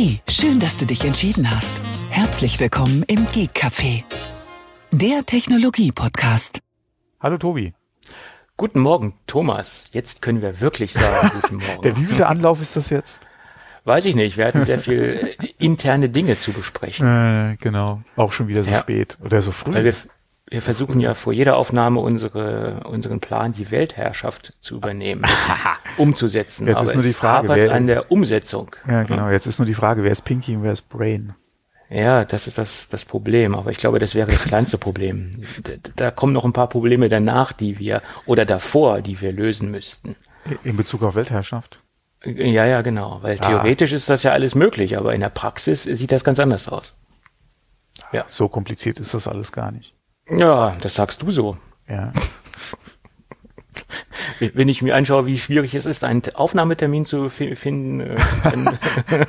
Hey, schön, dass du dich entschieden hast. Herzlich willkommen im Geek Café, der Technologie-Podcast. Hallo Tobi. Guten Morgen, Thomas. Jetzt können wir wirklich sagen, guten Morgen. Der wievielte Anlauf ist das jetzt? Weiß ich nicht. Wir hatten sehr viel äh, interne Dinge zu besprechen. Äh, genau. Auch schon wieder so Ja. spät oder so früh. Weil wir, wir versuchen ja vor jeder Aufnahme unsere, unseren Plan, die Weltherrschaft zu übernehmen, umzusetzen. Jetzt Aber ist nur die es Frage, hapert wer- an der Umsetzung. ja, genau. Jetzt ist nur die Frage, wer ist Pinky und wer ist Brain? Ja, das ist das, das Problem. Aber ich glaube, das wäre das kleinste Problem. Da, da kommen noch ein paar Probleme danach, die wir, oder davor, die wir lösen müssten. In Bezug auf Weltherrschaft? Ja, ja, genau. Weil theoretisch ist das ja alles möglich, aber in der Praxis sieht das ganz anders aus. Ja. So kompliziert ist das alles gar nicht. Ja, das sagst du so. Ja. Wenn ich mir anschaue, wie schwierig es ist, einen Aufnahmetermin zu fi- finden, äh,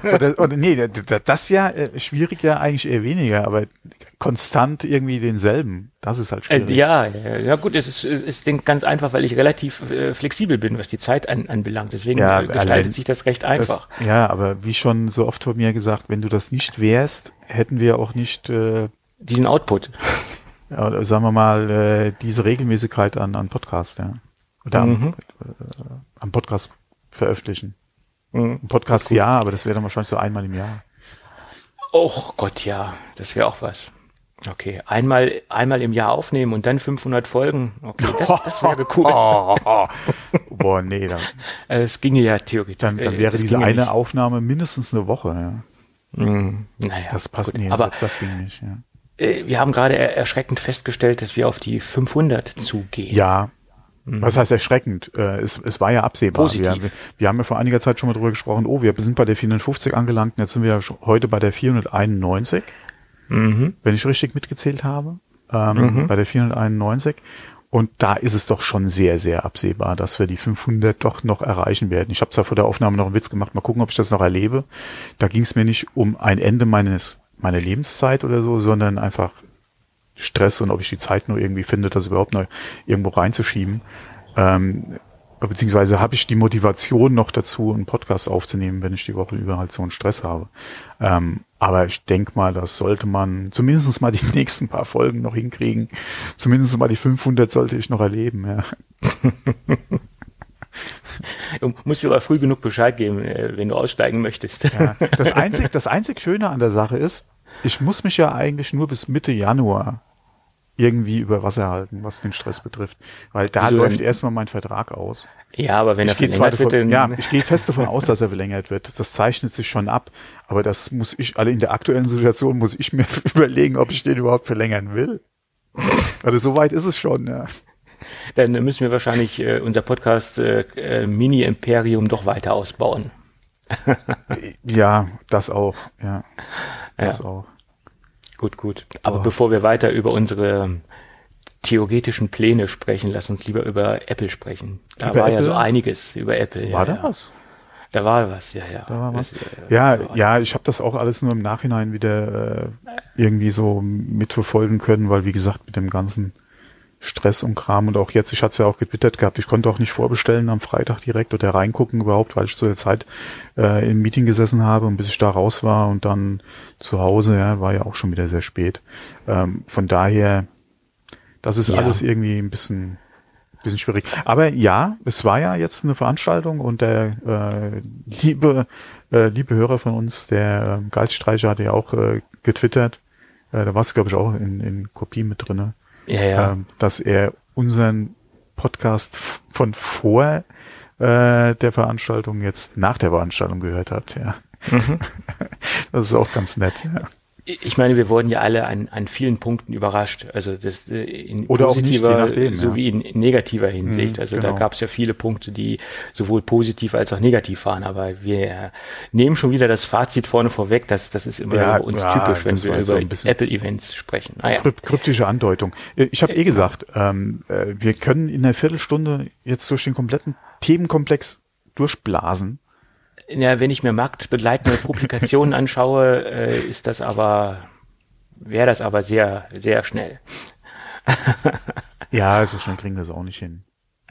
Oder, oder nee, da- da- das ja äh, schwierig ja eigentlich eher weniger, aber konstant irgendwie denselben. Das ist halt äh, schwierig. ja, ja, ja gut, es ist, es ist ganz einfach, weil ich relativ äh, flexibel bin, was die Zeit an, anbelangt. Deswegen Ja, äh, gestaltet allein sich das recht einfach. Das, ja, aber wie schon so oft von mir gesagt, wenn du das nicht wärst, hätten wir auch nicht, äh, Diesen Output. oder sagen wir mal, äh, diese Regelmäßigkeit an, an Podcast, ja. Oder am, Mhm. äh, am Podcast veröffentlichen. Mhm. Ein Podcast ja, aber das wäre dann wahrscheinlich so einmal im Jahr. Oh Gott, ja, das wäre auch was. Okay, einmal, einmal im Jahr aufnehmen und dann 500 Folgen. Okay, das, das wäre cool. Boah, nee, dann, Äh, Es ginge ja theoretisch. dann, dann äh, wäre diese eine nicht. Aufnahme mindestens eine Woche, ja. Mhm. Naja, Das passt gut. nicht, Aber das ging nicht, ja. Äh, wir haben gerade er erschreckend festgestellt, dass wir auf die 500 zugehen. Ja. Was heißt erschreckend? Äh, es, es war ja absehbar. Positiv. Wir, wir haben ja vor einiger Zeit schon mal drüber gesprochen, oh, wir sind bei der 450 angelangt und jetzt sind wir heute bei der 491, Mhm. wenn ich richtig mitgezählt habe. Ähm, Bei der 491. Und da ist es doch schon sehr, sehr absehbar, dass wir die 500 doch noch erreichen werden. Ich habe zwar vor der Aufnahme noch einen Witz gemacht, mal gucken, ob ich das noch erlebe. Da ging es mir nicht um ein Ende meines meiner Lebenszeit oder so, sondern einfach Stress und ob ich die Zeit nur irgendwie finde, das überhaupt noch irgendwo reinzuschieben. Ähm, beziehungsweise habe ich die Motivation noch dazu, einen Podcast aufzunehmen, wenn ich die Woche über halt so einen Stress habe. Ähm, aber ich denke mal, das sollte man zumindest mal die nächsten paar Folgen noch hinkriegen. Zumindest mal die 500 sollte ich noch erleben. Ja. Du musst dir aber früh genug Bescheid geben, äh, wenn du aussteigen möchtest. Ja. Das einzig, das einzig Schöne an der Sache ist, ich muss mich ja eigentlich nur bis Mitte Januar irgendwie über Wasser halten, was den Stress betrifft. Weil da Wieso läuft denn? erstmal mein Vertrag aus. Ja, aber wenn er ich zwar verlängert wird, davon, dann ja, ich gehe fest davon aus, dass er verlängert wird. Das zeichnet sich schon ab. Aber das muss ich, alle in der aktuellen Situation muss ich mir überlegen, ob ich den überhaupt verlängern will. Also so weit ist es schon, ja. dann müssen wir wahrscheinlich äh, unser Podcast äh, äh, Mini-Imperium doch weiter ausbauen. Ja, das auch, ja. Das Ja. auch. Gut, gut. Aber Oh. bevor wir weiter über unsere theoretischen Pläne sprechen, lass uns lieber über Apple sprechen. Da Über war ja Apple? so einiges über Apple. War ja, da ja. was? Da war was, ja, ja. Da war was. Das, äh, Ja, ja, ich habe das auch alles nur im Nachhinein wieder äh, irgendwie so mitverfolgen können, weil wie gesagt, mit dem ganzen Stress und Kram und auch jetzt, ich hatte es ja auch getwittert gehabt, ich konnte auch nicht vorbestellen am Freitag direkt oder reingucken überhaupt, weil ich zu der Zeit äh, im Meeting gesessen habe und bis ich da raus war und dann zu Hause, ja, war ja auch schon wieder sehr spät. Ähm, von daher, das ist Ja. alles irgendwie ein bisschen bisschen schwierig. Aber ja, es war ja jetzt eine Veranstaltung und der äh, liebe äh, liebe Hörer von uns, der äh, Geiststreicher, hatte ja auch äh, getwittert, äh, da war es glaube ich auch in, in Kopie mit drinne, Ja, ja. ähm, dass er unseren Podcast von vor äh, der Veranstaltung jetzt nach der Veranstaltung gehört hat. Ja, Mhm. das ist auch ganz nett. Ja. Ich meine, wir wurden ja alle an, an vielen Punkten überrascht. Also das äh, in Oder auch nicht, je positiver nachdem, sowie in, negativer Hinsicht. Mhm, also genau. da gab es ja viele Punkte, die sowohl positiv als auch negativ waren. Aber wir nehmen schon wieder das Fazit vorne vorweg. Das, das ist immer Ja, uns ja, typisch, wenn wir war so über bisschen- Apple-Events sprechen. Kryp kryptische Andeutung. Äh, Ich habe eh gesagt, ähm, äh, wir können in einer Viertelstunde jetzt durch den kompletten Themenkomplex durchblasen. Ja, wenn ich mir marktbegleitende Publikationen anschaue, äh, ist das aber, wäre das aber sehr, sehr schnell. Ja, so schnell kriegen wir es auch nicht hin.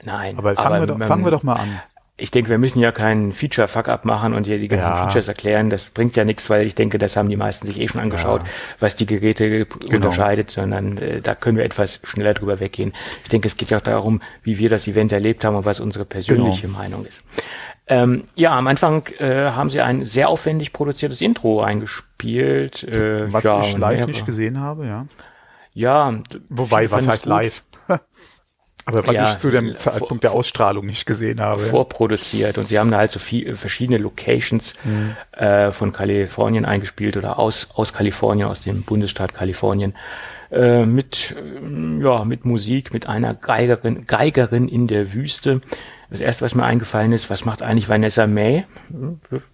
Nein. Aber fangen, wir, doch, fangen wir doch mal an. ich denke, wir müssen ja keinen Feature-Fuck-up machen und hier die ganzen ja. Features erklären. Das bringt ja nichts, weil ich denke, das haben die meisten sich eh schon angeschaut, ja. was die Geräte genau. unterscheidet, sondern äh, da können wir etwas schneller drüber weggehen. Ich denke, es geht ja auch darum, wie wir das Event erlebt haben und was unsere persönliche genau. Meinung ist. Ähm, ja, am Anfang äh, haben sie ein sehr aufwendig produziertes Intro eingespielt. Äh, was ja, ich live nicht gesehen habe, ja. Ja. Wobei, was heißt gut. live? Aber was ja, ich zu dem Zeitpunkt der Ausstrahlung nicht gesehen habe. Vorproduziert. Und sie haben da halt so viel, verschiedene Locations mhm. äh, von Kalifornien eingespielt oder aus, aus Kalifornien, aus dem Bundesstaat Kalifornien. Äh, mit, äh, ja, mit Musik, mit einer Geigerin, Geigerin in der Wüste. Das erste, was mir eingefallen ist, was macht eigentlich Vanessa May?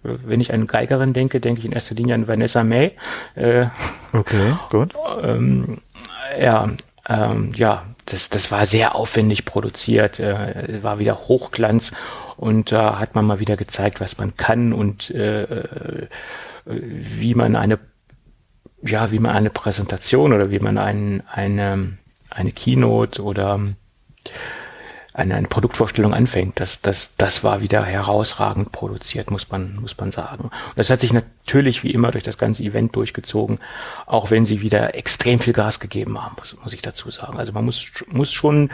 Wenn ich an Geigerin denke, denke ich in erster Linie an Vanessa May. Äh, okay, gut. Ähm, ja, ähm, ja, das, das war sehr aufwendig produziert, äh, war wieder Hochglanz und da äh, hat man mal wieder gezeigt, was man kann und äh, äh, wie man eine ja, wie man eine Präsentation oder wie man ein, eine, eine Keynote oder eine, eine Produktvorstellung anfängt. Das, das, das war wieder herausragend produziert, muss man, muss man sagen. Und das hat sich natürlich wie immer durch das ganze Event durchgezogen, auch wenn sie wieder extrem viel Gas gegeben haben, muss, muss ich dazu sagen. Also man muss, muss schon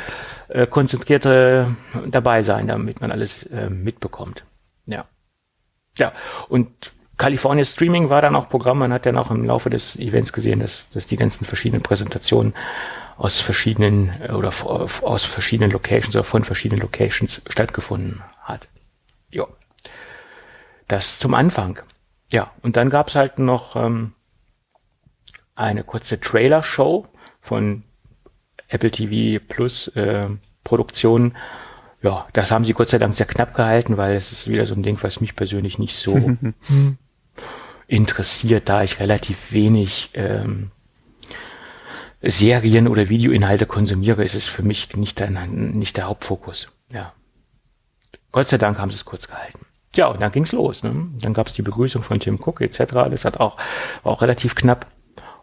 äh, konzentriert äh, dabei sein, damit man alles äh, mitbekommt. Ja. Ja, und California Streaming war dann auch Programm. Man hat dann auch im Laufe des Events gesehen, dass, dass die ganzen verschiedenen Präsentationen aus verschiedenen äh, oder aus verschiedenen Locations oder von verschiedenen Locations stattgefunden hat. Ja. Das zum Anfang. Ja, und dann gab's halt noch ähm, eine kurze Trailer-Show von Apple TV Plus äh, Produktionen. Ja, das haben sie Gott sei Dank sehr knapp gehalten, weil es ist wieder so ein Ding, was mich persönlich nicht so interessiert, da ich relativ wenig ähm, Serien oder Videoinhalte konsumiere, ist es für mich nicht der, nicht der Hauptfokus. Ja. Gott sei Dank haben sie es kurz gehalten. Ja, und dann ging's los. Ne? Dann gab's die Begrüßung von Tim Cook etc. Das hat auch, war auch relativ knapp.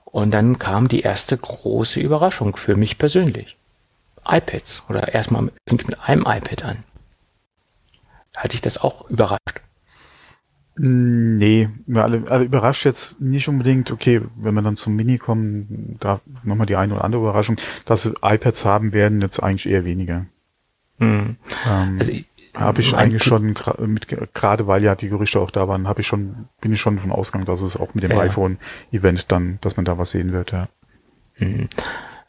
Und dann kam die erste große Überraschung für mich persönlich. iPads oder erstmal mit einem iPad an. Da hatte ich das auch überrascht. Nee, wir alle, alle überrascht jetzt nicht unbedingt, okay, wenn wir dann zum Mini kommen, da nochmal die eine oder andere Überraschung, dass sie iPads haben werden, jetzt eigentlich eher weniger. Mhm. Ähm, also habe ich eigentlich schon mit gerade weil ja die Gerüchte auch da waren, habe ich schon bin ich schon von Ausgang, dass es auch mit dem ja. iPhone Event dann, dass man da was sehen wird, ja. Mhm.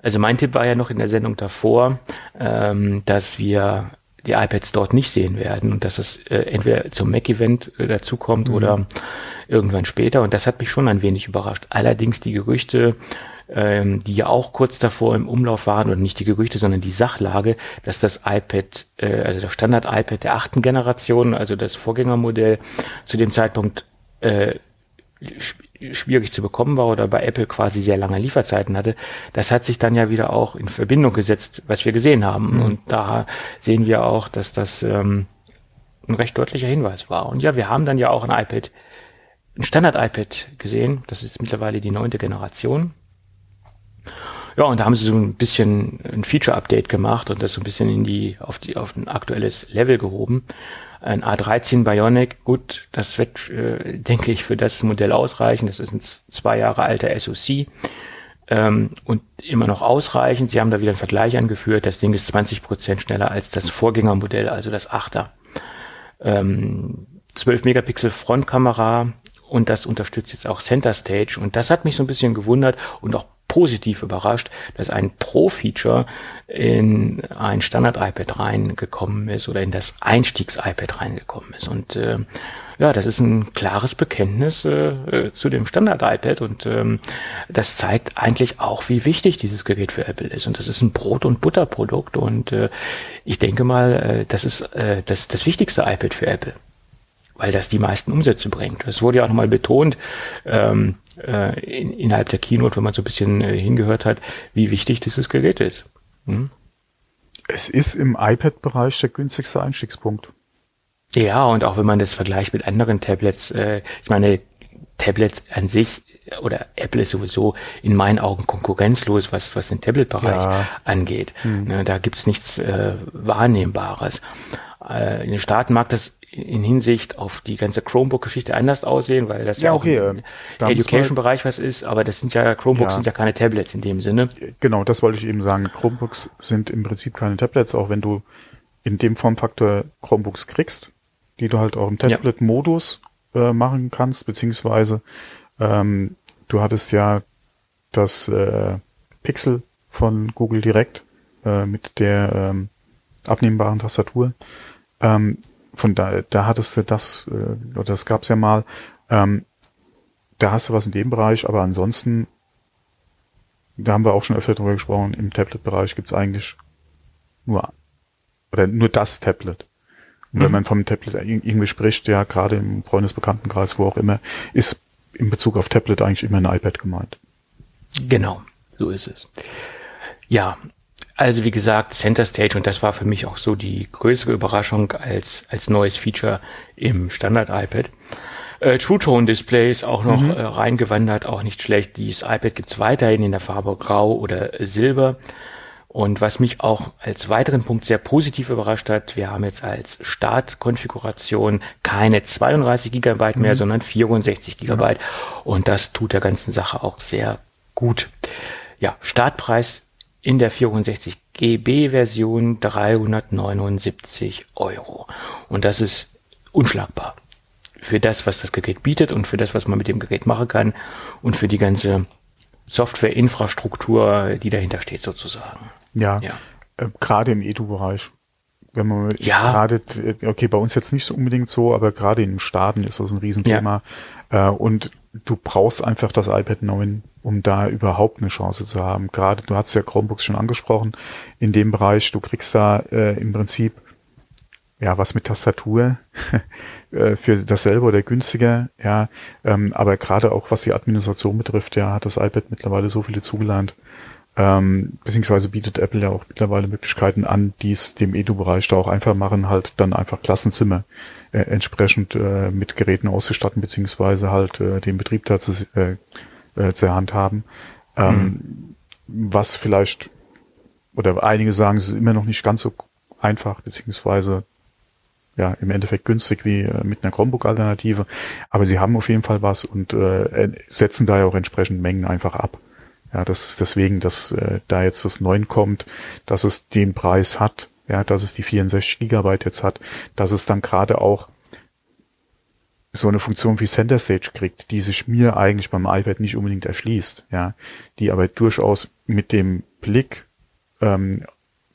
Also mein Tipp war ja noch in der Sendung davor, ähm, dass wir die iPads dort nicht sehen werden und dass es äh, entweder zum Mac-Event äh, dazukommt mhm. oder irgendwann später. Und das hat mich schon ein wenig überrascht. Allerdings die Gerüchte, ähm, die ja auch kurz davor im Umlauf waren, oder nicht die Gerüchte, sondern die Sachlage, dass das iPad, äh, also das Standard-iPad der achten Generation, also das Vorgängermodell, zu dem Zeitpunkt äh, schwierig zu bekommen war oder bei Apple quasi sehr lange Lieferzeiten hatte, das hat sich dann ja wieder auch in Verbindung gesetzt, was wir gesehen haben. Mhm. Und da sehen wir auch, dass das ähm, ein recht deutlicher Hinweis war. Und ja, wir haben dann ja auch ein iPad, ein Standard-iPad gesehen. Das ist mittlerweile die neunte Generation. Ja, und da haben sie so ein bisschen ein Feature-Update gemacht und das so ein bisschen in die, auf die, auf ein aktuelles Level gehoben. Ein A13 Bionic, gut, das wird, äh, denke ich, für das Modell ausreichen. Das ist ein zwei Jahre alter SoC ähm, und immer noch ausreichend. Sie haben da wieder einen Vergleich angeführt. Das Ding ist 20 Prozent schneller als das Vorgängermodell, also das 8er. Ähm, 12 Megapixel Frontkamera und das unterstützt jetzt auch Center Stage und das hat mich so ein bisschen gewundert und auch positiv überrascht, dass ein Pro-Feature in ein Standard-iPad reingekommen ist oder in das Einstiegs-iPad reingekommen ist. Und äh, ja, das ist ein klares Bekenntnis äh, äh, zu dem Standard-iPad und ähm, das zeigt eigentlich auch, wie wichtig dieses Gerät für Apple ist. Und das ist ein Brot- und Butterprodukt und äh, ich denke mal, äh, das ist äh, das, das wichtigste iPad für Apple weil das die meisten Umsätze bringt. Das wurde ja auch nochmal betont ähm, äh, in, innerhalb der Keynote, wenn man so ein bisschen äh, hingehört hat, wie wichtig dieses Gerät ist. Hm? Es ist im iPad-Bereich der günstigste Einstiegspunkt. Ja, und auch wenn man das vergleicht mit anderen Tablets, äh, ich meine, Tablets an sich oder Apple ist sowieso in meinen Augen konkurrenzlos, was, was den Tablet-Bereich ja. angeht. Hm. Ne, da gibt's nichts äh, Wahrnehmbares. äh, in den Staaten mag das in Hinsicht auf die ganze Chromebook-Geschichte anders aussehen, weil das ja, ja okay, auch im äh, Education-Bereich was ist, aber das sind ja, Chromebooks ja. sind ja keine Tablets in dem Sinne. Genau, das wollte ich eben sagen. Chromebooks sind im Prinzip keine Tablets, auch wenn du in dem Formfaktor Chromebooks kriegst, die du halt auch im Tablet-Modus äh, machen kannst, beziehungsweise ähm, du hattest ja das äh, Pixel von Google Direct äh, mit der ähm, abnehmbaren Tastatur. Ähm, von da, da hattest du das, äh, oder das gab's ja mal, ähm, da hast du was in dem Bereich, aber ansonsten, da haben wir auch schon öfter drüber gesprochen, im Tablet-Bereich gibt's eigentlich nur, oder nur das Tablet. Und mhm. wenn man vom Tablet irgendwie spricht, ja, gerade im Freundesbekanntenkreis, wo auch immer, ist in Bezug auf Tablet eigentlich immer ein iPad gemeint. Genau, so ist es. Ja, also wie gesagt, Center Stage und das war für mich auch so die größere Überraschung als, als neues Feature im Standard iPad. Äh, True Tone Display ist auch noch mhm. äh, reingewandert, auch nicht schlecht. Dieses iPad gibt's weiterhin in der Farbe Grau oder Silber. Und was mich auch als weiteren Punkt sehr positiv überrascht hat, wir haben jetzt als Startkonfiguration keine 32 Gigabyte mehr, mhm. sondern 64 Gigabyte. Ja. Und das tut der ganzen Sache auch sehr gut. Ja, Startpreis in der 64 GB Version 379 Euro. Und das ist unschlagbar. Für das, was das Gerät bietet und für das, was man mit dem Gerät machen kann und für die ganze Softwareinfrastruktur, die dahinter steht sozusagen. Ja, ja. Äh, gerade im Edu-Bereich. Wenn man ja. gerade, äh, okay, bei uns jetzt nicht so unbedingt so, aber gerade in den Staaten ist das ein Riesenthema. Ja. Äh, und du brauchst einfach das iPad 9 um da überhaupt eine Chance zu haben. Gerade, du hast ja Chromebooks schon angesprochen, in dem Bereich, du kriegst da äh, im Prinzip ja was mit Tastatur äh, für dasselbe oder günstiger, ja, ähm, aber gerade auch was die Administration betrifft, ja, hat das iPad mittlerweile so viele zugelernt, ähm, beziehungsweise bietet Apple ja auch mittlerweile Möglichkeiten an, die es dem Edu-Bereich da auch einfach machen, halt dann einfach Klassenzimmer äh, entsprechend äh, mit Geräten auszustatten, beziehungsweise halt äh, den Betrieb da zu, äh, äh, zur Hand haben. Ähm, mhm. Was vielleicht, oder einige sagen, es ist immer noch nicht ganz so einfach, beziehungsweise ja, im Endeffekt günstig wie äh, mit einer Chromebook-Alternative. Aber sie haben auf jeden Fall was und äh, setzen da ja auch entsprechend Mengen einfach ab. Ja, das deswegen, dass äh, da jetzt das 9 kommt, dass es den Preis hat, ja, dass es die 64 Gigabyte jetzt hat, dass es dann gerade auch so eine Funktion wie Center Stage kriegt, die sich mir eigentlich beim iPad nicht unbedingt erschließt, ja, die aber durchaus mit dem Blick ähm,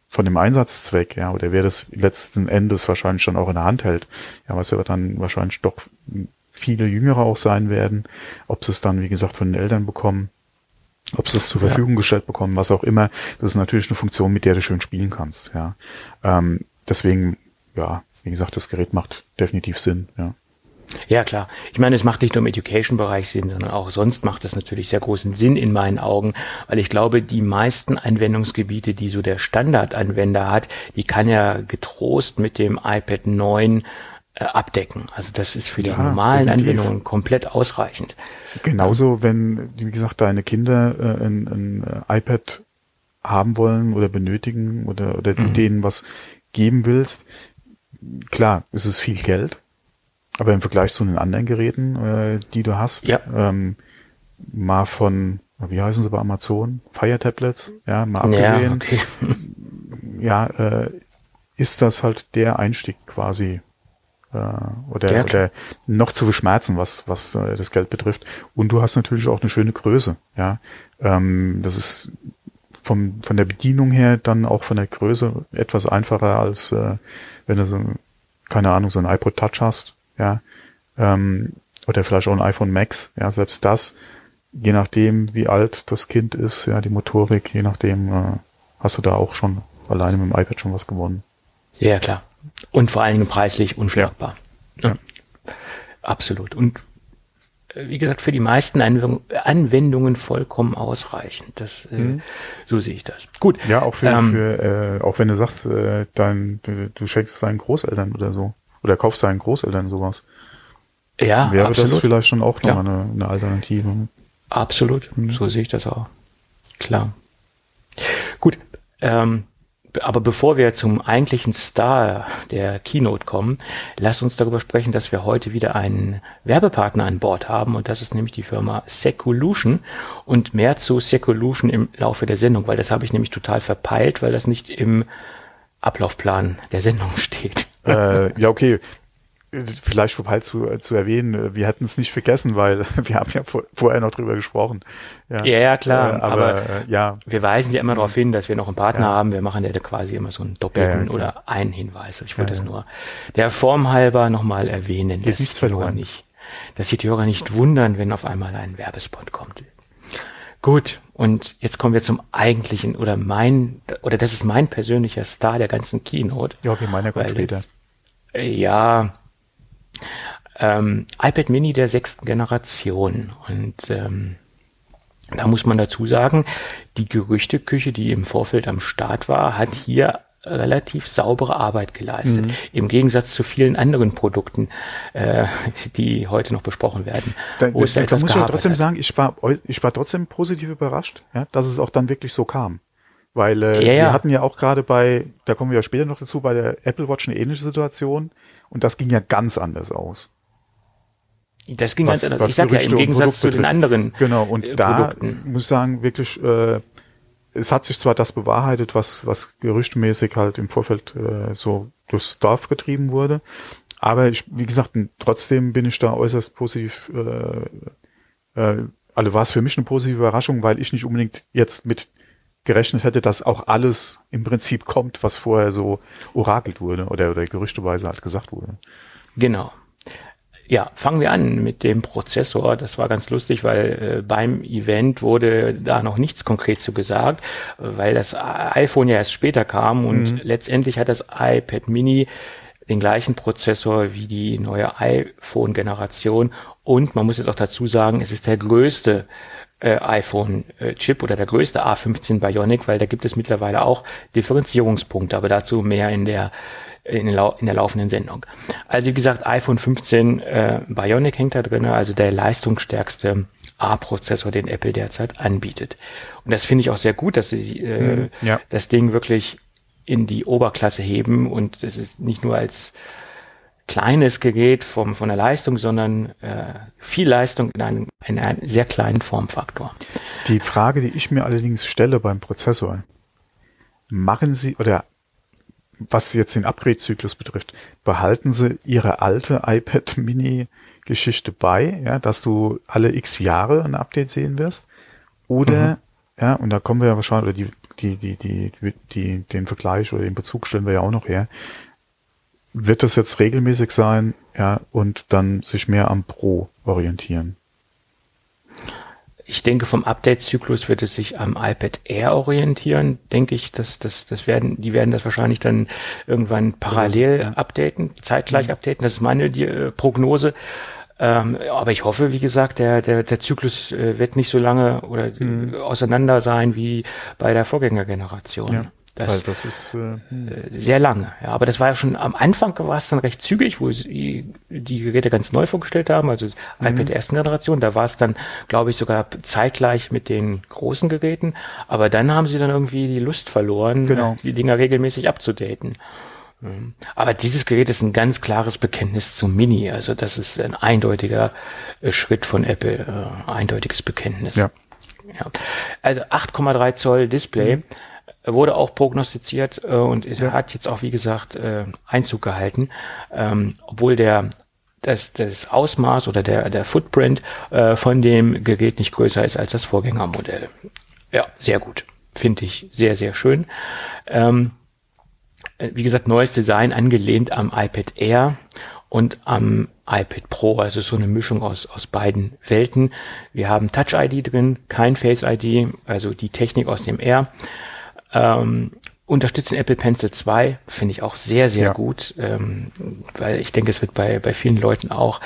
von dem Einsatzzweck, ja, oder wer das letzten Endes wahrscheinlich schon auch in der Hand hält, ja, was aber dann wahrscheinlich doch viele Jüngere auch sein werden, ob sie es dann, wie gesagt, von den Eltern bekommen, ob sie es zur Verfügung ja. gestellt bekommen, was auch immer, das ist natürlich eine Funktion, mit der du schön spielen kannst, ja. Ähm, deswegen, ja, wie gesagt, das Gerät macht definitiv Sinn, ja. Ja, klar. Ich meine, es macht nicht nur im Education-Bereich Sinn, sondern auch sonst macht es natürlich sehr großen Sinn in meinen Augen, weil ich glaube, die meisten Anwendungsgebiete, die so der Standardanwender hat, die kann er getrost mit dem iPad 9 äh, abdecken. Also das ist für die ja, normalen definitiv. Anwendungen komplett ausreichend. Genauso, wenn, wie gesagt, deine Kinder äh, ein, ein äh, iPad haben wollen oder benötigen oder, oder mhm. denen was geben willst, klar, es ist viel Geld, aber im Vergleich zu den anderen Geräten, äh, die du hast, ja. ähm, mal von, wie heißen sie bei Amazon? Fire Tablets, ja, mal abgesehen, ja, okay. ja äh, ist das halt der Einstieg quasi äh, oder, ja, oder noch zu verschmerzen, was, was äh, das Geld betrifft. Und du hast natürlich auch eine schöne Größe, ja. Ähm, das ist vom, von der Bedienung her dann auch von der Größe etwas einfacher als äh, wenn du so, keine Ahnung, so ein iPod Touch hast ja, ähm, oder vielleicht auch ein iPhone Max, ja, selbst das, je nachdem, wie alt das Kind ist, ja, die Motorik, je nachdem, äh, hast du da auch schon alleine mit dem iPad schon was gewonnen. Ja, klar. Und vor allen Dingen preislich unschlagbar. Ja. ja. Absolut. Und äh, wie gesagt, für die meisten Anwendungen vollkommen ausreichend. Das, äh, mhm. so sehe ich das. Gut. Ja, auch für, ähm, für äh, auch wenn du sagst, äh, dein, du, du schenkst deinen Großeltern oder so. Oder kaufst deinen Großeltern sowas. Ja, Wäre absolut. das vielleicht schon auch noch ja. eine, eine Alternative. Absolut, mhm. so sehe ich das auch. Klar. Gut, ähm, aber bevor wir zum eigentlichen Star der Keynote kommen, lass uns darüber sprechen, dass wir heute wieder einen Werbepartner an Bord haben und das ist nämlich die Firma Secolution und mehr zu Secolution im Laufe der Sendung, weil das habe ich nämlich total verpeilt, weil das nicht im Ablaufplan der Sendung steht. Äh, ja, okay vielleicht vorbei zu, zu erwähnen, wir hätten es nicht vergessen, weil wir haben ja vor, vorher noch drüber gesprochen. Ja, ja, klar, äh, aber, aber äh, ja. wir weisen ja immer darauf hin, dass wir noch einen Partner ja. haben. Wir machen ja quasi immer so einen doppelten oder einen Hinweis. Ich wollte das nur der Form halber nochmal erwähnen. Geht nichts verloren. Nicht, dass die Hörer nicht wundern, wenn auf einmal ein Werbespot kommt. Gut, und jetzt kommen wir zum eigentlichen oder mein oder das ist mein persönlicher Star der ganzen Keynote. Ja, okay, meiner kommt später. Das, äh, ja, ähm, iPad Mini der sechsten Generation. Und ähm, da muss man dazu sagen, die Gerüchteküche, die im Vorfeld am Start war, hat hier relativ saubere Arbeit geleistet. Mhm. Im Gegensatz zu vielen anderen Produkten, äh, die heute noch besprochen werden. Da, da, da muss ich trotzdem hat. sagen, ich war, ich war trotzdem positiv überrascht, ja, dass es auch dann wirklich so kam. Weil äh, ja, ja. wir hatten ja auch gerade bei, da kommen wir ja später noch dazu, bei der Apple Watch eine ähnliche Situation. Und das ging ja ganz anders aus. Das ging was, ganz anders. Ich sag ja, im Gegensatz zu den anderen. Genau, und äh, da Produkten. muss ich sagen, wirklich, äh, es hat sich zwar das bewahrheitet, was, was gerüchtmäßig halt im Vorfeld äh, so durchs Dorf getrieben wurde, aber ich, wie gesagt, trotzdem bin ich da äußerst positiv, äh, äh, also war es für mich eine positive Überraschung, weil ich nicht unbedingt jetzt mit gerechnet hätte, dass auch alles im Prinzip kommt, was vorher so orakelt wurde oder, oder gerüchteweise halt gesagt wurde. Genau. Ja, fangen wir an mit dem Prozessor. Das war ganz lustig, weil äh, beim Event wurde da noch nichts konkret zu gesagt, weil das iPhone ja erst später kam und mhm. letztendlich hat das iPad Mini den gleichen Prozessor wie die neue iPhone-Generation und man muss jetzt auch dazu sagen, es ist der größte äh, iPhone-Chip oder der größte A15 Bionic, weil da gibt es mittlerweile auch Differenzierungspunkte, aber dazu mehr in der in der, in der laufenden Sendung. Also wie gesagt, iPhone 15 äh, Bionic hängt da drin, also der leistungsstärkste A-Prozessor, den Apple derzeit anbietet. Und das finde ich auch sehr gut, dass sie äh, mhm, ja. das Ding wirklich in die Oberklasse heben und es ist nicht nur als kleines Gerät vom, von der Leistung, sondern äh, viel Leistung in einem, in einem sehr kleinen Formfaktor. Die Frage, die ich mir allerdings stelle beim Prozessor, machen Sie oder was jetzt den Upgrade-Zyklus betrifft, behalten Sie Ihre alte iPad Mini Geschichte bei, ja, dass du alle x Jahre ein Update sehen wirst? Oder, mhm. ja, und da kommen wir ja wahrscheinlich, oder die, die, die, die, die, den Vergleich oder den Bezug stellen wir ja auch noch her, wird das jetzt regelmäßig sein, ja, und dann sich mehr am Pro orientieren? Ich denke, vom Update-Zyklus wird es sich am iPad Air orientieren, denke ich, dass das, das werden, die werden das wahrscheinlich dann irgendwann parallel ja. updaten, zeitgleich mhm. updaten. Das ist meine die, äh, Prognose. Ähm, aber ich hoffe, wie gesagt, der, der, der Zyklus äh, wird nicht so lange oder mhm. auseinander sein wie bei der Vorgängergeneration. Ja. Das, Weil das ist äh, hm. sehr lange. Ja, aber das war ja schon am Anfang war es dann recht zügig, wo sie die Geräte ganz neu vorgestellt haben, also mhm. iPad der ersten Generation. Da war es dann, glaube ich, sogar zeitgleich mit den großen Geräten. Aber dann haben sie dann irgendwie die Lust verloren, genau. die Dinger regelmäßig abzudaten. Mhm. Aber dieses Gerät ist ein ganz klares Bekenntnis zum Mini. Also das ist ein eindeutiger äh, Schritt von Apple, äh, eindeutiges Bekenntnis. Ja. ja. Also 8,3 Zoll Display. Mhm wurde auch prognostiziert äh, und ja. hat jetzt auch, wie gesagt, äh, Einzug gehalten, ähm, obwohl der das, das Ausmaß oder der, der Footprint äh, von dem Gerät nicht größer ist als das Vorgängermodell. Ja, sehr gut. Finde ich sehr, sehr schön. Ähm, äh, wie gesagt, neues Design angelehnt am iPad Air und am iPad Pro, also so eine Mischung aus, aus beiden Welten. Wir haben Touch ID drin, kein Face ID, also die Technik aus dem Air. Ähm, unterstützen Apple Pencil 2, finde ich auch sehr, sehr ja. gut, ähm, weil ich denke, es wird bei, bei vielen Leuten auch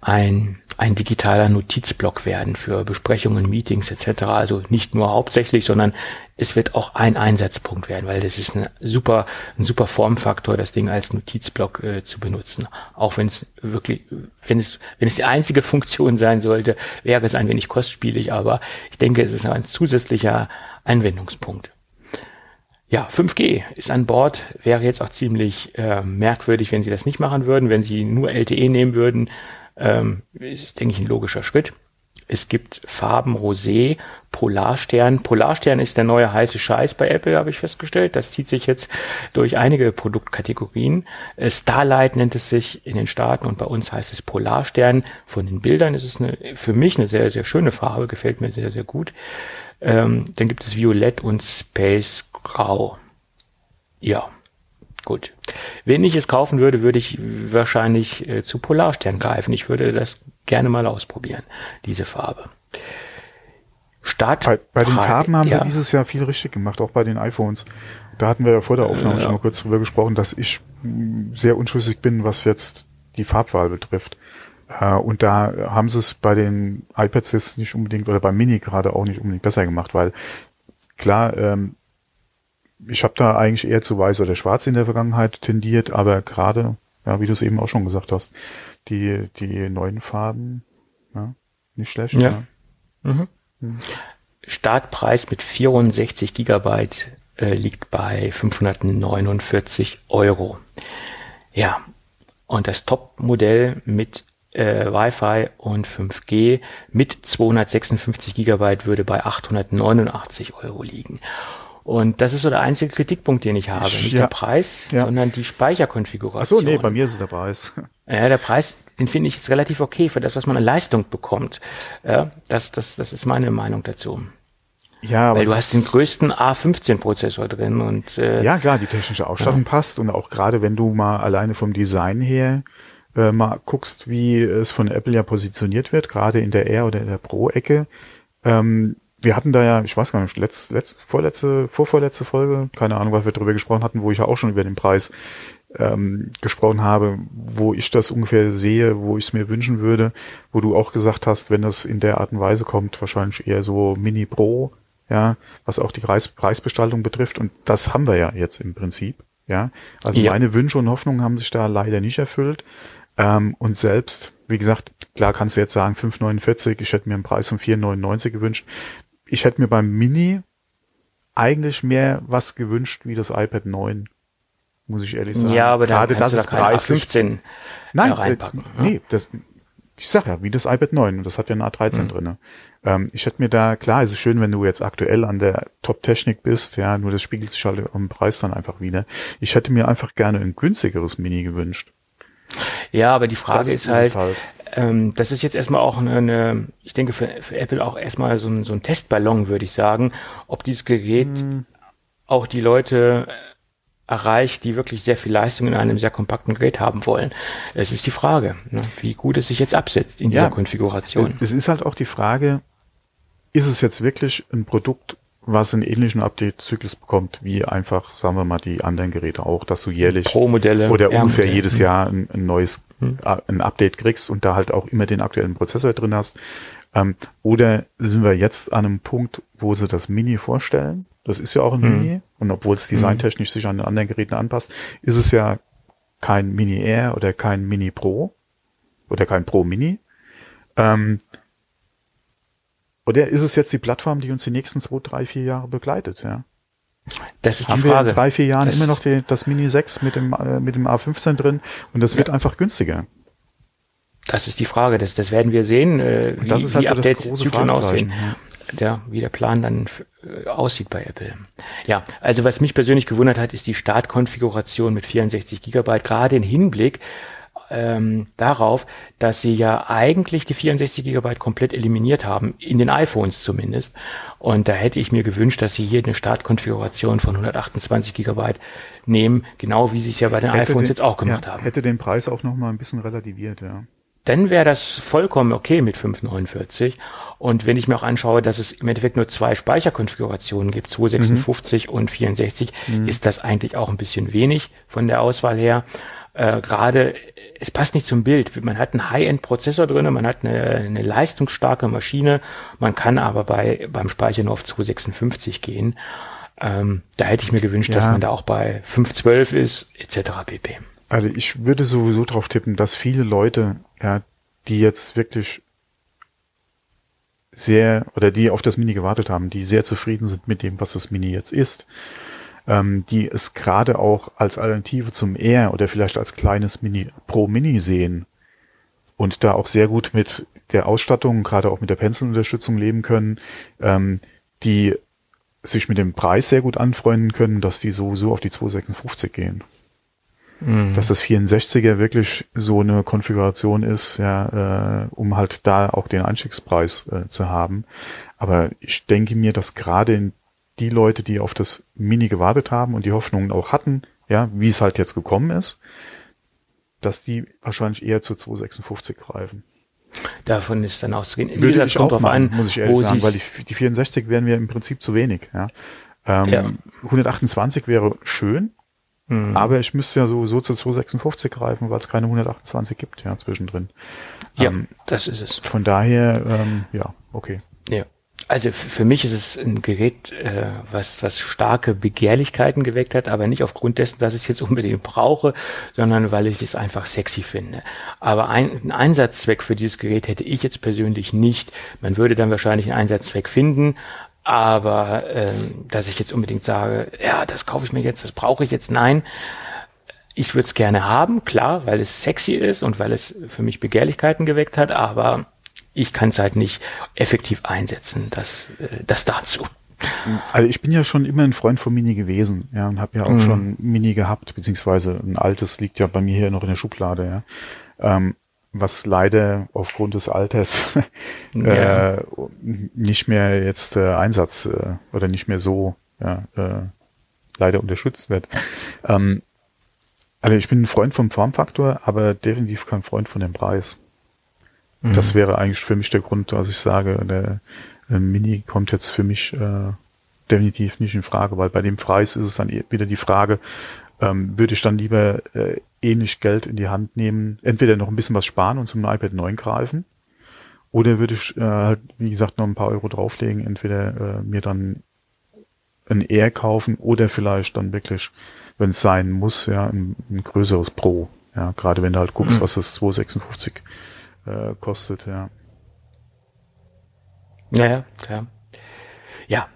ein, ein digitaler Notizblock werden für Besprechungen, Meetings etc. Also nicht nur hauptsächlich, sondern es wird auch ein Einsatzpunkt werden, weil das ist ein super, ein super Formfaktor, das Ding als Notizblock äh, zu benutzen. Auch wenn es wirklich, wenn es, wenn es die einzige Funktion sein sollte, wäre es ein wenig kostspielig, aber ich denke, es ist ein zusätzlicher Anwendungspunkt. Ja, 5G ist an Bord, wäre jetzt auch ziemlich äh, merkwürdig, wenn sie das nicht machen würden. Wenn sie nur LTE nehmen würden, ähm, ist, denke ich, ein logischer Schritt. Es gibt Farben Rosé, Polarstern. Polarstern ist der neue heiße Scheiß bei Apple, habe ich festgestellt. Das zieht sich jetzt durch einige Produktkategorien. Äh, Starlight nennt es sich in den Staaten und bei uns heißt es Polarstern. Von den Bildern ist es eine, für mich eine sehr, sehr schöne Farbe, gefällt mir sehr, sehr gut. Ähm, dann gibt es Violett und Space Grau. Ja, gut. Wenn ich es kaufen würde, würde ich wahrscheinlich äh, zu Polarstern greifen. Ich würde das gerne mal ausprobieren, diese Farbe. Start bei, bei den Farben haben ja. sie dieses Jahr viel richtig gemacht, auch bei den iPhones. Da hatten wir ja vor der Aufnahme ja. schon mal kurz drüber gesprochen, dass ich sehr unschlüssig bin, was jetzt die Farbwahl betrifft. Äh, und da haben sie es bei den iPads jetzt nicht unbedingt oder beim Mini gerade auch nicht unbedingt besser gemacht, weil klar, ähm, ich habe da eigentlich eher zu weiß oder schwarz in der Vergangenheit tendiert, aber gerade, ja, wie du es eben auch schon gesagt hast, die, die neuen Farben, ja, nicht schlecht. Ja. ja. Mhm. Mhm. Startpreis mit 64 Gigabyte äh, liegt bei 549 Euro. Ja, und das Top-Modell mit äh, Wi-Fi und 5G mit 256 Gigabyte würde bei 889 Euro liegen. Und das ist so der einzige Kritikpunkt, den ich habe. Nicht ja. der Preis, ja. sondern die Speicherkonfiguration. Ach so, nee, bei mir ist es der Preis. Ja, der Preis, den finde ich jetzt relativ okay für das, was man an Leistung bekommt. Ja, das, das, das ist meine Meinung dazu. Ja, aber Weil du hast den größten A15-Prozessor drin und äh, ja klar, die technische Ausstattung ja. passt und auch gerade wenn du mal alleine vom Design her äh, mal guckst, wie es von Apple ja positioniert wird, gerade in der R oder in der Pro-Ecke, ähm, wir hatten da ja, ich weiß gar nicht, letzt, letzt, vorletzte, vorvorletzte Folge, keine Ahnung, was wir darüber gesprochen hatten, wo ich ja auch schon über den Preis ähm, gesprochen habe, wo ich das ungefähr sehe, wo ich es mir wünschen würde, wo du auch gesagt hast, wenn das in der Art und Weise kommt, wahrscheinlich eher so Mini Pro, ja, was auch die Preis, Preisgestaltung betrifft. Und das haben wir ja jetzt im Prinzip, ja. Also ja. meine Wünsche und Hoffnungen haben sich da leider nicht erfüllt. Ähm, und selbst, wie gesagt, klar kannst du jetzt sagen 5,49, ich hätte mir einen Preis von 4,99 gewünscht ich hätte mir beim Mini eigentlich mehr was gewünscht wie das iPad 9. Muss ich ehrlich sagen. Ja, aber gerade das ist da 15 Nein, reinpacken. Äh, ne? nee, das, ich sag ja, wie das iPad 9 und das hat ja eine A13 mhm. drinne. Ähm, ich hätte mir da, klar, ist es schön, wenn du jetzt aktuell an der Top-Technik bist, ja, nur das spiegelt sich halt am Preis dann einfach wieder. Ich hätte mir einfach gerne ein günstigeres Mini gewünscht. Ja, aber die Frage das ist, halt, halt, ähm, das ist jetzt erstmal auch eine, ich denke für, für Apple auch erstmal so ein, so ein Testballon, würde ich sagen, ob dieses Gerät hm. auch die Leute erreicht, die wirklich sehr viel Leistung in einem sehr kompakten Gerät haben wollen. Es ist die Frage, ne, wie gut es sich jetzt absetzt in dieser ja, Konfiguration. Es ist halt auch die Frage, ist es jetzt wirklich ein Produkt, was einen ähnlichen Update-Zyklus bekommt, wie einfach, sagen wir mal, die anderen Geräte auch, dass du jährlich Pro-Modelle oder ungefähr jedes Jahr ein, ein neues hm. ein Update kriegst und da halt auch immer den aktuellen Prozessor drin hast. Ähm, oder sind wir jetzt an einem Punkt, wo sie das Mini vorstellen? Das ist ja auch ein hm. Mini und obwohl es designtechnisch sich an den anderen Geräten anpasst, ist es ja kein Mini Air oder kein Mini Pro oder kein Pro Mini. Ähm, oder ist es jetzt die Plattform, die uns die nächsten zwei, drei, vier Jahre begleitet, ja? Das ist Haben die Frage. wir in drei, vier Jahren das immer noch die, das Mini 6 mit dem, äh, mit dem A15 drin und das wird ja. einfach günstiger. Das ist die Frage, das, das werden wir sehen, äh, wie, das ist halt wie so Update-Zyklen aussehen. Ja. Der, wie der Plan dann äh, aussieht bei Apple. Ja, also was mich persönlich gewundert hat, ist die Startkonfiguration mit 64 Gigabyte, gerade im Hinblick ähm, darauf, dass sie ja eigentlich die 64 Gigabyte komplett eliminiert haben, in den iPhones zumindest. Und da hätte ich mir gewünscht, dass sie hier eine Startkonfiguration von 128 Gigabyte nehmen, genau wie sie es ja bei den hätte iPhones den, jetzt auch gemacht ja, haben. Hätte den Preis auch noch mal ein bisschen relativiert, ja. Dann wäre das vollkommen okay mit 549. Und wenn ich mir auch anschaue, dass es im Endeffekt nur zwei Speicherkonfigurationen gibt, 256 mhm. und 64, mhm. ist das eigentlich auch ein bisschen wenig von der Auswahl her. Äh, Gerade es passt nicht zum Bild. Man hat einen High-End-Prozessor drin, man hat eine, eine leistungsstarke Maschine, man kann aber bei beim Speichern nur auf 256 gehen. Ähm, da hätte ich mir gewünscht, ja. dass man da auch bei 512 ist, etc. pp. Also ich würde sowieso drauf tippen, dass viele Leute, ja, die jetzt wirklich sehr oder die auf das Mini gewartet haben, die sehr zufrieden sind mit dem, was das Mini jetzt ist, ähm, die es gerade auch als Alternative zum Air oder vielleicht als kleines Mini Pro Mini sehen und da auch sehr gut mit der Ausstattung, gerade auch mit der Pencil-Unterstützung leben können, ähm, die sich mit dem Preis sehr gut anfreunden können, dass die sowieso auf die 256 gehen. Mhm. Dass das 64er wirklich so eine Konfiguration ist, ja, äh, um halt da auch den Einstiegspreis äh, zu haben. Aber ich denke mir, dass gerade die Leute, die auf das Mini gewartet haben und die Hoffnungen auch hatten, ja, wie es halt jetzt gekommen ist, dass die wahrscheinlich eher zu 256 greifen. Davon ist dann auszugehen. Wie Würde ich auch machen, an, muss ich ehrlich sagen, weil die, die 64 wären mir im Prinzip zu wenig. Ja. Ähm, ja. 128 wäre schön, mhm. aber ich müsste ja sowieso zu 256 greifen, weil es keine 128 gibt, ja, zwischendrin. Ja, ähm, das ist es. Von daher, ähm, ja, okay. Ja. Also für mich ist es ein Gerät, äh, was, was starke Begehrlichkeiten geweckt hat, aber nicht aufgrund dessen, dass ich es jetzt unbedingt brauche, sondern weil ich es einfach sexy finde. Aber ein, einen Einsatzzweck für dieses Gerät hätte ich jetzt persönlich nicht. Man würde dann wahrscheinlich einen Einsatzzweck finden, aber ähm, dass ich jetzt unbedingt sage, ja, das kaufe ich mir jetzt, das brauche ich jetzt, nein. Ich würde es gerne haben, klar, weil es sexy ist und weil es für mich Begehrlichkeiten geweckt hat, aber ich kann es halt nicht effektiv einsetzen. Das, äh, das dazu. Also ich bin ja schon immer ein Freund von Mini gewesen, ja, und habe ja auch mhm. schon Mini gehabt, beziehungsweise ein altes liegt ja bei mir hier noch in der Schublade, ja. Ähm, was leider aufgrund des Alters ja. äh, nicht mehr jetzt äh, Einsatz äh, oder nicht mehr so ja, äh, leider unterstützt wird. Ähm, also ich bin ein Freund vom Formfaktor, aber definitiv kein Freund von dem Preis. Mhm. Das wäre eigentlich für mich der Grund, dass ich sage, der äh, Mini kommt jetzt für mich äh, definitiv nicht in Frage, weil bei dem Preis ist es dann e-, wieder die Frage, ähm, würde ich dann lieber äh, ähnlich Geld in die Hand nehmen, entweder noch ein bisschen was sparen und zum iPad 9 greifen, oder würde ich äh, halt, wie gesagt, noch ein paar Euro drauflegen, entweder äh, mir dann ein Air kaufen oder vielleicht dann wirklich, wenn es sein muss, ja, ein, ein größeres Pro. Ja, gerade wenn du halt guckst, mhm. was das 256 äh, kostet, ja. Naja, klar. Ja.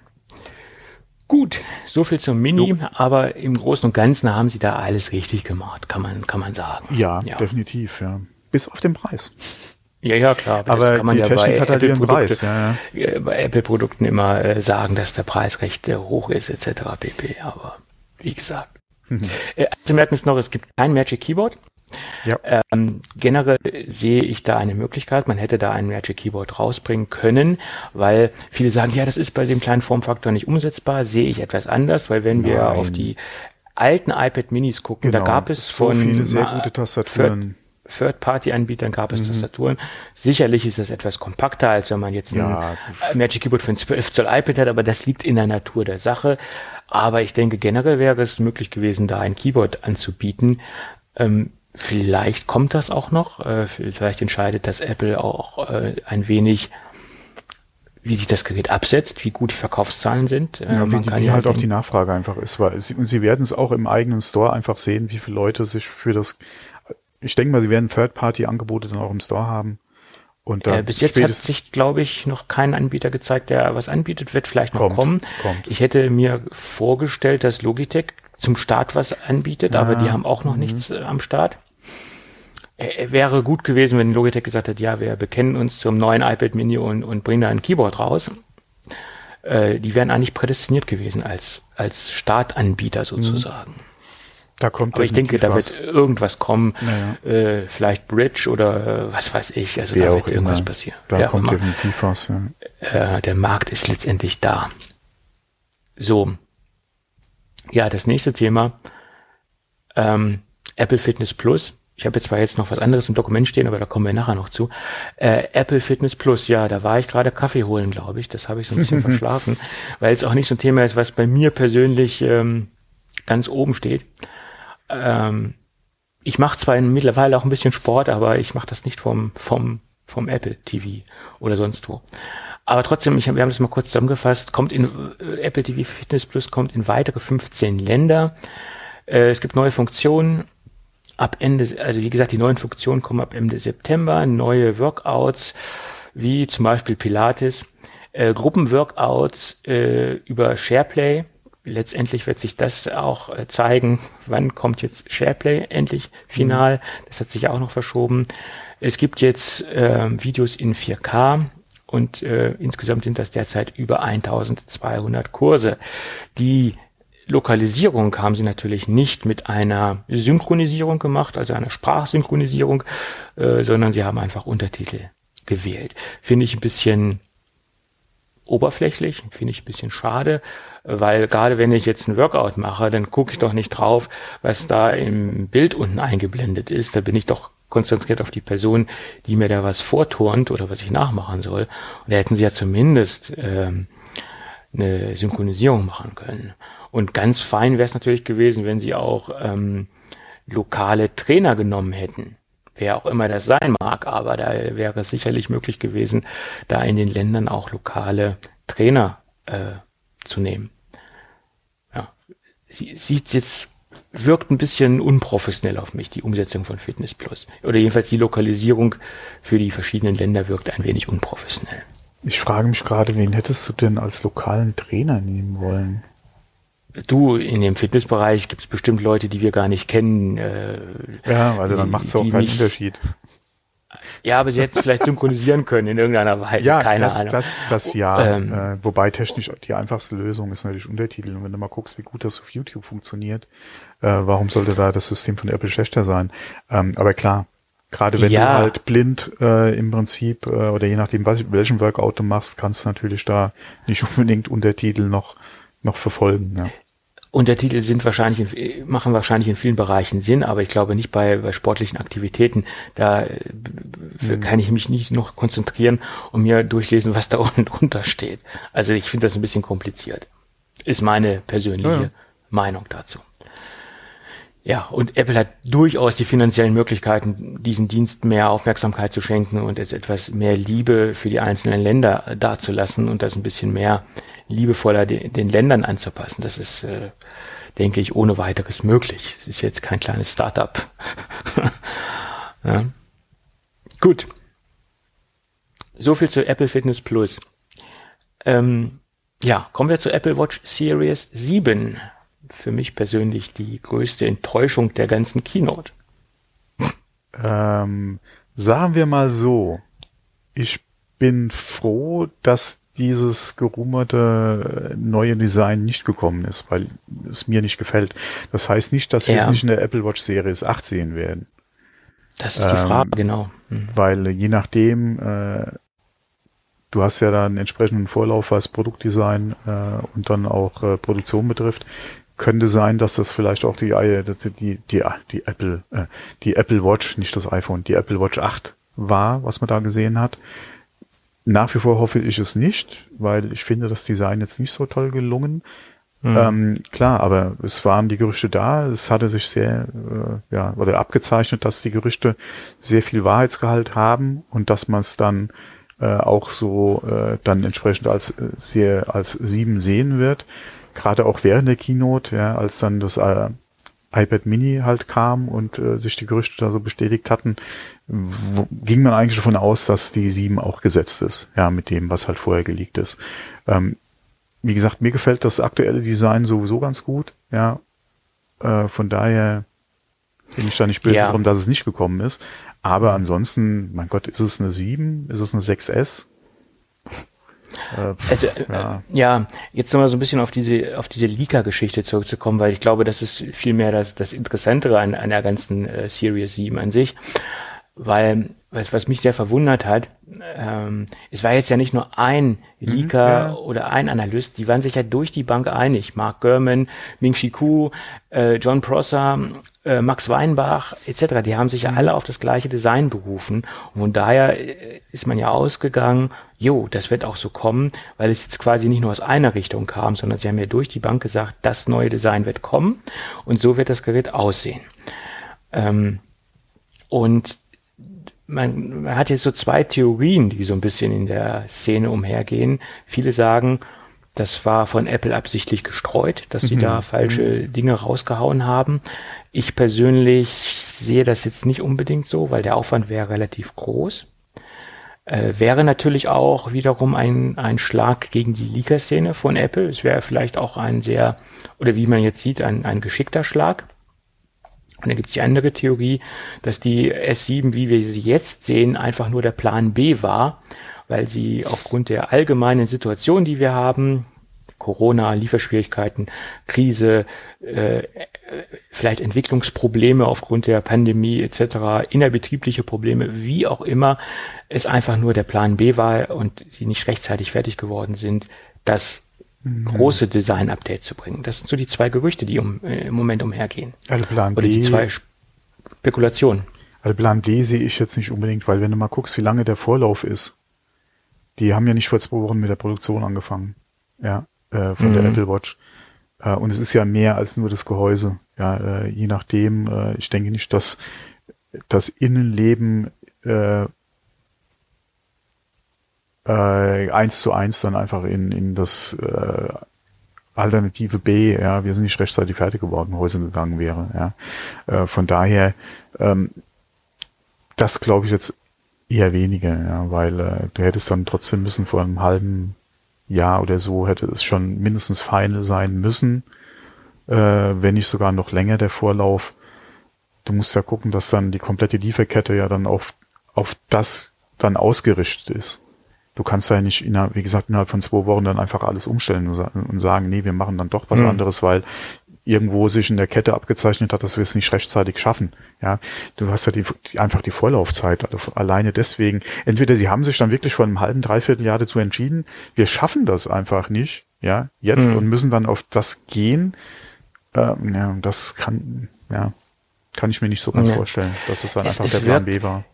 Gut, so viel zum Mini, jo. aber im Großen und Ganzen haben sie da alles richtig gemacht, kann man, kann man sagen. Ja, ja. definitiv, ja. Bis auf den Preis. Ja, ja, klar. Aber, aber kann man die ja bei Apple Preis. Ja, ja. Äh, bei Apple-Produkten immer äh, sagen, dass der Preis recht äh, hoch ist, etc. pp. Aber wie gesagt. Mhm. Äh, zu merken ist noch, es gibt kein Magic Keyboard. Ja. Ähm, generell sehe ich da eine Möglichkeit, man hätte da ein Magic Keyboard rausbringen können, weil viele sagen, ja, das ist bei dem kleinen Formfaktor nicht umsetzbar, sehe ich etwas anders, weil wenn Nein. wir auf die alten iPad Minis gucken, genau. da gab es so von viele sehr gute Tastaturen. Third-Party-Anbietern gab es mhm. Tastaturen. Sicherlich ist es etwas kompakter, als wenn man jetzt ja. ein Magic Keyboard für ein 12 Zoll iPad hat, aber das liegt in der Natur der Sache. Aber ich denke, generell wäre es möglich gewesen, da ein Keyboard anzubieten, ähm, Vielleicht kommt das auch noch. Äh, vielleicht entscheidet das Apple auch äh, ein wenig, wie sich das Gerät absetzt, wie gut die Verkaufszahlen sind. Äh, ja, wie, die, wie halt auch die Nachfrage einfach ist. Weil sie, und sie werden es auch im eigenen Store einfach sehen, wie viele Leute sich für das. Ich denke mal, sie werden Third-Party-Angebote dann auch im Store haben. Und dann äh, bis jetzt hat sich, glaube ich, noch kein Anbieter gezeigt, der was anbietet, wird vielleicht noch kommt, kommen. Kommt. Ich hätte mir vorgestellt, dass Logitech zum Start was anbietet, ja, aber die haben auch noch mhm. nichts äh, am Start äh, wäre gut gewesen, wenn Logitech gesagt hat, ja, wir bekennen uns zum neuen iPad Mini und, und bringen da ein Keyboard raus. Äh, die wären eigentlich prädestiniert gewesen als, als Startanbieter sozusagen. Mhm. Da kommt Aber ich denke, da wird irgendwas kommen, naja. äh, vielleicht Bridge oder äh, was weiß ich. Also Wer da wird irgendwas immer. passieren. Da Wer kommt definitiv was. Ja. Äh, der Markt ist letztendlich da. So. Ja, das nächste Thema. Ähm, Apple Fitness Plus ich habe jetzt zwar jetzt noch was anderes im Dokument stehen, aber da kommen wir nachher noch zu. Äh, Apple Fitness Plus, ja, da war ich gerade Kaffee holen, glaube ich. Das habe ich so ein bisschen verschlafen, weil es auch nicht so ein Thema ist, was bei mir persönlich ähm, ganz oben steht. Ähm, ich mache zwar mittlerweile auch ein bisschen Sport, aber ich mache das nicht vom, vom, vom Apple TV oder sonst wo. Aber trotzdem, ich, wir haben das mal kurz zusammengefasst, kommt in äh, Apple TV Fitness Plus kommt in weitere 15 Länder. Äh, es gibt neue Funktionen ab Ende, also wie gesagt, die neuen Funktionen kommen ab Ende September, neue Workouts, wie zum Beispiel Pilates, äh, Gruppenworkouts äh, über SharePlay, letztendlich wird sich das auch äh, zeigen, wann kommt jetzt SharePlay endlich final. Mhm. Das hat sich auch noch verschoben. Es gibt jetzt äh, Videos in 4K und äh, insgesamt sind das derzeit über 1200 Kurse. Die Lokalisierung haben sie natürlich nicht mit einer Synchronisierung gemacht, also einer Sprachsynchronisierung, äh, sondern sie haben einfach Untertitel gewählt. Finde ich ein bisschen oberflächlich, finde ich ein bisschen schade, weil gerade wenn ich jetzt ein Workout mache, dann gucke ich doch nicht drauf, was da im Bild unten eingeblendet ist. Da bin ich doch konzentriert auf die Person, die mir da was vorturnt oder was ich nachmachen soll. Und da hätten sie ja zumindest ähm, eine Synchronisierung machen können. Und ganz fein wäre es natürlich gewesen, wenn sie auch ähm, lokale Trainer genommen hätten. Wer auch immer das sein mag, aber da wäre es sicherlich möglich gewesen, da in den Ländern auch lokale Trainer äh, zu nehmen. Ja, sie sieht jetzt wirkt ein bisschen unprofessionell auf mich, die Umsetzung von Fitness Plus. Oder jedenfalls die Lokalisierung für die verschiedenen Länder wirkt ein wenig unprofessionell. Ich frage mich gerade, wen hättest du denn als lokalen Trainer nehmen wollen? Du, in dem Fitnessbereich gibt es bestimmt Leute, die wir gar nicht kennen. Äh, ja, also dann macht es auch keinen nicht, Unterschied. Ja, aber sie hätten es vielleicht synchronisieren können in irgendeiner Weise. Ja, keine das, Ahnung. Das, das ja. Ähm, äh, wobei technisch die einfachste Lösung ist natürlich Untertitel. Und wenn du mal guckst, wie gut das auf YouTube funktioniert, äh, warum sollte da das System von Apple schlechter sein? Ähm, aber klar, gerade wenn ja. du halt blind äh, im Prinzip äh, oder je nachdem, was, welchen Workout du machst, kannst du natürlich da nicht unbedingt Untertitel noch noch verfolgen. Ja. Untertitel sind wahrscheinlich in, machen wahrscheinlich in vielen Bereichen Sinn, aber ich glaube nicht bei, bei sportlichen Aktivitäten. Da mhm. kann ich mich nicht noch konzentrieren und mir durchlesen, was da unten drunter steht. Also ich finde das ein bisschen kompliziert. Ist meine persönliche ja, ja. Meinung dazu. Ja, und Apple hat durchaus die finanziellen Möglichkeiten, diesen Dienst mehr Aufmerksamkeit zu schenken und jetzt etwas mehr Liebe für die einzelnen Länder dazulassen und das ein bisschen mehr liebevoller den, den Ländern anzupassen. Das ist, äh, denke ich, ohne weiteres möglich. Es ist jetzt kein kleines Startup. ja. Gut. So viel zu Apple Fitness Plus. Ähm, ja, kommen wir zu Apple Watch Series 7. Für mich persönlich die größte Enttäuschung der ganzen Keynote. Ähm, sagen wir mal so, ich bin froh, dass dieses gerumerte neue Design nicht gekommen ist, weil es mir nicht gefällt. Das heißt nicht, dass wir ja. es nicht in der Apple Watch Series 8 sehen werden. Das ist die Frage, ähm, genau. Mhm. Weil je nachdem, äh, du hast ja dann entsprechenden Vorlauf, was Produktdesign äh, und dann auch äh, Produktion betrifft, könnte sein, dass das vielleicht auch die die die die Apple äh, die Apple Watch, nicht das iPhone, die Apple Watch 8 war, was man da gesehen hat. Nach wie vor hoffe ich es nicht, weil ich finde das Design jetzt nicht so toll gelungen. Mhm. Ähm, klar, aber es waren die Gerüchte da. Es hatte sich sehr, äh, ja, oder abgezeichnet, dass die Gerüchte sehr viel Wahrheitsgehalt haben und dass man es dann äh, auch so äh, dann entsprechend als äh, sehr als sieben sehen wird. Gerade auch während der Keynote, ja, als dann das äh, iPad Mini halt kam und äh, sich die Gerüchte da so bestätigt hatten, ging man eigentlich davon aus, dass die 7 auch gesetzt ist, ja, mit dem, was halt vorher geleakt ist. Ähm, wie gesagt, mir gefällt das aktuelle Design sowieso ganz gut, ja. Äh, von daher bin ich da nicht böse ja. darum, dass es nicht gekommen ist. Aber ansonsten, mein Gott, ist es eine 7? Ist es eine 6S? Äh, also, äh, ja. ja, jetzt nochmal so ein bisschen auf diese, auf diese Leaker-Geschichte zurückzukommen, weil ich glaube, das ist vielmehr das, das Interessantere an, an der ganzen äh, Series 7 an sich weil was, was mich sehr verwundert hat, ähm, es war jetzt ja nicht nur ein mhm, Leaker ja. oder ein Analyst, die waren sich ja durch die Bank einig. Mark Gurman, Ming Chi Ku, äh, John Prosser, äh, Max Weinbach etc., die haben sich ja mhm. alle auf das gleiche Design berufen. Und von daher äh, ist man ja ausgegangen, jo, das wird auch so kommen, weil es jetzt quasi nicht nur aus einer Richtung kam, sondern sie haben ja durch die Bank gesagt, das neue Design wird kommen und so wird das Gerät aussehen. Ähm, und man, man hat jetzt so zwei Theorien, die so ein bisschen in der Szene umhergehen. Viele sagen, das war von Apple absichtlich gestreut, dass sie mhm. da falsche mhm. Dinge rausgehauen haben. Ich persönlich sehe das jetzt nicht unbedingt so, weil der Aufwand wäre relativ groß. Äh, wäre natürlich auch wiederum ein, ein Schlag gegen die Leaker-Szene von Apple. Es wäre vielleicht auch ein sehr, oder wie man jetzt sieht, ein, ein geschickter Schlag. Und dann gibt es die andere Theorie, dass die S7, wie wir sie jetzt sehen, einfach nur der Plan B war, weil sie aufgrund der allgemeinen Situation, die wir haben, Corona, Lieferschwierigkeiten, Krise, äh, vielleicht Entwicklungsprobleme aufgrund der Pandemie etc., innerbetriebliche Probleme, wie auch immer, es einfach nur der Plan B war und sie nicht rechtzeitig fertig geworden sind, das. Große Design-Update zu bringen. Das sind so die zwei Gerüchte, die um, äh, im Moment umhergehen. Also Plan Oder die zwei Spekulationen. Also Plan B sehe ich jetzt nicht unbedingt, weil wenn du mal guckst, wie lange der Vorlauf ist, die haben ja nicht vor zwei Wochen mit der Produktion angefangen. Ja, äh, von mhm. der Apple Watch. Äh, und es ist ja mehr als nur das Gehäuse. Ja, äh, je nachdem, äh, ich denke nicht, dass das Innenleben äh, eins zu eins dann einfach in, in das äh, Alternative B, ja, wir sind nicht rechtzeitig fertig geworden, Häuser gegangen wäre. Ja. Äh, von daher, ähm, das glaube ich jetzt eher weniger, ja, weil äh, du hättest dann trotzdem müssen vor einem halben Jahr oder so hätte es schon mindestens Final sein müssen, äh, wenn nicht sogar noch länger der Vorlauf. Du musst ja gucken, dass dann die komplette Lieferkette ja dann auf, auf das dann ausgerichtet ist. Du kannst ja nicht innerhalb, wie gesagt, innerhalb von zwei Wochen dann einfach alles umstellen und sagen, nee, wir machen dann doch was mhm. anderes, weil irgendwo sich in der Kette abgezeichnet hat, dass wir es nicht rechtzeitig schaffen. Ja, du hast ja die, die einfach die Vorlaufzeit. Also alleine deswegen. Entweder sie haben sich dann wirklich vor einem halben, dreiviertel Jahr dazu entschieden, wir schaffen das einfach nicht, ja, jetzt mhm. und müssen dann auf das gehen. Ähm, ja, das kann, ja, kann ich mir nicht so ganz ja. vorstellen, dass es dann es, einfach es der Plan B war.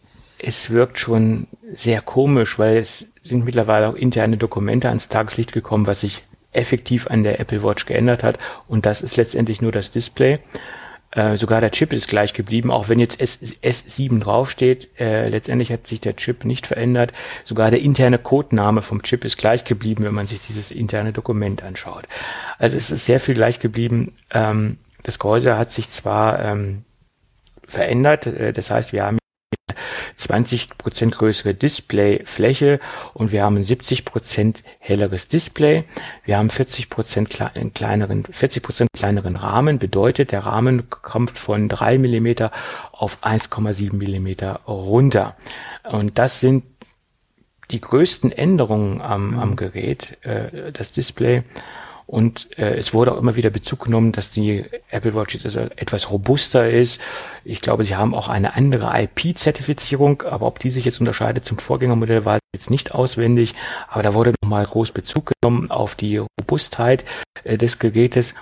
Es wirkt schon sehr komisch, weil es sind mittlerweile auch interne Dokumente ans Tageslicht gekommen, was sich effektiv an der Apple Watch geändert hat. Und das ist letztendlich nur das Display. Äh, sogar der Chip ist gleich geblieben, auch wenn jetzt S, S7 draufsteht. Äh, letztendlich hat sich der Chip nicht verändert. Sogar der interne Codename vom Chip ist gleich geblieben, wenn man sich dieses interne Dokument anschaut. Also es ist sehr viel gleich geblieben. Ähm, das Gehäuse hat sich zwar ähm, verändert, äh, das heißt, wir haben 20 Prozent größere Displayfläche und wir haben ein 70 Prozent helleres Display. Wir haben 40 Prozent kleineren, 40 Prozent kleineren Rahmen. Bedeutet, der Rahmen kommt von 3 Millimeter auf 1,7 Millimeter runter. Und das sind die größten Änderungen am, am Gerät, äh, das Display. Und äh, es wurde auch immer wieder Bezug genommen, dass die Apple Watch jetzt also etwas robuster ist. Ich glaube, sie haben auch eine andere IP-Zertifizierung, aber ob die sich jetzt unterscheidet zum Vorgängermodell, war jetzt nicht auswendig. Aber da wurde nochmal groß Bezug genommen auf die Robustheit äh, des Gerätes.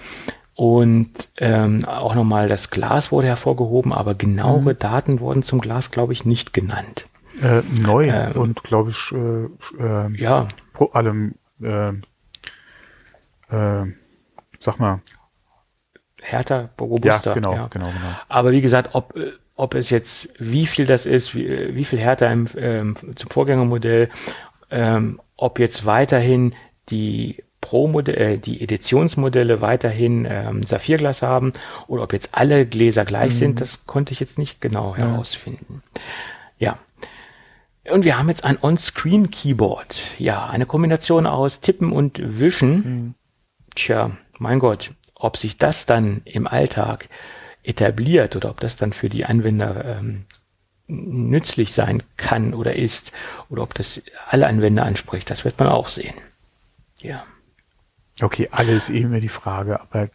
Und ähm, auch nochmal das Glas wurde hervorgehoben, aber genauere mhm. Daten wurden zum Glas, glaube ich, nicht genannt. Äh, neu ähm, und glaube ich äh, äh, ja. pro allem äh, äh, sag mal. Härter, robuster. Ja, genau, ja. genau, genau. Aber wie gesagt, ob, ob es jetzt, wie viel das ist, wie, wie viel härter im, ähm, zum Vorgängermodell, ähm, ob jetzt weiterhin die Pro-Modell, äh, die Editionsmodelle weiterhin ähm, Saphirglas haben oder ob jetzt alle Gläser gleich mhm. sind, das konnte ich jetzt nicht genau herausfinden. Ja. Und wir haben jetzt ein On-Screen-Keyboard. Ja, eine Kombination aus Tippen und Wischen. Mhm. Tja, mein Gott, ob sich das dann im Alltag etabliert oder ob das dann für die Anwender ähm, nützlich sein kann oder ist oder ob das alle Anwender anspricht, das wird man auch sehen. Ja. Okay, alles eben die Frage, aber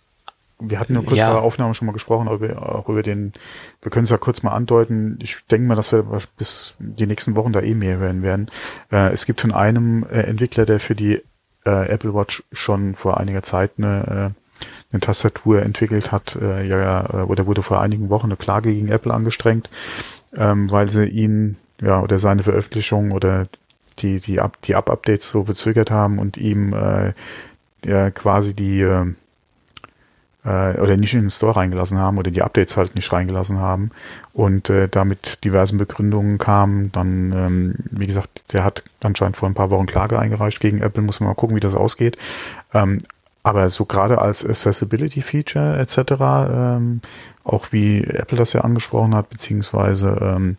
wir hatten ja kurz ja. vor der Aufnahme schon mal gesprochen, auch über, auch über den, wir können es ja kurz mal andeuten. Ich denke mal, dass wir bis die nächsten Wochen da eh mehr hören werden. Äh, es gibt von einem äh, Entwickler, der für die äh, Apple Watch schon vor einiger Zeit eine, äh, eine Tastatur entwickelt hat, äh, ja, äh, oder wurde vor einigen Wochen eine Klage gegen Apple angestrengt, ähm, weil sie ihn, ja, oder seine Veröffentlichung oder die, die, Up, die Up-Updates so bezögert haben und ihm äh, ja, quasi die äh, äh, oder nicht in den Store reingelassen haben oder die Updates halt nicht reingelassen haben und äh, damit diversen Begründungen kamen. Dann, ähm, wie gesagt, der hat anscheinend vor ein paar Wochen Klage eingereicht gegen Apple, muss man mal gucken, wie das ausgeht. Ähm, aber so gerade als Accessibility Feature etc., ähm, auch wie Apple das ja angesprochen hat, beziehungsweise ähm,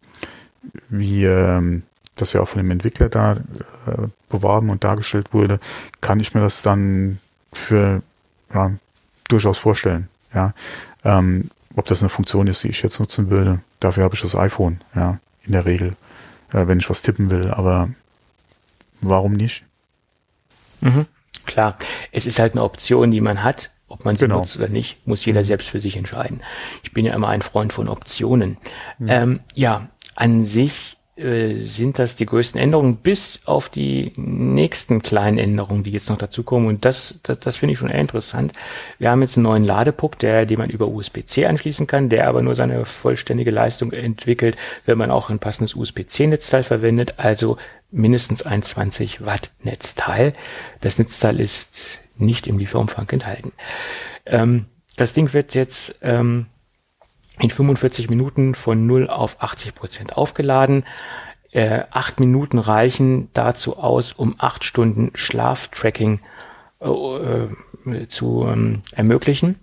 wie ähm, das ja auch von dem Entwickler da äh, beworben und dargestellt wurde, kann ich mir das dann für ja, durchaus vorstellen. Ja, ähm, ob das eine Funktion ist, die ich jetzt nutzen würde. Dafür habe ich das iPhone. Ja, in der Regel, äh, wenn ich was tippen will. Aber warum nicht? Mhm. Klar, es ist halt eine Option, die man hat. Ob man sie genau. nutzt oder nicht, muss jeder mhm. selbst für sich entscheiden. Ich bin ja immer ein Freund von Optionen. Mhm. Ähm, ja, an sich sind das die größten Änderungen, bis auf die nächsten kleinen Änderungen, die jetzt noch dazukommen. Und das, das, das finde ich schon interessant. Wir haben jetzt einen neuen Ladepuck, der, den man über USB-C anschließen kann, der aber nur seine vollständige Leistung entwickelt, wenn man auch ein passendes USB-C-Netzteil verwendet, also mindestens ein 20 Watt Netzteil. Das Netzteil ist nicht im Lieferumfang enthalten. Ähm, das Ding wird jetzt ähm, in 45 Minuten von 0 auf 80 Prozent aufgeladen. Äh, acht Minuten reichen dazu aus, um acht Stunden Schlaftracking äh, äh, zu ähm, ermöglichen.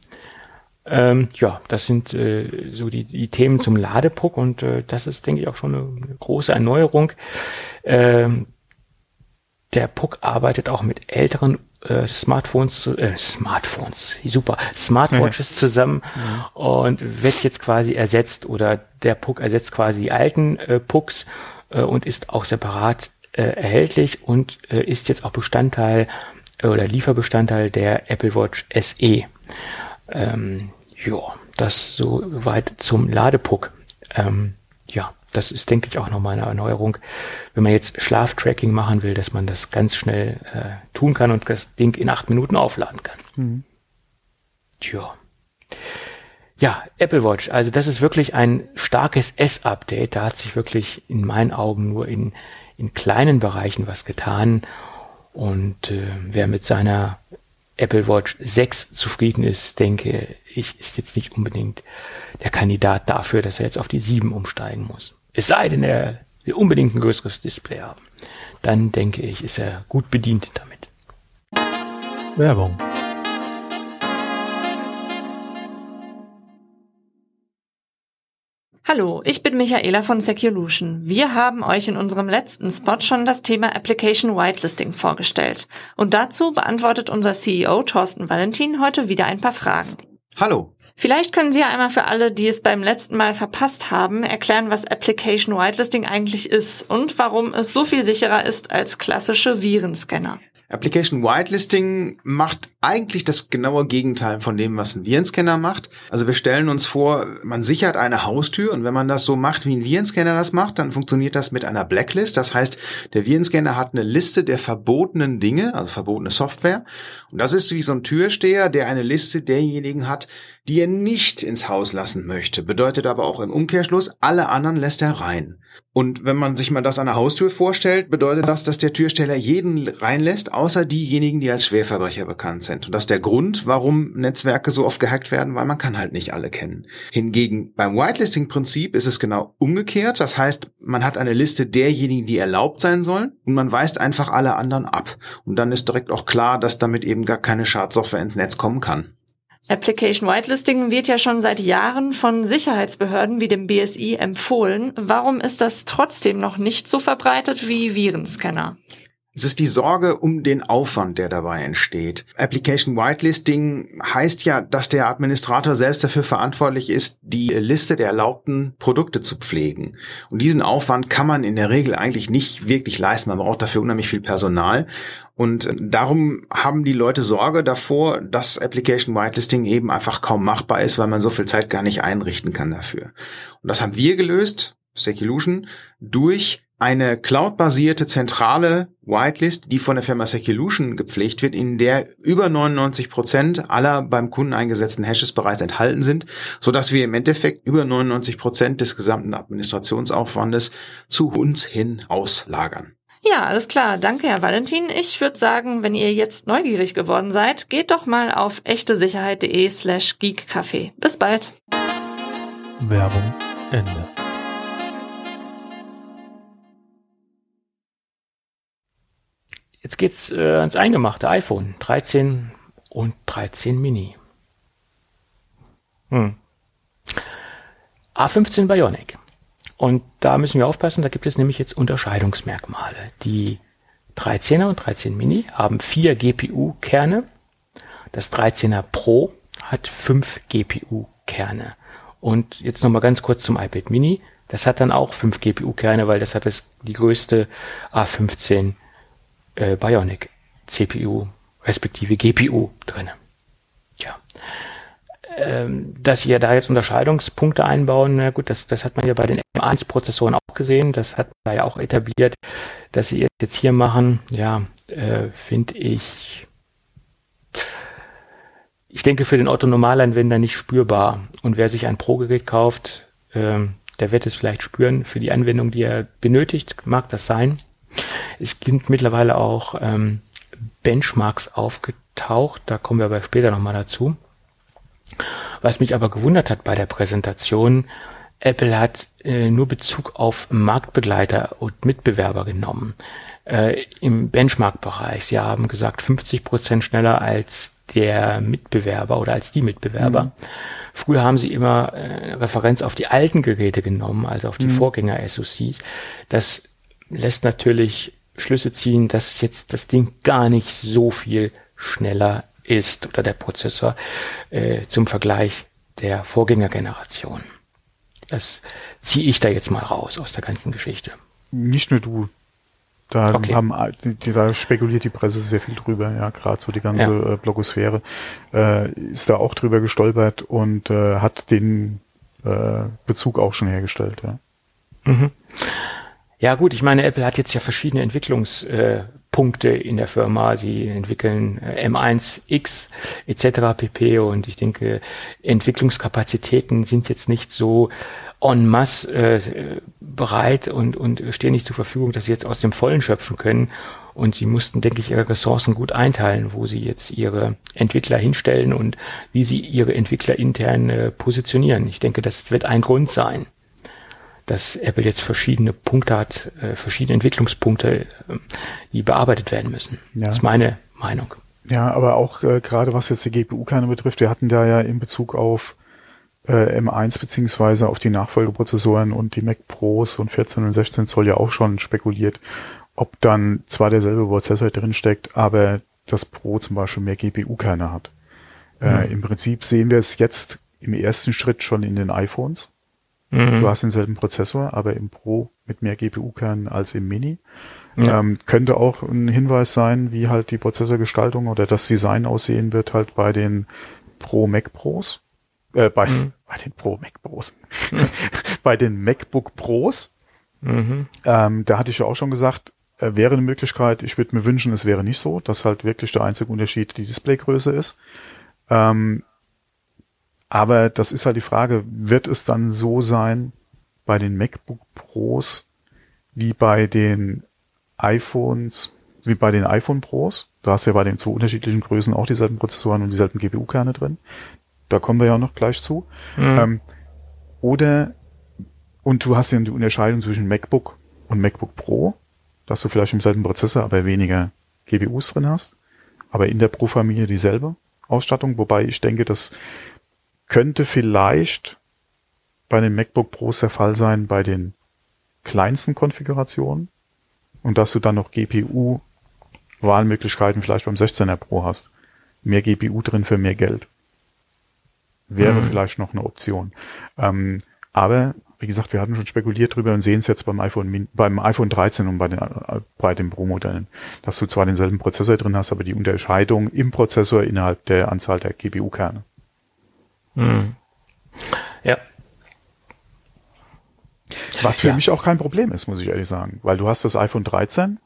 Ähm, ja, das sind äh, so die, die Themen zum Ladepuck und äh, das ist, denke ich, auch schon eine, eine große Erneuerung. Ähm, der Puck arbeitet auch mit älteren äh, Smartphones, äh, Smartphones, super, Smartwatches zusammen ja. und wird jetzt quasi ersetzt oder der Puck ersetzt quasi die alten äh, Pucks äh, und ist auch separat äh, erhältlich und äh, ist jetzt auch Bestandteil äh, oder Lieferbestandteil der Apple Watch SE. Ähm, ja, das soweit zum Ladepuck. Ähm, ja, das ist, denke ich, auch nochmal eine Erneuerung. Wenn man jetzt Schlaftracking machen will, dass man das ganz schnell äh, tun kann und das Ding in acht Minuten aufladen kann. Mhm. Tja. Ja, Apple Watch. Also das ist wirklich ein starkes S-Update. Da hat sich wirklich in meinen Augen nur in, in kleinen Bereichen was getan. Und äh, wer mit seiner Apple Watch 6 zufrieden ist, denke ich, ist jetzt nicht unbedingt der Kandidat dafür, dass er jetzt auf die 7 umsteigen muss. Es sei denn, er will unbedingt ein größeres Display haben. Dann denke ich, ist er gut bedient damit. Werbung. Hallo, ich bin Michaela von Seculution. Wir haben euch in unserem letzten Spot schon das Thema Application Whitelisting vorgestellt. Und dazu beantwortet unser CEO Thorsten Valentin heute wieder ein paar Fragen. Hallo. Vielleicht können Sie ja einmal für alle, die es beim letzten Mal verpasst haben, erklären, was Application Whitelisting eigentlich ist und warum es so viel sicherer ist als klassische Virenscanner. Application Whitelisting macht eigentlich das genaue Gegenteil von dem, was ein Virenscanner macht. Also wir stellen uns vor, man sichert eine Haustür und wenn man das so macht, wie ein Virenscanner das macht, dann funktioniert das mit einer Blacklist. Das heißt, der Virenscanner hat eine Liste der verbotenen Dinge, also verbotene Software. Und das ist wie so ein Türsteher, der eine Liste derjenigen hat, die er nicht ins Haus lassen möchte. Bedeutet aber auch im Umkehrschluss, alle anderen lässt er rein. Und wenn man sich mal das an der Haustür vorstellt, bedeutet das, dass der Türsteller jeden reinlässt, außer diejenigen, die als Schwerverbrecher bekannt sind. Und das ist der Grund, warum Netzwerke so oft gehackt werden, weil man kann halt nicht alle kennen. Hingegen beim Whitelisting-Prinzip ist es genau umgekehrt. Das heißt, man hat eine Liste derjenigen, die erlaubt sein sollen und man weist einfach alle anderen ab. Und dann ist direkt auch klar, dass damit eben gar keine Schadsoftware ins Netz kommen kann. Application Whitelisting wird ja schon seit Jahren von Sicherheitsbehörden wie dem BSI empfohlen. Warum ist das trotzdem noch nicht so verbreitet wie Virenscanner? Es ist die Sorge um den Aufwand, der dabei entsteht. Application Whitelisting heißt ja, dass der Administrator selbst dafür verantwortlich ist, die Liste der erlaubten Produkte zu pflegen. Und diesen Aufwand kann man in der Regel eigentlich nicht wirklich leisten. Man braucht dafür unheimlich viel Personal. Und darum haben die Leute Sorge davor, dass Application Whitelisting eben einfach kaum machbar ist, weil man so viel Zeit gar nicht einrichten kann dafür. Und das haben wir gelöst, Seculution, durch eine cloud-basierte zentrale Whitelist, die von der Firma Seculution gepflegt wird, in der über 99 Prozent aller beim Kunden eingesetzten Hashes bereits enthalten sind, so dass wir im Endeffekt über 99 Prozent des gesamten Administrationsaufwandes zu uns hin auslagern. Ja, alles klar. Danke, Herr Valentin. Ich würde sagen, wenn ihr jetzt neugierig geworden seid, geht doch mal auf echtesicherheit.de slash geekcafé. Bis bald. Werbung Ende. Jetzt geht's äh, ans eingemachte iPhone 13 und 13 Mini. Hm. A15 Bionic. Und da müssen wir aufpassen, da gibt es nämlich jetzt Unterscheidungsmerkmale. Die 13er und 13 Mini haben vier GPU-Kerne. Das 13er Pro hat fünf GPU-Kerne. Und jetzt nochmal ganz kurz zum iPad Mini. Das hat dann auch fünf GPU-Kerne, weil das hat das, die größte A15 äh, Bionic CPU respektive GPU drinne. Ja. Ähm, dass sie ja da jetzt Unterscheidungspunkte einbauen, na gut, das, das hat man ja bei den M1-Prozessoren auch gesehen, das hat man ja auch etabliert, dass sie jetzt hier machen, ja, äh, finde ich, ich denke für den Otto Normalanwender nicht spürbar. Und wer sich ein Pro-Gerät kauft, äh, der wird es vielleicht spüren. Für die Anwendung, die er benötigt, mag das sein. Es sind mittlerweile auch ähm, Benchmarks aufgetaucht, da kommen wir aber später nochmal dazu. Was mich aber gewundert hat bei der Präsentation, Apple hat äh, nur Bezug auf Marktbegleiter und Mitbewerber genommen. Äh, Im Benchmark-Bereich. Sie haben gesagt 50 Prozent schneller als der Mitbewerber oder als die Mitbewerber. Mhm. Früher haben sie immer äh, Referenz auf die alten Geräte genommen, also auf die mhm. Vorgänger-SoCs. Das lässt natürlich Schlüsse ziehen, dass jetzt das Ding gar nicht so viel schneller ist oder der Prozessor äh, zum Vergleich der Vorgängergeneration. Das ziehe ich da jetzt mal raus aus der ganzen Geschichte. Nicht nur du. Da, okay. haben, da spekuliert die Presse sehr viel drüber, ja, gerade so die ganze ja. Äh, Blogosphäre äh, ist da auch drüber gestolpert und äh, hat den äh, Bezug auch schon hergestellt, ja. Mhm. Ja gut, ich meine, Apple hat jetzt ja verschiedene Entwicklungspunkte äh, in der Firma. Sie entwickeln äh, M1X etc. pp. Und ich denke, Entwicklungskapazitäten sind jetzt nicht so en masse äh, bereit und, und stehen nicht zur Verfügung, dass sie jetzt aus dem Vollen schöpfen können. Und sie mussten, denke ich, ihre Ressourcen gut einteilen, wo sie jetzt ihre Entwickler hinstellen und wie sie ihre Entwickler intern äh, positionieren. Ich denke, das wird ein Grund sein dass Apple jetzt verschiedene Punkte hat, äh, verschiedene Entwicklungspunkte, äh, die bearbeitet werden müssen. Ja. Das ist meine Meinung. Ja, aber auch äh, gerade was jetzt die GPU-Kerne betrifft, wir hatten da ja in Bezug auf äh, M1 beziehungsweise auf die Nachfolgeprozessoren und die Mac Pros und 14 und 16 Zoll ja auch schon spekuliert, ob dann zwar derselbe Prozessor drin steckt, aber das Pro zum Beispiel mehr GPU-Kerne hat. Äh, mhm. Im Prinzip sehen wir es jetzt im ersten Schritt schon in den iPhones. Mhm. Du hast denselben Prozessor, aber im Pro mit mehr GPU-Kernen als im Mini. Ja. Ähm, könnte auch ein Hinweis sein, wie halt die Prozessorgestaltung oder das Design aussehen wird halt bei den Pro Mac Pros. Äh, bei, mhm. bei den Pro Mac Pros. bei den MacBook Pros. Mhm. Ähm, da hatte ich ja auch schon gesagt, äh, wäre eine Möglichkeit, ich würde mir wünschen, es wäre nicht so, dass halt wirklich der einzige Unterschied die Displaygröße ist. Ähm, aber das ist halt die Frage, wird es dann so sein bei den MacBook Pros wie bei den iPhones, wie bei den iPhone Pros? Da hast du ja bei den zwei unterschiedlichen Größen auch dieselben Prozessoren und dieselben GPU-Kerne drin. Da kommen wir ja auch noch gleich zu. Mhm. Ähm, oder, und du hast ja die Unterscheidung zwischen MacBook und MacBook Pro, dass du vielleicht im selben Prozessor, aber weniger GPUs drin hast, aber in der Pro-Familie dieselbe Ausstattung, wobei ich denke, dass könnte vielleicht bei den MacBook Pros der Fall sein bei den kleinsten Konfigurationen und dass du dann noch GPU Wahlmöglichkeiten vielleicht beim 16er Pro hast. Mehr GPU drin für mehr Geld. Wäre mhm. vielleicht noch eine Option. Ähm, aber wie gesagt, wir hatten schon spekuliert drüber und sehen es jetzt beim iPhone, beim iPhone 13 und bei den, äh, bei den Pro-Modellen, dass du zwar denselben Prozessor drin hast, aber die Unterscheidung im Prozessor innerhalb der Anzahl der GPU-Kerne. Hm. Ja. Was für ja. mich auch kein Problem ist, muss ich ehrlich sagen, weil du hast das iPhone 13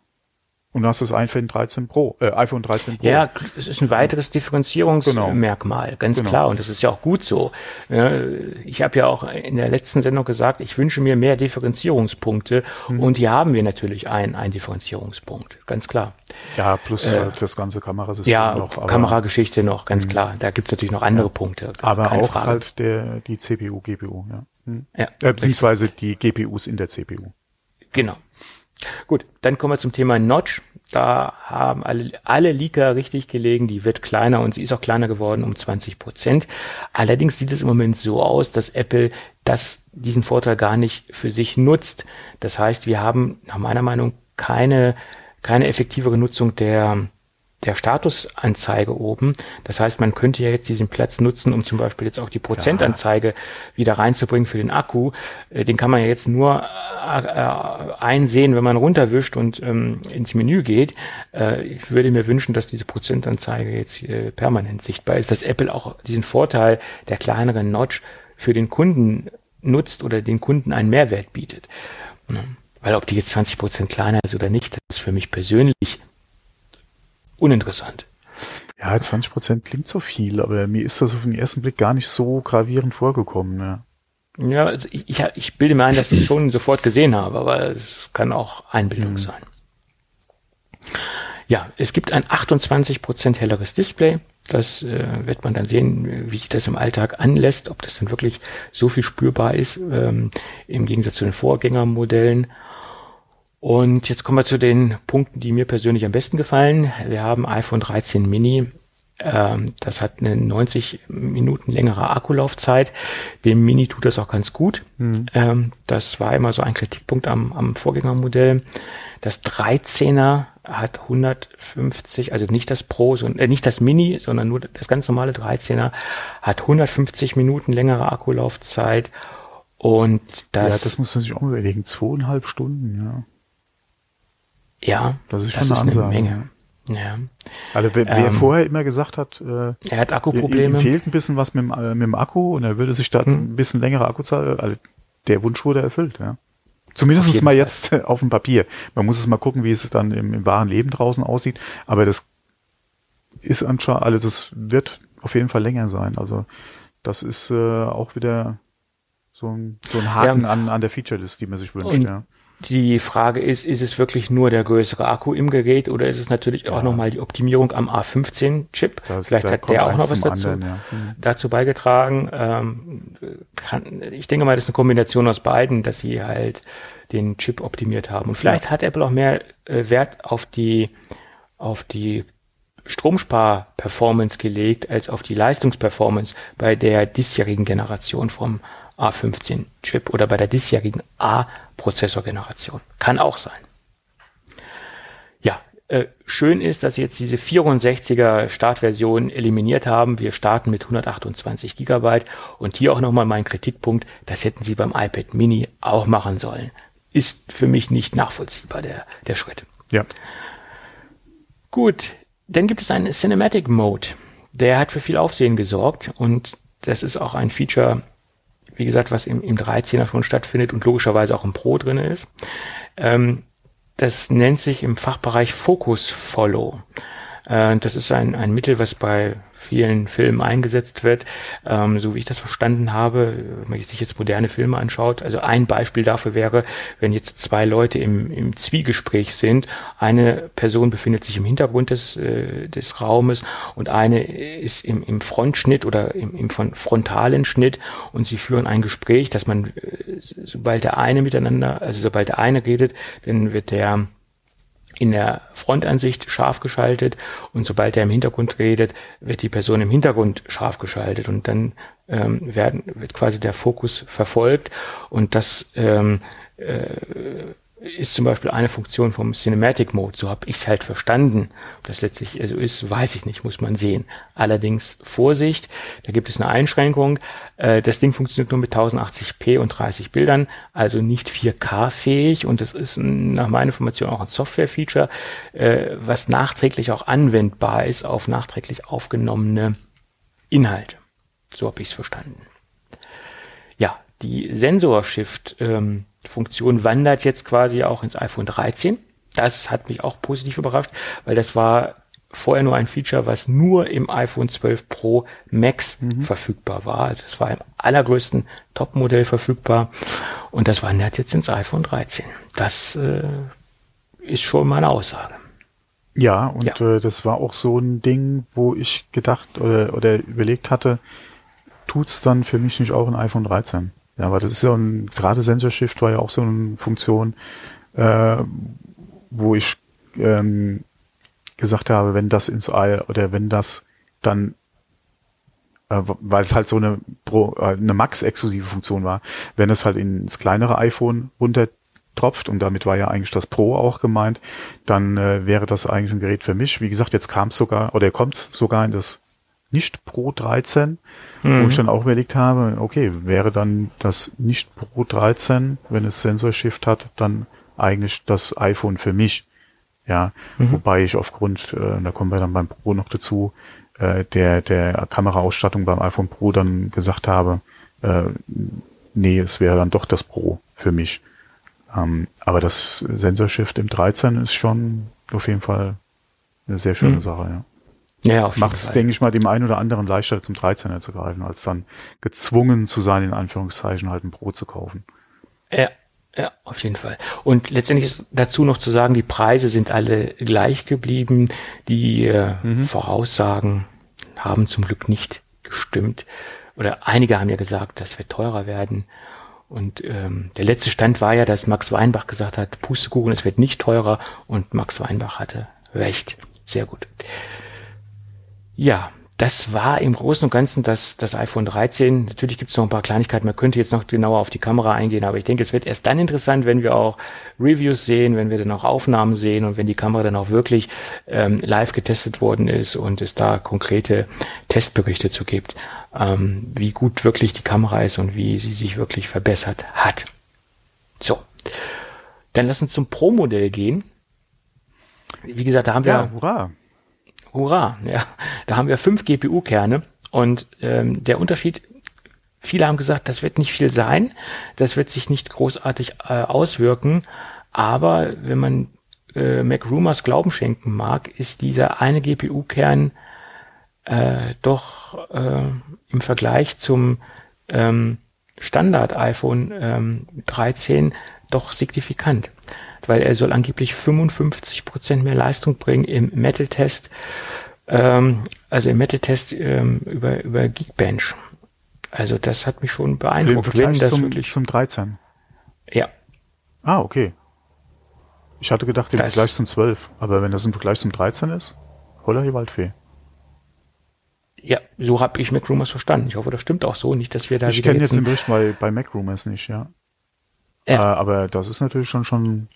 und du hast das iPhone 13 Pro, äh, iPhone 13 Pro. Ja, es ist ein weiteres Differenzierungsmerkmal, genau. ganz genau. klar. Und das ist ja auch gut so. Ich habe ja auch in der letzten Sendung gesagt, ich wünsche mir mehr Differenzierungspunkte. Hm. Und hier haben wir natürlich einen, einen Differenzierungspunkt, ganz klar. Ja, plus äh, das ganze Kamerasystem ja, noch. Ja, Kamerageschichte noch, ganz hm. klar. Da gibt's natürlich noch andere ja. Punkte. Aber auch Frage. halt der, die CPU, GPU, ja. Hm. ja äh, beziehungsweise die GPUs in der CPU. Genau. Gut, dann kommen wir zum Thema Notch. Da haben alle, alle Leaker richtig gelegen. Die wird kleiner und sie ist auch kleiner geworden um 20 Prozent. Allerdings sieht es im Moment so aus, dass Apple das, diesen Vorteil gar nicht für sich nutzt. Das heißt, wir haben nach meiner Meinung keine, keine effektivere Nutzung der, der Statusanzeige oben. Das heißt, man könnte ja jetzt diesen Platz nutzen, um zum Beispiel jetzt auch die Prozentanzeige ja. wieder reinzubringen für den Akku. Äh, den kann man ja jetzt nur äh, äh, einsehen, wenn man runterwischt und ähm, ins Menü geht. Äh, ich würde mir wünschen, dass diese Prozentanzeige jetzt äh, permanent sichtbar ist, dass Apple auch diesen Vorteil der kleineren Notch für den Kunden nutzt oder den Kunden einen Mehrwert bietet. Weil ob die jetzt 20 Prozent kleiner ist oder nicht, das ist für mich persönlich uninteressant. Ja, 20 Prozent klingt so viel, aber mir ist das auf den ersten Blick gar nicht so gravierend vorgekommen. Ja, ja also ich, ich, ich bilde mir ein, dass ich es schon sofort gesehen habe, aber es kann auch Einbildung mhm. sein. Ja, es gibt ein 28 Prozent helleres Display. Das äh, wird man dann sehen, wie sich das im Alltag anlässt, ob das dann wirklich so viel spürbar ist, ähm, im Gegensatz zu den Vorgängermodellen. Und jetzt kommen wir zu den Punkten, die mir persönlich am besten gefallen. Wir haben iPhone 13 Mini. Ähm, das hat eine 90 Minuten längere Akkulaufzeit. Dem Mini tut das auch ganz gut. Mhm. Ähm, das war immer so ein Kritikpunkt am, am Vorgängermodell. Das 13er hat 150, also nicht das Pro, sondern, äh, nicht das Mini, sondern nur das ganz normale 13er hat 150 Minuten längere Akkulaufzeit. Und das. Ja, das muss man sich auch überlegen. Zweieinhalb Stunden, ja. Ja, das ist schon das eine, ist eine Menge. Ja. Also wer, wer ähm, vorher immer gesagt hat, äh, er hat Akkuprobleme. Ihm fehlt ein bisschen was mit dem, äh, mit dem Akku und er würde sich da hm. ein bisschen längere Akkuzahl, also der Wunsch wurde erfüllt, ja. Zumindest mal Fall. jetzt auf dem Papier. Man muss es mal gucken, wie es dann im, im wahren Leben draußen aussieht. Aber das ist anscheinend, also das wird auf jeden Fall länger sein. Also das ist äh, auch wieder so ein, so ein Haken ja. an, an der Feature-List, die man sich wünscht. Und ja. Die Frage ist, ist es wirklich nur der größere Akku im Gerät oder ist es natürlich ja. auch nochmal die Optimierung am A15-Chip? Vielleicht hat der auch noch was dazu, anderen, ja. mhm. dazu beigetragen. Ähm, kann, ich denke mal, das ist eine Kombination aus beiden, dass sie halt den Chip optimiert haben. Und vielleicht ja. hat Apple auch mehr äh, Wert auf die, auf die Stromspar-Performance gelegt als auf die Leistungsperformance bei der diesjährigen Generation vom A15-Chip oder bei der diesjährigen A-Prozessorgeneration. Kann auch sein. Ja, äh, schön ist, dass sie jetzt diese 64er Startversion eliminiert haben. Wir starten mit 128 Gigabyte und hier auch nochmal mein Kritikpunkt, das hätten sie beim iPad Mini auch machen sollen. Ist für mich nicht nachvollziehbar, der, der Schritt. Ja. Gut, dann gibt es einen Cinematic Mode. Der hat für viel Aufsehen gesorgt und das ist auch ein Feature, wie gesagt, was im, im 13er schon stattfindet und logischerweise auch im Pro drinne ist. Ähm, das nennt sich im Fachbereich Focus Follow. Äh, das ist ein, ein Mittel, was bei vielen Filmen eingesetzt wird, ähm, so wie ich das verstanden habe, wenn man sich jetzt moderne Filme anschaut. Also ein Beispiel dafür wäre, wenn jetzt zwei Leute im, im Zwiegespräch sind, eine Person befindet sich im Hintergrund des, äh, des Raumes und eine ist im, im Frontschnitt oder im, im frontalen Schnitt und sie führen ein Gespräch, dass man, äh, sobald der eine miteinander, also sobald der eine redet, dann wird der in der Frontansicht scharf geschaltet und sobald er im Hintergrund redet, wird die Person im Hintergrund scharf geschaltet und dann ähm, werden, wird quasi der Fokus verfolgt und das ähm, äh, ist zum Beispiel eine Funktion vom Cinematic Mode. So habe ich es halt verstanden. Ob das letztlich so ist, weiß ich nicht, muss man sehen. Allerdings Vorsicht, da gibt es eine Einschränkung. Äh, das Ding funktioniert nur mit 1080p und 30 Bildern, also nicht 4K-fähig und das ist nach meiner Information auch ein Software-Feature, äh, was nachträglich auch anwendbar ist auf nachträglich aufgenommene Inhalte. So habe ich es verstanden. Ja, die Sensor-Shift ähm, Funktion wandert jetzt quasi auch ins iPhone 13. Das hat mich auch positiv überrascht, weil das war vorher nur ein Feature, was nur im iPhone 12 Pro Max mhm. verfügbar war. Also es war im allergrößten Top-Modell verfügbar und das wandert jetzt ins iPhone 13. Das äh, ist schon meine Aussage. Ja, und ja. Äh, das war auch so ein Ding, wo ich gedacht oder, oder überlegt hatte, tut's dann für mich nicht auch ein iPhone 13? Ja, aber das ist ja ein, gerade Sensor Shift war ja auch so eine Funktion, äh, wo ich ähm, gesagt habe, wenn das ins All oder wenn das dann äh, weil es halt so eine Pro, äh, eine Max-exklusive Funktion war, wenn es halt ins kleinere iPhone runtertropft und damit war ja eigentlich das Pro auch gemeint, dann äh, wäre das eigentlich ein Gerät für mich. Wie gesagt, jetzt kam es sogar oder kommt sogar in das nicht Pro 13, mhm. wo ich dann auch überlegt habe, okay, wäre dann das nicht Pro 13, wenn es Sensor Shift hat, dann eigentlich das iPhone für mich. Ja, mhm. wobei ich aufgrund, äh, da kommen wir dann beim Pro noch dazu, äh, der, der Kameraausstattung beim iPhone Pro dann gesagt habe, äh, nee, es wäre dann doch das Pro für mich. Ähm, aber das Sensorshift im 13 ist schon auf jeden Fall eine sehr schöne mhm. Sache, ja. Ja, Macht es, denke ich mal, dem einen oder anderen leichter zum 13er zu greifen, als dann gezwungen zu sein, in Anführungszeichen halt ein Pro zu kaufen. Ja, ja, auf jeden Fall. Und letztendlich ist dazu noch zu sagen, die Preise sind alle gleich geblieben. Die äh, mhm. Voraussagen haben zum Glück nicht gestimmt. Oder einige haben ja gesagt, das wird teurer werden. Und ähm, der letzte Stand war ja, dass Max Weinbach gesagt hat, Pustekuchen, es wird nicht teurer. Und Max Weinbach hatte recht. Sehr gut. Ja, das war im Großen und Ganzen das, das iPhone 13. Natürlich gibt es noch ein paar Kleinigkeiten. Man könnte jetzt noch genauer auf die Kamera eingehen, aber ich denke, es wird erst dann interessant, wenn wir auch Reviews sehen, wenn wir dann auch Aufnahmen sehen und wenn die Kamera dann auch wirklich ähm, live getestet worden ist und es da konkrete Testberichte zu gibt, ähm, wie gut wirklich die Kamera ist und wie sie sich wirklich verbessert hat. So, dann lass uns zum Pro-Modell gehen. Wie gesagt, da haben ja, wir. Hurra Hurra, ja. Da haben wir fünf GPU-Kerne und ähm, der Unterschied, viele haben gesagt, das wird nicht viel sein, das wird sich nicht großartig äh, auswirken, aber wenn man äh, Mac Rumors Glauben schenken mag, ist dieser eine GPU-Kern äh, doch äh, im Vergleich zum ähm, Standard iPhone ähm, 13 doch signifikant weil er soll angeblich 55 Prozent mehr Leistung bringen im Metal-Test, ähm, also im Metal-Test ähm, über, über Geekbench. Also das hat mich schon beeindruckt. Im Vergleich zum, wirklich, zum 13? Ja. Ah, okay. Ich hatte gedacht im das Vergleich zum 12, aber wenn das im Vergleich zum 13 ist, holla die Waldfee. Ja, so habe ich MacRumors verstanden. Ich hoffe, das stimmt auch so. Nicht, dass wir da Ich kenne jetzt den Bericht bei, bei MacRumors nicht, ja. ja. Äh, aber das ist natürlich schon schon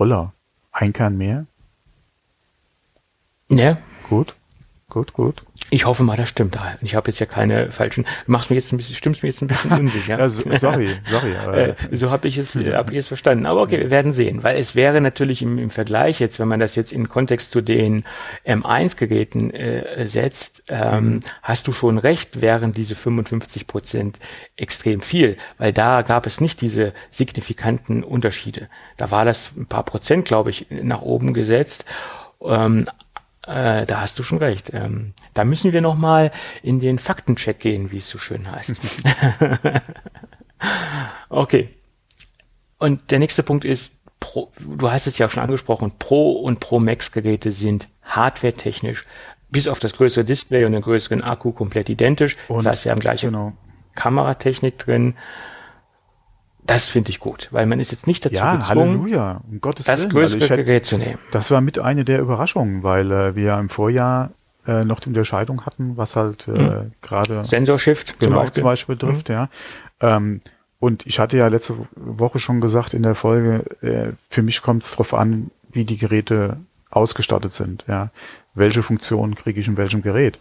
Holla. Ein Kern mehr? Ja. Gut, gut, gut. Ich hoffe mal, das stimmt. Ich habe jetzt ja keine falschen. Du machst mir jetzt ein bisschen, stimmst mir jetzt ein bisschen unsicher. ja, sorry, sorry. äh, so habe ich es, hab ich es verstanden. Aber okay, wir werden sehen, weil es wäre natürlich im, im Vergleich jetzt, wenn man das jetzt in Kontext zu den M1-Geräten äh, setzt, ähm, mhm. hast du schon recht, wären diese 55 Prozent extrem viel, weil da gab es nicht diese signifikanten Unterschiede. Da war das ein paar Prozent, glaube ich, nach oben gesetzt. Ähm, äh, da hast du schon recht. Ähm, da müssen wir noch mal in den Faktencheck gehen, wie es so schön heißt. okay. Und der nächste Punkt ist, Pro, du hast es ja schon angesprochen, Pro und Pro Max Geräte sind hardware-technisch bis auf das größere Display und den größeren Akku komplett identisch. Und, das heißt, wir haben gleiche genau. Kameratechnik drin. Das finde ich gut, weil man ist jetzt nicht dazu ja, gezwungen, Halleluja, um Gottes das Willen. größere also Gerät zu nehmen. Das war mit eine der Überraschungen, weil äh, wir im Vorjahr äh, noch die Unterscheidung hatten, was halt äh, hm. gerade Sensorshift genau, zum Beispiel, zum Beispiel trifft, hm. ja. Ähm, und ich hatte ja letzte Woche schon gesagt in der Folge, äh, für mich kommt es darauf an, wie die Geräte ausgestattet sind, ja. Welche Funktionen kriege ich in welchem Gerät?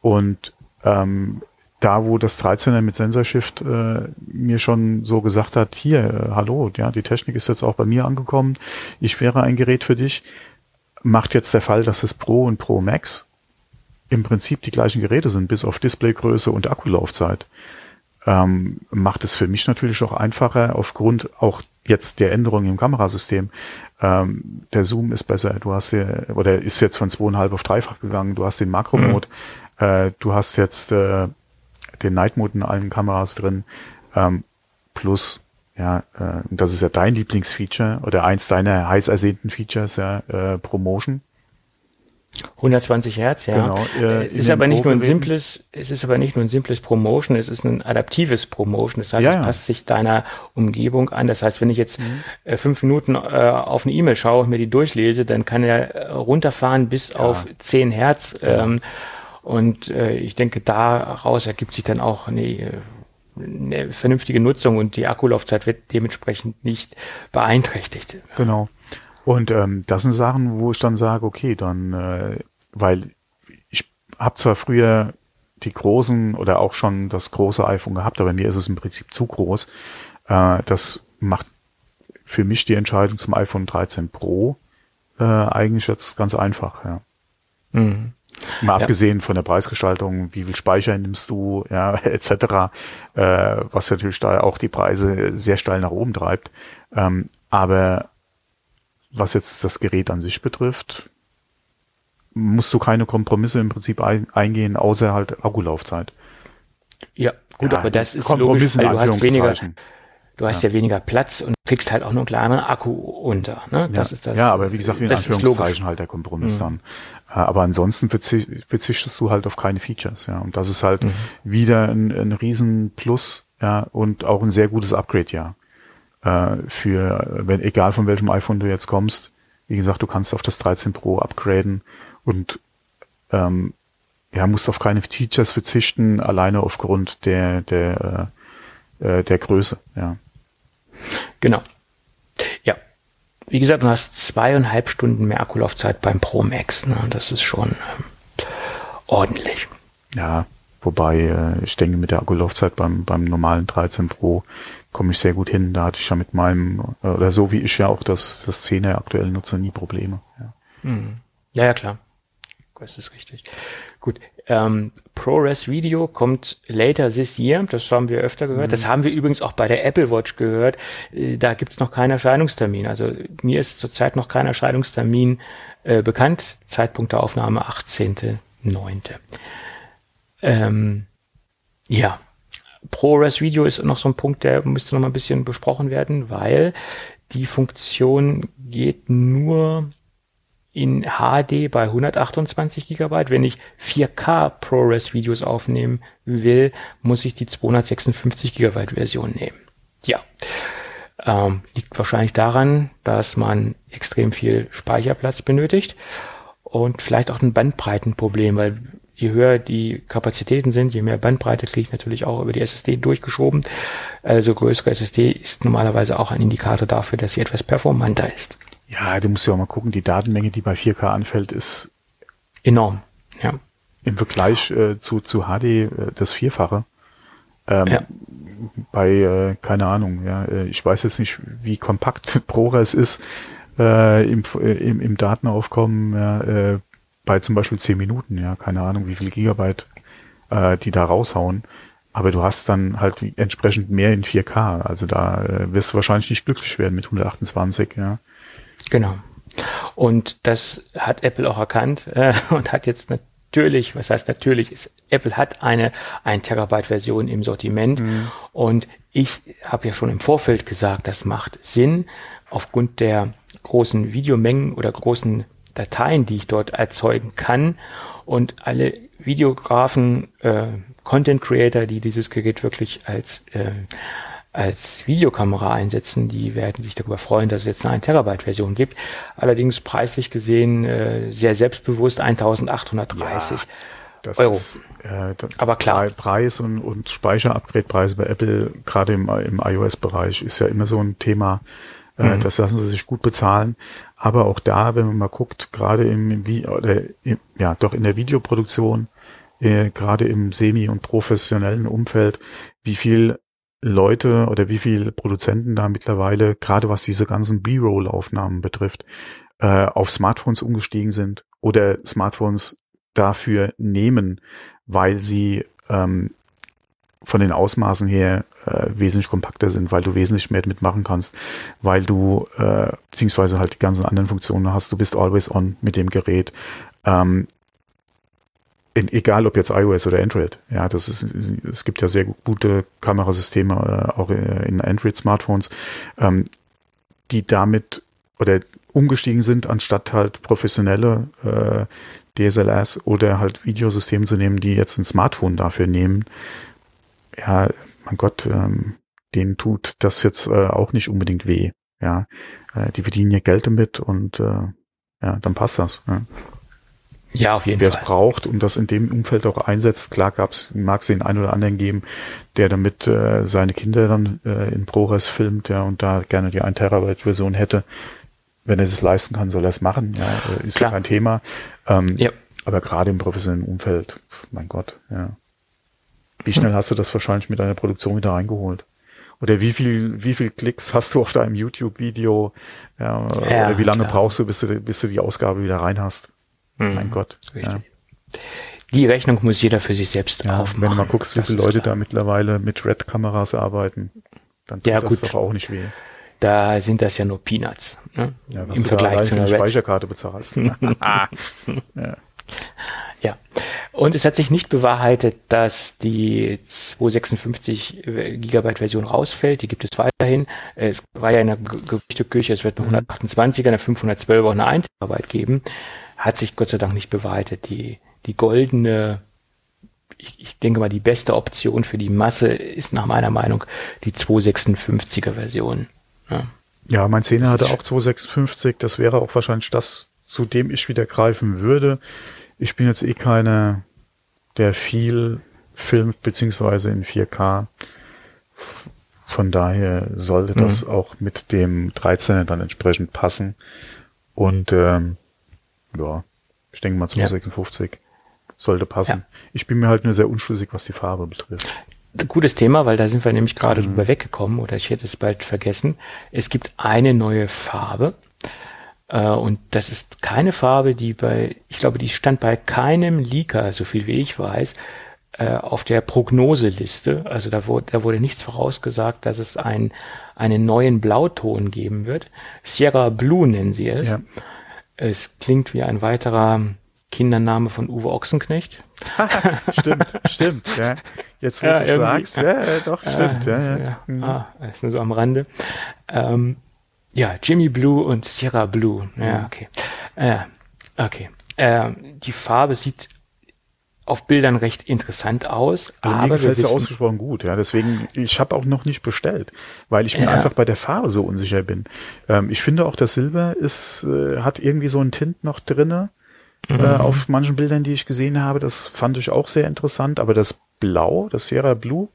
Und ähm, da, wo das 13er mit Sensorshift äh, mir schon so gesagt hat, hier, äh, hallo, ja, die Technik ist jetzt auch bei mir angekommen, ich wäre ein Gerät für dich, macht jetzt der Fall, dass es Pro und Pro Max im Prinzip die gleichen Geräte sind, bis auf Displaygröße und Akkulaufzeit. Ähm, macht es für mich natürlich auch einfacher, aufgrund auch jetzt der Änderungen im Kamerasystem. Ähm, der Zoom ist besser, du hast ja, oder ist jetzt von zweieinhalb auf dreifach gegangen, du hast den Makro-Mode, mhm. äh, du hast jetzt äh, den Night Mode in allen Kameras drin. Ähm, plus, ja, äh, das ist ja dein Lieblingsfeature oder eins deiner heiß ersehnten Features, ja, äh, Promotion. 120 Hertz, ja. Genau, äh, ist in aber nicht nur ein simples, es ist aber nicht nur ein simples Promotion, es ist ein adaptives Promotion. Das heißt, Ja, es ja. passt sich deiner Umgebung an. Das heißt, wenn ich jetzt äh, fünf Minuten äh, auf eine E-Mail schaue und mir die durchlese, dann kann er äh, runterfahren bis auf 10 Hertz. Ähm, und äh, ich denke, daraus ergibt sich dann auch eine, äh, eine vernünftige Nutzung und die Akkulaufzeit wird dementsprechend nicht beeinträchtigt. Genau. Und ähm, das sind Sachen, wo ich dann sage, okay, dann, äh, weil ich habe zwar früher die großen oder auch schon das große iPhone gehabt, aber mir ist es im Prinzip zu groß. Äh, das macht für mich die Entscheidung zum iPhone 13 Pro äh, eigentlich jetzt ganz einfach, ja. Mhm. Mal abgesehen von der Preisgestaltung, wie viel Speicher nimmst du, ja, etc., äh, was natürlich da auch die Preise sehr steil nach oben treibt. Ähm, aber was jetzt das Gerät an sich betrifft, musst du keine Kompromisse im Prinzip ein, eingehen, außer halt Akkulaufzeit. Ja, gut, Ja, aber das ist Kompromiss logisch, weil du hast weniger, Anführungszeichen. Du hast ja. weniger Platz und kriegst halt auch nur einen kleineren Akku unter. Ne? Das ja, ist das. ja, aber wie gesagt, in Anführungszeichen halt der Kompromiss dann. Äh, Aber ansonsten verzi verzichtest du halt auf keine Features, ja. Und das ist halt Mhm. wieder ein, ein riesen Plus, ja, und auch ein sehr gutes Upgrade, ja. Äh, für, wenn, egal von welchem iPhone du jetzt kommst, wie gesagt, du kannst auf das 13 Pro upgraden und ähm, ja, musst auf keine Features verzichten, alleine aufgrund der, der, äh, äh, der Größe, ja. Genau. Ja. Wie gesagt, du hast zweieinhalb Stunden mehr Akkulaufzeit beim Pro Max. Ne? Das ist schon ähm, ordentlich. Ja, wobei äh, ich denke, mit der Akkulaufzeit beim, beim normalen 13 Pro komme ich sehr gut hin. Da hatte ich ja mit meinem, äh, oder so wie ich ja auch das, das 10er aktuell nutze, nie Probleme. Ja. Ja, ja, klar. Das ist richtig. Gut. Ähm, ProRes Video kommt later this year. Das haben wir öfter gehört. Das haben wir übrigens auch bei der Apple Watch gehört. Äh, da gibt's noch keinen Erscheinungstermin. Also mir ist zurzeit noch kein Erscheinungstermin äh, bekannt. Zeitpunkt der Aufnahme 18.09. Ähm, ja. ProRes Video ist noch so ein Punkt, der müsste noch mal ein bisschen besprochen werden, weil die Funktion geht nur in HD bei 128 Gigabyte. Wenn ich 4K ProRes Videos aufnehmen will, muss ich die 256 Gigabyte Version nehmen. Ja. Ähm, liegt wahrscheinlich daran, dass man extrem viel Speicherplatz benötigt und vielleicht auch ein Bandbreitenproblem, weil je höher die Kapazitäten sind, je mehr Bandbreite kriege ich natürlich auch über die SSD durchgeschoben. Also größere SSD ist normalerweise auch ein Indikator dafür, dass sie etwas performanter ist. Ja, du musst ja auch mal gucken, die Datenmenge, die bei 4K anfällt, ist Enorm. Ja. im Vergleich äh, zu, zu HD äh, das Vierfache. Ähm, Ja. Bei, äh, keine Ahnung, ja, äh, ich weiß jetzt nicht, wie kompakt ProRes ist äh, im, äh, im, im Datenaufkommen ja, bei zum Beispiel 10 Minuten, ja, keine Ahnung, wie viel Gigabyte die da raushauen. Aber du hast dann halt entsprechend mehr in 4K. Also da wirst du wahrscheinlich nicht glücklich werden mit 128, ja. Genau. Und das hat Apple auch erkannt äh, und hat jetzt natürlich, was heißt natürlich, ist, Apple hat eine 1 Terabyte Version im Sortiment. Und ich habe ja schon im Vorfeld gesagt, das macht Sinn aufgrund der großen Videomengen oder großen Dateien, die ich dort erzeugen kann. Und alle Videografen, äh, Content Creator, die dieses Gerät wirklich als äh, als Videokamera einsetzen, die werden sich darüber freuen, dass es jetzt eine 1 Terabyte Version gibt. Allerdings preislich gesehen äh, sehr selbstbewusst 1830. Das Euro. ist äh, das Aber klar. Pre- Preis und, und Speicherupgrade-Preise bei Apple, gerade im, im iOS-Bereich, ist ja immer so ein Thema. Äh, Mhm. Das lassen sie sich gut bezahlen. Aber auch da, wenn man mal guckt, gerade im, im im, ja doch in der Videoproduktion, äh, gerade im semi- und professionellen Umfeld, wie viel Leute oder wie viele Produzenten da mittlerweile, gerade was diese ganzen B-Roll-Aufnahmen betrifft, äh, auf Smartphones umgestiegen sind oder Smartphones dafür nehmen, weil sie ähm, von den Ausmaßen her äh, wesentlich kompakter sind, weil du wesentlich mehr mitmachen kannst, weil du äh, beziehungsweise halt die ganzen anderen Funktionen hast. Du bist always on mit dem Gerät. Ähm, egal ob jetzt iOS oder Android. Ja, das ist, es gibt ja sehr gute Kamerasysteme äh, auch äh, in Android-Smartphones, ähm, die damit oder umgestiegen sind, anstatt halt professionelle äh, DSLRs oder halt Videosysteme zu nehmen, die jetzt ein Smartphone dafür nehmen. Ja, mein Gott, ähm, denen tut das jetzt äh, auch nicht unbedingt weh. Ja, äh, die verdienen ihr Geld damit und äh, ja, dann passt das. Ja. Ja, auf jeden Wer Fall. es braucht und das in dem Umfeld auch einsetzt, klar gab's, mag es den einen oder anderen geben, der damit äh, seine Kinder dann äh, in ProRes filmt, ja, und da gerne die 1 Terabyte Version hätte. Wenn er es leisten kann, soll er es machen, ja, äh, ist ja Klar. kein Thema. Ähm, Ja. Aber gerade im professionellen Umfeld, mein Gott, ja. Wie schnell hast du das wahrscheinlich mit deiner Produktion wieder reingeholt? Oder wie viel, wie viel Klicks hast du auf deinem YouTube-Video? Ja, Ja, oder wie lange klar. brauchst du, bis du, bis du die Ausgabe wieder rein hast? Mein Gott. Mhm. Ja. Die Rechnung muss jeder für sich selbst Ja, aufmachen. wenn du mal guckst, wie viele Leute klar. da mittlerweile mit Red-Kameras arbeiten, dann tut Ja, das gut. doch auch nicht weh. Da sind das ja nur Peanuts. Ne? Ja, Im Vergleich zu einer eine. Speicherkarte bezahlst. Ja. Und es hat sich nicht bewahrheitet, dass die 256 Gigabyte Version rausfällt. Die gibt es weiterhin. Es war ja in der Ge- Gerüchteküche, es wird eine 128er, eine 512er und eine 1 Terabyte geben. Hat sich Gott sei Dank nicht bewahrheitet. Die, die goldene, ich, ich denke mal, die beste Option für die Masse ist nach meiner Meinung die 256er Version. Ja. Ja, mein Zehner hatte auch 256. Das wäre auch wahrscheinlich das, zu dem ich wieder greifen würde. Ich bin jetzt eh keiner, der viel filmt, beziehungsweise in 4K. Von daher sollte das Mhm. auch mit dem 13er dann entsprechend passen. Und ähm, ja, ich denke mal 256 sollte passen. Ich bin mir halt nur sehr unschlüssig, was die Farbe betrifft. Gutes Thema, weil da sind wir nämlich gerade drüber weggekommen oder ich hätte es bald vergessen. Es gibt eine neue Farbe äh, und das ist keine Farbe, die bei, ich glaube, die stand bei keinem Leaker, so viel wie ich weiß, äh, auf der Prognoseliste. Also da wurde, da wurde nichts vorausgesagt, dass es ein, einen neuen Blauton geben wird. Sierra Blue nennen sie es. Ja. Es klingt wie ein weiterer Kindername von Uwe Ochsenknecht. stimmt, stimmt. Ja. Jetzt, wo Ja, du sagst, ja, ja, doch, stimmt. Ja, ja. Ja, Mhm. ah, ist nur so am Rande. Ähm, ja, Jimmy Blue und Sierra Blue. Mhm. Ja, okay. Äh, okay. Ähm, die Farbe sieht auf Bildern recht interessant aus, Also mir aber wir gefällt sie wissen, ausgesprochen gut, ja. Deswegen, ich habe auch noch nicht bestellt, weil ich mir Ja. einfach bei der Farbe so unsicher bin. Ähm, ich finde auch, das Silber ist, äh, hat irgendwie so einen Tint noch drinne. Mhm. Äh, auf manchen Bildern, die ich gesehen habe, das fand ich auch sehr interessant. Aber das Blau, das Sierra Blue,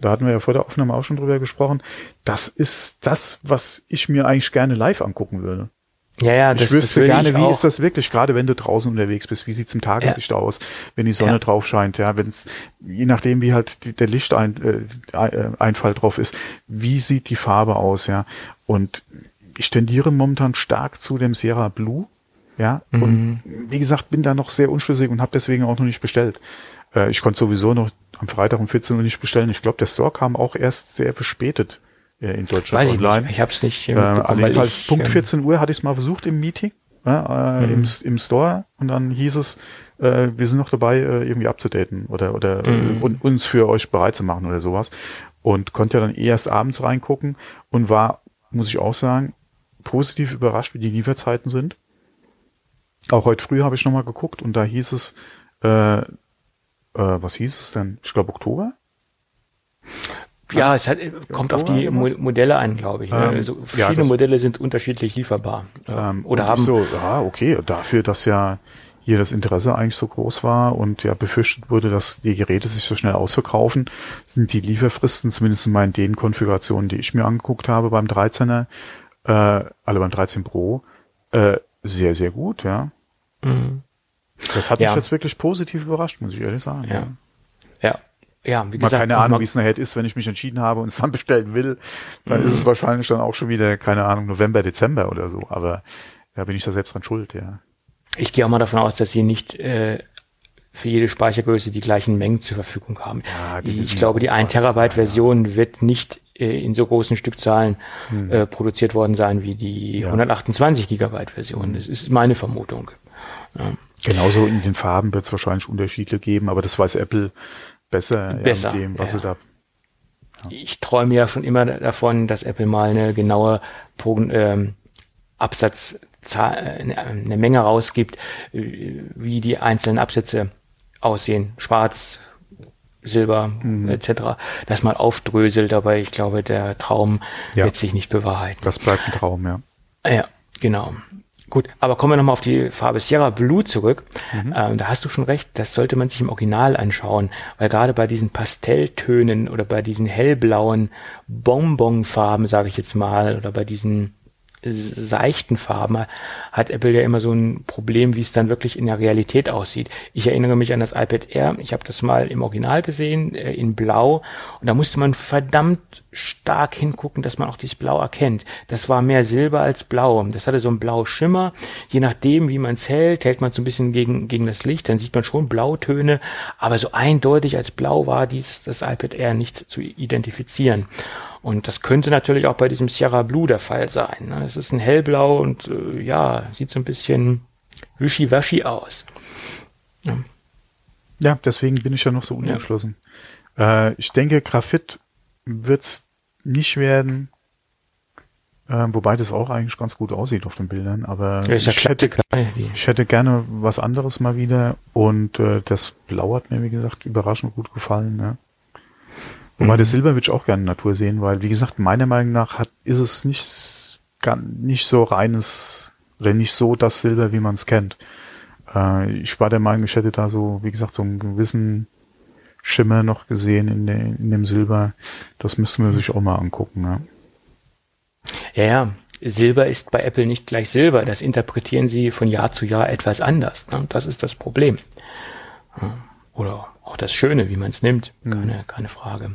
da hatten wir ja vor der Aufnahme auch schon drüber gesprochen, das ist das, was ich mir eigentlich gerne live angucken würde. Ja, ja, das, ich wüsste das gerne, wie ist das wirklich, gerade wenn du draußen unterwegs bist, wie sieht's im Tageslicht aus, wenn die Sonne Ja. drauf scheint, ja, wenn's, je nachdem, wie halt die, der Lichteinfall äh, Einfall drauf ist, wie sieht die Farbe aus, ja. Und ich tendiere momentan stark zu dem Sierra Blue, ja, Mhm. und wie gesagt, bin da noch sehr unschlüssig und habe deswegen auch noch nicht bestellt. Äh, ich konnte sowieso noch am Freitag um 14 Uhr nicht bestellen. Ich glaube, der Store kam auch erst sehr verspätet äh, in Deutschland Weiß ich online. nicht. Ich habe es nicht Äh, jedenfalls ich, Punkt ähm, 14 Uhr hatte ich es mal versucht im Meeting, ja, äh, im, im Store und dann hieß es, äh, wir sind noch dabei, äh, irgendwie abzudaten oder, oder äh, un- uns für euch bereit zu machen oder sowas. Und konnte dann erst abends reingucken und war, muss ich auch sagen, positiv überrascht, wie die Lieferzeiten sind. Auch heute früh habe ich nochmal geguckt und da hieß es, äh, äh, was hieß es denn? Ich glaube Oktober. Ja, es hat, kommt auf die Mo? Modelle an, glaube ich. Ne? Ähm, also ja, verschiedene das- Modelle sind unterschiedlich lieferbar. Ja. Ähm, Oder haben so, ja, okay, dafür, dass ja hier das Interesse eigentlich so groß war und ja befürchtet wurde, dass die Geräte sich so schnell ausverkaufen, sind die Lieferfristen, zumindest in meinen den Konfigurationen, die ich mir angeguckt habe beim 13er, äh, alle beim 13 Pro, äh, sehr, sehr gut, ja. Das hat Ja. mich jetzt wirklich positiv überrascht, muss ich ehrlich sagen. Ja. ja. Ja, wie Mal gesagt, keine noch Ahnung, mal- wie es nachher ist, wenn ich mich entschieden habe und es dann bestellen will, dann ist es wahrscheinlich dann auch schon wieder, keine Ahnung, November, Dezember oder so. Aber da bin ich da selbst dran schuld, ja. Ich gehe auch mal davon aus, dass sie nicht äh, für jede Speichergröße die gleichen Mengen zur Verfügung haben. Ja, die ich glaube, die auch 1 was, Terabyte ja, Version wird nicht äh, in so großen Stückzahlen äh, produziert worden sein wie die Hm. Ja. 128 Gigabyte Version. Das ist meine Vermutung. Genauso in den Farben wird es wahrscheinlich Unterschiede geben, aber das weiß Apple besser, Besser, dem, was ja. sie da. Ich träume ja schon immer davon, dass Apple mal eine genaue ähm, Absatz Zahl, eine, eine Menge rausgibt, wie die einzelnen Absätze aussehen. Schwarz, Silber mhm. etc. Das mal aufdröselt, aber ich glaube, der Traum ja. wird sich nicht bewahrheiten. Das bleibt ein Traum, ja. Ja, genau. Gut, aber kommen wir nochmal auf die Farbe Sierra Blue zurück. Mhm. Ähm, da hast du schon recht, das sollte man sich im Original anschauen, weil gerade bei diesen Pastelltönen oder bei diesen hellblauen Bonbonfarben, sage ich jetzt mal, oder bei diesen seichten Farben hat Apple ja immer so ein Problem, wie es dann wirklich in der Realität aussieht. Ich erinnere mich an das iPad Air. Ich habe das mal im Original gesehen, äh, in Blau. Und da musste man verdammt stark hingucken, dass man auch dieses Blau erkennt. Das war mehr Silber als Blau. Das hatte so einen blauen Schimmer. Je nachdem, wie man es hält, hält man es so ein bisschen gegen, gegen das Licht. Dann sieht man schon Blautöne. Aber so eindeutig als Blau war dies, das iPad Air nicht zu identifizieren. Und das könnte natürlich auch bei diesem Sierra Blue der Fall sein. Ne? Es ist ein hellblau und äh, ja, sieht so ein bisschen wischiwaschi aus. Ja. ja. deswegen bin ich ja noch so unentschlossen. Ja. Äh, ich denke, Graphit wird's nicht werden. Äh, wobei das auch eigentlich ganz gut aussieht auf den Bildern, aber ja, ich, hätte, ich hätte gerne was anderes mal wieder und äh, das Blau hat mir, wie gesagt, überraschend gut gefallen. Ne? Wobei mhm. das Silber würde ich auch gerne in Natur sehen, weil, wie gesagt, meiner Meinung nach hat, ist es nicht, gar, nicht so reines, oder nicht so das Silber, wie man es kennt. Äh, ich war der Meinung, ich hätte da so, wie gesagt, so einen gewissen Schimmer noch gesehen in, de, in dem Silber. Das müssten wir sich auch mal angucken. Ne? Ja, ja. Silber ist bei Apple nicht gleich Silber. Das interpretieren sie von Jahr zu Jahr etwas anders. Ne? Das ist das Problem. Oder auch das Schöne, wie man es nimmt, mhm. keine, mhm. keine Frage.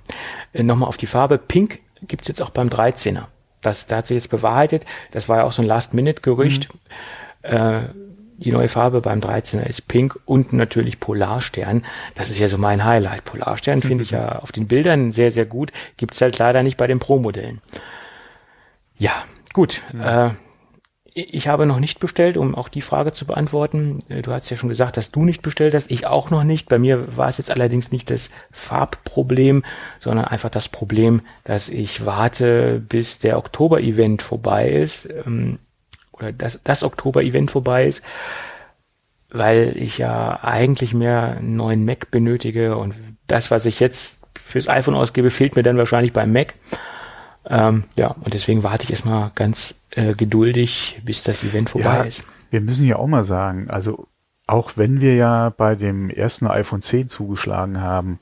Äh, Nochmal auf die Farbe. Pink gibt's jetzt auch beim 13er. Das, da hat sich jetzt bewahrheitet. Das war ja auch so ein Last-Minute-Gerücht. Mhm. Äh, die neue Farbe beim 13er ist Pink und natürlich Polarstern. Das ist ja so mein Highlight. Polarstern finde ich ja auf den Bildern sehr, sehr gut. Gibt's halt leider nicht bei den Pro-Modellen. Ja, gut. Ja. Äh, ich habe noch nicht bestellt, um auch die Frage zu beantworten. Äh, du hast ja schon gesagt, dass du nicht bestellt hast. Ich auch noch nicht. Bei mir war es jetzt allerdings nicht das Farbproblem, sondern einfach das Problem, dass ich warte, bis der Oktober-Event vorbei ist. Ähm, oder dass das Oktober-Event vorbei ist, weil ich ja eigentlich mehr einen neuen Mac benötige und das, was ich jetzt fürs iPhone ausgebe, fehlt mir dann wahrscheinlich beim Mac. Ähm, ja, und deswegen warte ich erstmal ganz äh, geduldig, bis das Event vorbei ja, ist. Wir müssen ja auch mal sagen, also auch wenn wir ja bei dem ersten iPhone 10 zugeschlagen haben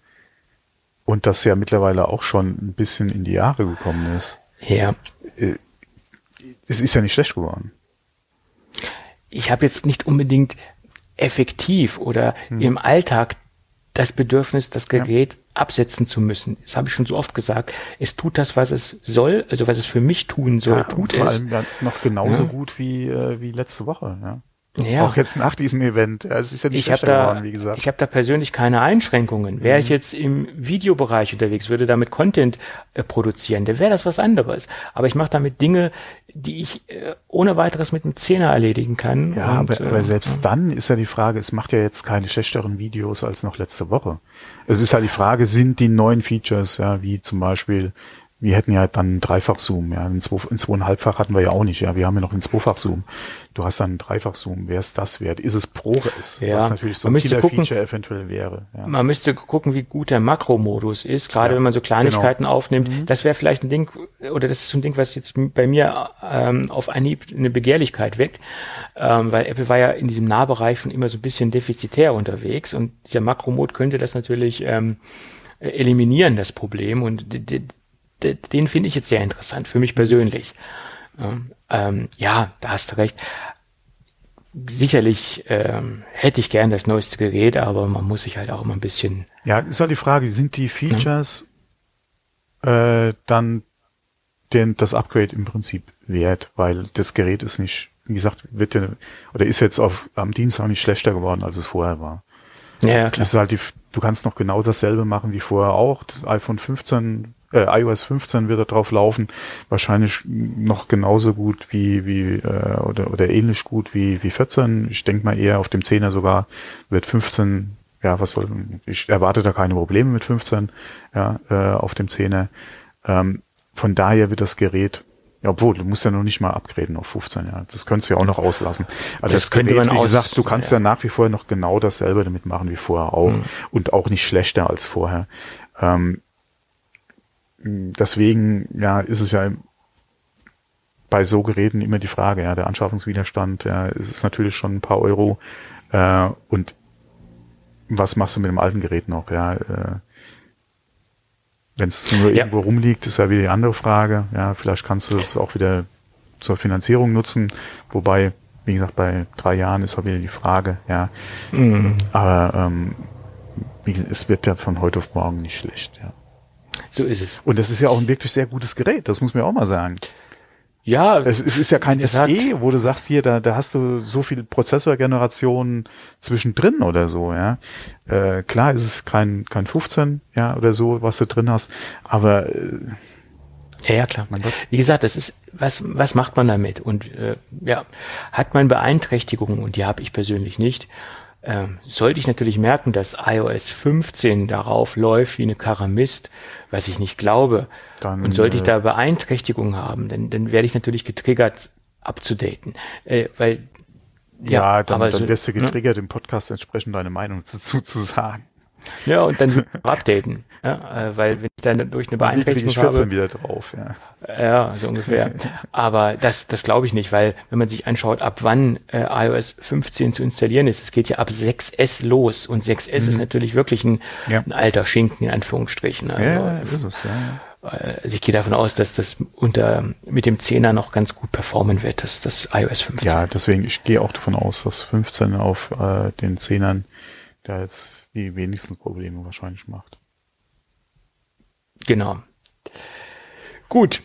und das ja mittlerweile auch schon ein bisschen in die Jahre gekommen ist. Ja. Äh, es ist ja nicht schlecht geworden. Ich habe jetzt nicht unbedingt effektiv oder hm. im Alltag das Bedürfnis, das Gerät ja. Absetzen zu müssen. Das habe ich schon so oft gesagt. Es tut das, was es soll, also was es für mich tun soll, ja, tut vor es. Vor allem noch genauso ja. gut wie, äh, wie letzte Woche. Ja. Ja. Auch jetzt nach diesem Event. Es ist ja nicht ich da, geworden, wie gesagt. Ich habe da persönlich keine Einschränkungen. Wäre mhm. ich jetzt im Videobereich unterwegs, würde damit Content äh, produzieren, dann wäre das was anderes. Aber ich mache damit Dinge, die ich äh, ohne weiteres mit einem Zehner erledigen kann. Ja, und, aber, aber äh, selbst dann ist ja die Frage, es macht ja jetzt keine schlechteren Videos als noch letzte Woche. Es ist ja die Frage, sind die neuen Features, ja, wie zum Beispiel wir hätten ja dann Dreifach-Zoom, ja. Ein, zwei, ein zweieinhalbfach hatten wir ja auch nicht, ja. Wir haben ja noch ein Zweifach-Zoom. Du hast dann ein Dreifach-Zoom. Wer ist das wert? Ist es ProRes? Ja. Was natürlich so ein Killer-Feature eventuell wäre. Ja. Man müsste gucken, wie gut der Makro-Modus ist, gerade ja, wenn man so Kleinigkeiten genau. aufnimmt. Mhm. Das wäre vielleicht ein Ding, oder das ist so ein Ding, was jetzt bei mir ähm, auf Anhieb eine Begehrlichkeit weckt, ähm, weil Apple war ja in diesem Nahbereich schon immer so ein bisschen defizitär unterwegs und dieser Makro-Mode könnte das natürlich ähm, eliminieren, das Problem. Und den finde ich jetzt sehr interessant, für mich persönlich. Ähm, ja, da hast du recht. Sicherlich ähm, hätte ich gern das neueste Gerät, aber man muss sich halt auch immer ein bisschen. Ja, ist halt die Frage, sind die Features ja. äh, dann denn das Upgrade im Prinzip wert, weil das Gerät ist nicht, wie gesagt, wird ja, oder ist jetzt auf, am Dienstag nicht schlechter geworden, als es vorher war. Ja, klar. Das ist halt die, du kannst noch genau dasselbe machen wie vorher auch. Das iPhone 15 äh, iOS 15 wird da drauf laufen, wahrscheinlich noch genauso gut wie wie äh, oder oder ähnlich gut wie wie 14. Ich denke mal eher auf dem 10er sogar wird 15 ja, was soll, ich erwarte da keine Probleme mit 15, ja, äh, auf dem 10er. Ähm, von daher wird das Gerät Ja, obwohl, du musst ja noch nicht mal upgraden auf 15, ja. Das könntest du ja auch noch auslassen. Aber Das das, könnte Gerät, man wie aus- gesagt, du kannst ja. ja. nach wie vor noch genau dasselbe damit machen wie vorher auch. Mhm. Und auch nicht schlechter als vorher. Ähm, deswegen, ja, ist es ja bei so Geräten immer die Frage, ja, der Anschaffungswiderstand, ja, es ist natürlich schon ein paar Euro. Äh, und was machst du mit dem alten Gerät noch, ja? Äh, Wenn es nur Ja. irgendwo rumliegt, ist ja wieder die andere Frage. Ja, vielleicht kannst du es auch wieder zur Finanzierung nutzen. Wobei, wie gesagt, bei drei Jahren ist auch wieder die Frage, ja. Mhm. Aber ähm, es wird ja von heute auf morgen nicht schlecht, ja. So ist es. Und es ist ja auch ein wirklich sehr gutes Gerät, das muss man ja auch mal sagen. Ja, Es, es ist ja kein gesagt- SE, wo du sagst, hier, da, da hast du so viel Prozessorgenerationen zwischendrin oder so, ja. Äh, klar ist es kein, kein 15, ja, oder so, was du drin hast, aber äh, Ja, ja, klar. Wie gesagt, das ist, was, was macht man damit? Und äh, ja, hat man Beeinträchtigungen, und die habe ich persönlich nicht, ähm, sollte ich natürlich merken, dass iOS 15 darauf läuft wie eine Karamist, was ich nicht glaube, Dann, und sollte ich äh, da Beeinträchtigungen haben, dann, dann werde ich natürlich getriggert abzudaten. Äh, weil ja, dann, aber dann so, wirst du ne? getriggert, im Podcast entsprechend deine Meinung dazu zu sagen. Ja, und dann updaten. Ja, äh, weil wenn ich dann durch eine Beeinträchtigung ich 14 habe, wieder drauf, ja. Ja, so ungefähr. Aber das, das glaube ich nicht, weil wenn man sich anschaut, ab wann äh, iOS 15 zu installieren ist, es geht ja ab 6S los und 6S ist natürlich wirklich ein, Mhm. Ja. ein alter Schinken in Anführungsstrichen. Also, Ja, ist es, ja. äh, also ich gehe davon aus, dass das unter mit dem 10er noch ganz gut performen wird, das, das iOS 15. Ja, deswegen, ich gehe auch davon aus, dass 15 auf äh, den 10ern da jetzt die wenigsten Probleme wahrscheinlich macht. Genau. Gut.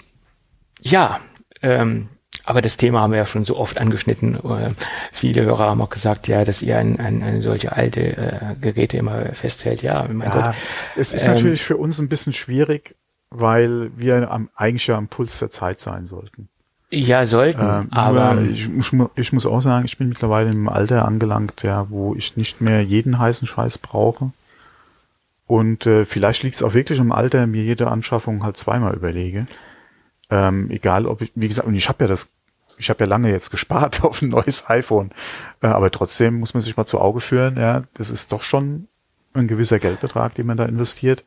Ja, ähm, aber das Thema haben wir ja schon so oft angeschnitten. Äh, viele Hörer haben auch gesagt, ja, dass ihr an, an, an solche alte äh, Geräte immer festhält. Ja, mein Ja, Gott. es ist Ähm, natürlich für uns ein bisschen schwierig, weil wir am, eigentlich ja am Puls der Zeit sein sollten. Ja, sollten, Ähm, aber ich, ich muss auch sagen, ich bin mittlerweile im Alter angelangt, ja, wo ich nicht mehr jeden heißen Scheiß brauche. Und äh, vielleicht liegt es auch wirklich im Alter, mir jede Anschaffung halt zweimal überlege. Ähm, egal ob ich, wie gesagt, und ich habe ja das, ich habe ja lange jetzt gespart auf ein neues iPhone. Äh, aber trotzdem muss man sich mal zu Auge führen, ja, das ist doch schon ein gewisser Geldbetrag, den man da investiert.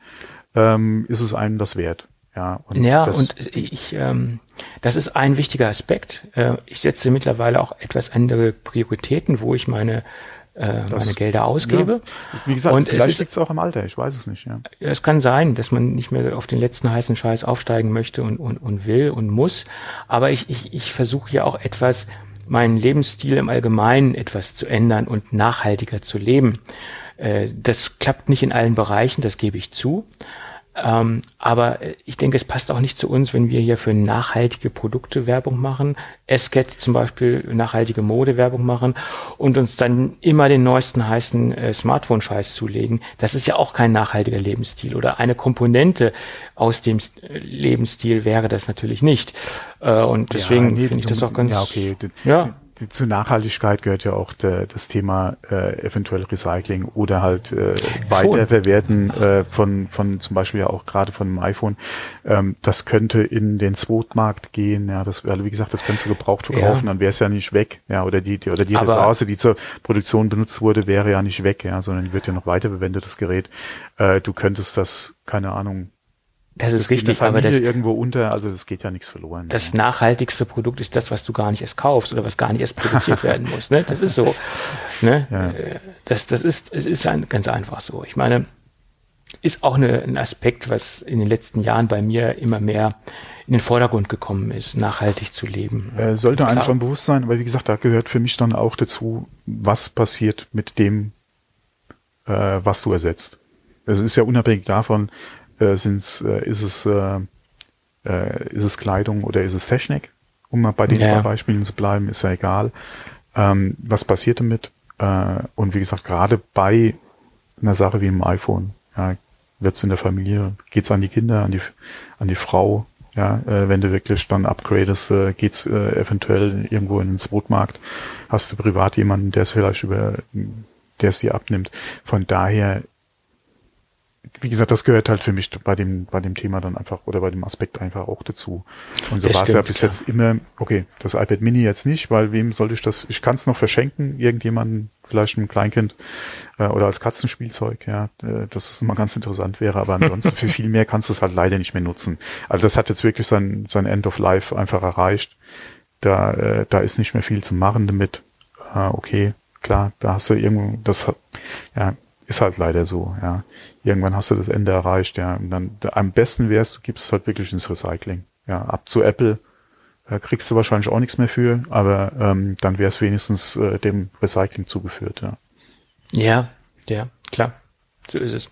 Ähm, ist es einem das wert? Ja, und ja, das, und ich, ähm, das ist ein wichtiger Aspekt. Äh, ich setze mittlerweile auch etwas andere Prioritäten, wo ich meine, äh, meine Gelder ausgebe. Ja, wie gesagt, Und vielleicht liegt es auch am Alter, ich weiß es nicht, ja. Es kann sein, dass man nicht mehr auf den letzten heißen Scheiß aufsteigen möchte und, und, und will und muss. Aber ich, ich, ich versuche ja auch etwas, meinen Lebensstil im Allgemeinen etwas zu ändern und nachhaltiger zu leben. Äh, Das klappt nicht in allen Bereichen, das gebe ich zu. Ähm, aber äh, ich denke, es passt auch nicht zu uns, wenn wir hier für nachhaltige Produkte Werbung machen, Esket zum Beispiel nachhaltige Mode Werbung machen und uns dann immer den neuesten heißen äh, Smartphone-Scheiß zulegen. Das ist ja auch kein nachhaltiger Lebensstil oder eine Komponente aus dem S- äh, Lebensstil wäre das natürlich nicht. Äh, und deswegen Ja, nee, finde ich das auch ganz. Ja, okay. Ja. Zur Nachhaltigkeit gehört ja auch der, das Thema äh, eventuell Recycling oder halt äh, Weiterverwerten äh, von, von zum Beispiel ja auch gerade von einem iPhone. Ähm, das könnte in den Zweitmarkt gehen, ja, das also wie gesagt, das könntest du gebraucht verkaufen, Ja. dann wäre es ja nicht weg, ja, oder die, die oder die Aber- Ressource, die zur Produktion benutzt wurde, wäre ja nicht weg, ja, sondern wird ja noch weiterverwendet, das Gerät. Äh, du könntest das, keine Ahnung, Das ist das der richtig, aber das, irgendwo unter, also das geht ja nichts verloren. das ja. nachhaltigste Produkt ist das, was du gar nicht erst kaufst oder was gar nicht erst produziert werden muss. Ne? Das ist so. Ne? Ja. Äh, Das, das ist, es ist ein, ganz einfach so. Ich meine, ist auch eine, ein Aspekt, was in den letzten Jahren bei mir immer mehr in den Vordergrund gekommen ist, nachhaltig zu leben. Äh, sollte Ist einem schon bewusst sein, aber wie gesagt, da gehört für mich dann auch dazu, was passiert mit dem, äh, was du ersetzt. Es ist ja unabhängig davon, äh, sind's, äh, ist es äh, äh, ist es Kleidung oder ist es Technik? Um mal bei den Ja. zwei Beispielen zu bleiben, ist ja egal. Ähm, was passiert damit? Äh, und wie gesagt, gerade bei einer Sache wie einem iPhone, ja, wird's in der Familie, geht's an die Kinder, an die an die Frau, ja, äh, wenn du wirklich dann upgradest, äh, geht's äh, eventuell irgendwo in den Zweitmarkt, hast du privat jemanden, der es vielleicht über, der es dir abnimmt. Von daher wie gesagt, das gehört halt für mich bei dem, bei dem Thema dann einfach oder bei dem Aspekt einfach auch dazu. Und so war es ja bis klar. jetzt immer, okay, das iPad Mini jetzt nicht, weil wem sollte ich das, ich kann es noch verschenken, irgendjemanden, vielleicht einem Kleinkind äh, oder als Katzenspielzeug, ja, äh, das ist immer ganz interessant wäre, aber ansonsten für viel mehr kannst du es halt leider nicht mehr nutzen. Also das hat jetzt wirklich sein, sein End of Life einfach erreicht. Da, äh, da ist nicht mehr viel zu machen damit. Äh, okay, klar, da hast du irgendwo, das, ja, ist halt leider so, ja. Irgendwann hast du das Ende erreicht, ja. Und dann am besten wärst, du gibst es halt wirklich ins Recycling. Ja, ab zu Apple äh, kriegst du wahrscheinlich auch nichts mehr für, aber ähm, dann wäre es wenigstens äh, dem Recycling zugeführt, ja. Ja, ja, klar. So ist es.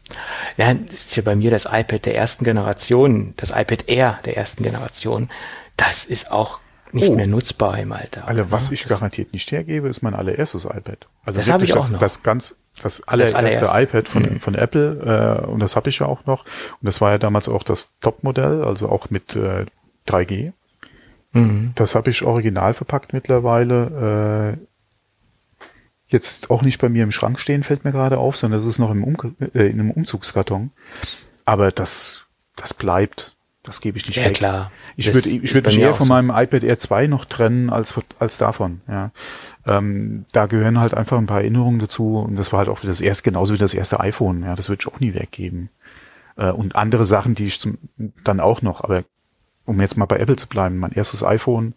Ja, das ist ja bei mir das iPad der ersten Generation, das iPad Air der ersten Generation. Das ist auch nicht oh. mehr nutzbar im Alter. Also was ich garantiert nicht hergebe, ist mein allererstes iPad. Also das habe ich auch das, noch. Das ganz das allererste, das allererste. iPad von, mhm. von Apple äh, und das habe ich ja auch noch. Und das war ja damals auch das Top-Modell, also auch mit äh, 3G. Mhm. Das habe ich original verpackt mittlerweile. Äh, jetzt auch nicht bei mir im Schrank stehen, fällt mir gerade auf, sondern das ist noch im um äh, in einem Umzugskarton. Aber das, das bleibt. Das gebe ich nicht ja, weg. klar. Ich würde ich würde mich eher von so. meinem iPad Air 2 noch trennen als als davon. Ja, ähm, da gehören halt einfach ein paar Erinnerungen dazu und das war halt auch das erste genauso wie das erste iPhone. Ja, das würde ich auch nie weggeben. Äh, und andere Sachen, die ich zum, dann auch noch. Aber um jetzt mal bei Apple zu bleiben, mein erstes iPhone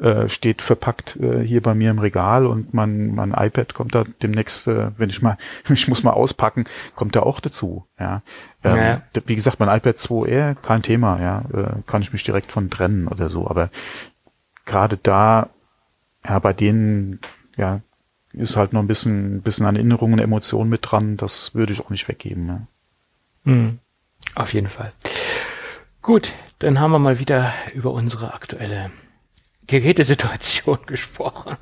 äh, steht verpackt äh, hier bei mir im Regal und mein, mein iPad kommt da demnächst, äh, wenn ich mal, ich muss mal auspacken, kommt da auch dazu. Ja. Ähm, ja. Wie gesagt, mein iPad 2R, kein Thema, ja, äh, kann ich mich direkt von trennen oder so. Aber gerade da, ja, bei denen, ja, ist halt noch ein bisschen, ein bisschen an Erinnerungen, Emotionen mit dran. Das würde ich auch nicht weggeben. Ja. Mhm. Auf jeden Fall. Gut, dann haben wir mal wieder über unsere aktuelle Gerätesituation gesprochen.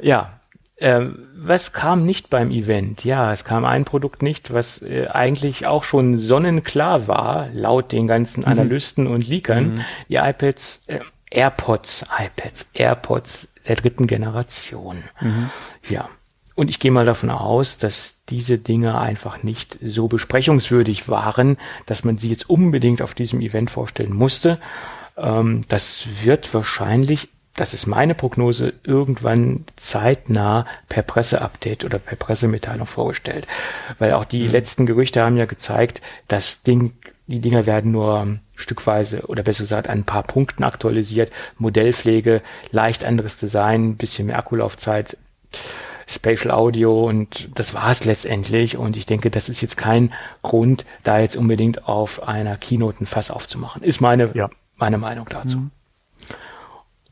ja, äh, was kam nicht beim Event? Ja, es kam ein Produkt nicht, was äh, eigentlich auch schon sonnenklar war, laut den ganzen mhm. Analysten mhm. und Leakern. Mhm. Die iPads, äh, AirPods, iPads, AirPods der dritten Generation. Mhm. Ja. Und ich gehe mal davon aus, dass diese Dinge einfach nicht so besprechungswürdig waren, dass man sie jetzt unbedingt auf diesem Event vorstellen musste. Ähm, das wird wahrscheinlich, das ist meine Prognose, irgendwann zeitnah per Presseupdate oder per Pressemitteilung vorgestellt. Weil auch die mhm. letzten Gerüchte haben ja gezeigt, das Ding, die Dinger werden nur stückweise oder besser gesagt an ein paar Punkten aktualisiert. Modellpflege, leicht anderes Design, bisschen mehr Akkulaufzeit. Spatial Audio und das war es letztendlich. Und ich denke, das ist jetzt kein Grund, da jetzt unbedingt auf einer Keynote ein Fass aufzumachen. Ist meine ja meine Meinung dazu. Mhm.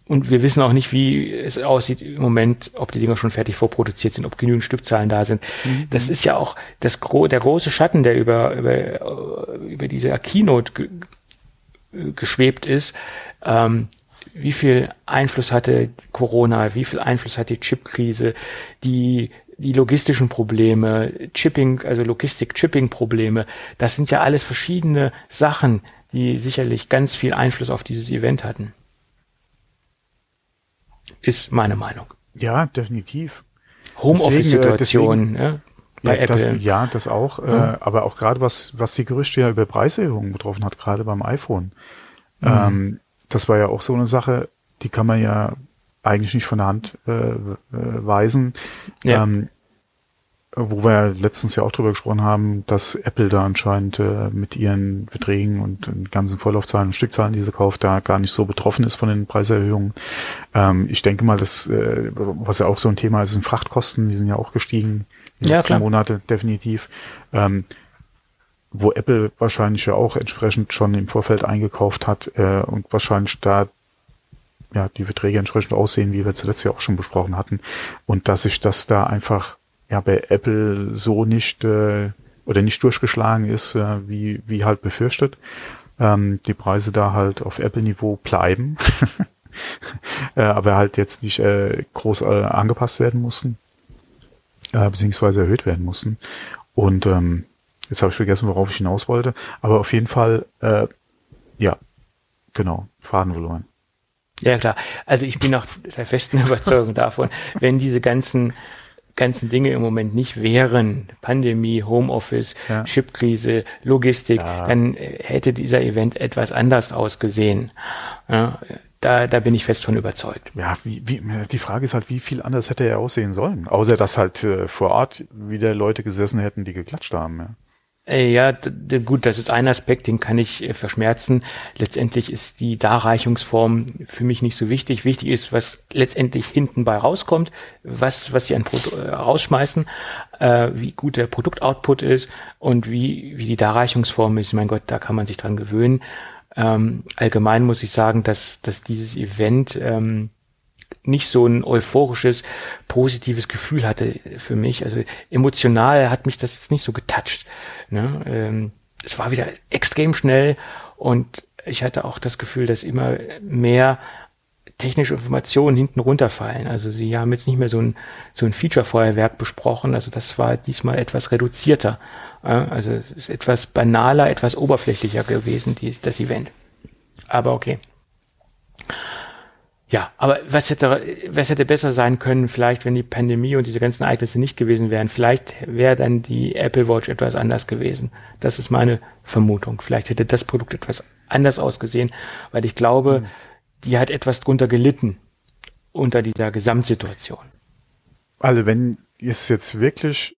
Und wir wissen auch nicht, wie es aussieht im Moment, ob die Dinger schon fertig vorproduziert sind, ob genügend Stückzahlen da sind. Mhm. Das ist ja auch das gro der große Schatten, der über, über, über diese Keynote ge geschwebt ist. Ähm, wie viel Einfluss hatte Corona? Wie viel Einfluss hat die Chipkrise? Die die logistischen Probleme, Chipping, also Logistik-Chipping-Probleme, das sind ja alles verschiedene Sachen, die sicherlich ganz viel Einfluss auf dieses Event hatten. Ist meine Meinung. Ja, definitiv. Homeoffice-Situation, äh, ja, bei ja, Apple. Das, ja, das auch. Ja. Äh, aber auch gerade was, was die Gerüchte ja über Preiserhöhungen betroffen hat, gerade beim iPhone. Mhm. Ähm, das war ja auch so eine Sache, die kann man ja eigentlich nicht von der Hand äh, äh weisen. Ja. Ähm, wo wir ja letztens ja auch drüber gesprochen haben, dass Apple da anscheinend äh, mit ihren Beträgen und den ganzen Vorlaufzahlen und Stückzahlen, die sie kauft, da gar nicht so betroffen ist von den Preiserhöhungen. Ähm, ich denke mal, dass, äh, was ja auch so ein Thema ist, sind Frachtkosten, die sind ja auch gestiegen in ja, letzten Monate definitiv. Ähm, wo Apple wahrscheinlich ja auch entsprechend schon im Vorfeld eingekauft hat äh, und wahrscheinlich da ja die Verträge entsprechend aussehen, wie wir zuletzt ja auch schon besprochen hatten. Und dass sich das da einfach ja bei Apple so nicht äh, oder nicht durchgeschlagen ist, äh, wie, wie halt befürchtet. Ähm, die Preise da halt auf Apple-Niveau bleiben, äh, aber halt jetzt nicht äh, groß äh, angepasst werden mussten, äh, beziehungsweise erhöht werden mussten. Und ähm, jetzt habe ich vergessen, worauf ich hinaus wollte, aber auf jeden Fall, äh, ja, genau, Faden verloren. Ja klar, also ich bin auch der festen Überzeugung davon, wenn diese ganzen ganzen Dinge im Moment nicht wären, Pandemie, Homeoffice, Ja. Chipkrise, Logistik, Ja. dann äh, hätte dieser Event etwas anders ausgesehen. Ja, da, da bin ich fest von überzeugt. Ja, wie, wie, die Frage ist halt, wie viel anders hätte er aussehen sollen? Außer, dass halt äh, vor Ort wieder Leute gesessen hätten, die geklatscht haben. Ja. Äh, Ja, gut, das ist ein Aspekt, den kann ich äh, verschmerzen. Letztendlich ist die Darreichungsform für mich nicht so wichtig. Wichtig ist, was letztendlich hinten bei rauskommt, was, was sie an Produ äh, rausschmeißen, äh, wie gut der Produktoutput ist und wie, wie die Darreichungsform ist. Mein Gott, da kann man sich dran gewöhnen. Ähm, allgemein muss ich sagen, dass, dass dieses Event ähm, nicht so ein euphorisches, positives Gefühl hatte für mich. Also emotional hat mich das jetzt nicht so getoucht. Ne? Ähm, es war wieder extrem schnell und ich hatte auch das Gefühl, dass immer mehr technische Informationen hinten runterfallen. Also sie haben jetzt nicht mehr so ein, so ein Feature-Feuerwerk besprochen. Also das war diesmal etwas reduzierter. Also es ist etwas banaler, etwas oberflächlicher gewesen, die, das Event. Aber okay. Ja, aber was hätte, was hätte besser sein können, vielleicht, wenn die Pandemie und diese ganzen Ereignisse nicht gewesen wären? Vielleicht wäre dann die Apple Watch etwas anders gewesen. Das ist meine Vermutung. Vielleicht hätte das Produkt etwas anders ausgesehen, weil ich glaube, die hat etwas drunter gelitten unter dieser Gesamtsituation. Also wenn es jetzt wirklich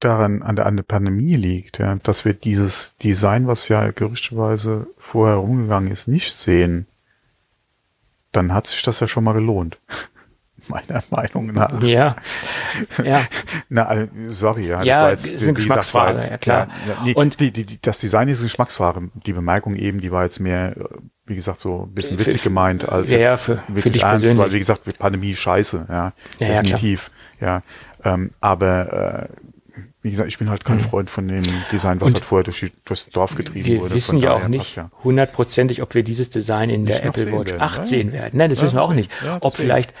daran an der, an der Pandemie liegt, ja, dass wir dieses Design, was ja gerüchteweise vorher rumgegangen ist, nicht sehen, dann hat sich das ja schon mal gelohnt. Meiner Meinung nach. Ja, ja. Na, äh, sorry, ja. Ja, das war ist eine wie gesagt, Geschmacksfrage, jetzt- ja, klar. Ja, ja, nee, Und- die, die, die, das Design ist eine Geschmacksfrage. Die Bemerkung eben, die war jetzt mehr, äh, wie gesagt, so ein bisschen Für- witzig für- gemeint als ja, ja, jetzt für- für wirklich dich ernst, persönlich. weil wie gesagt, Pandemie scheiße, ja, Ja, ja, definitiv, ja. ähm, aber äh, wie gesagt, ich bin halt kein Freund von dem Design, was Mhm. Und halt vorher durch, die- durchs Dorf getrieben Wir wurde. wissen Von ja auch nicht hundertprozentig, ob wir dieses Design in der Nicht noch Apple Watch werden, 8 ja. sehen werden. Nein, das Ja, wissen wir auch nicht. ja, ob vielleicht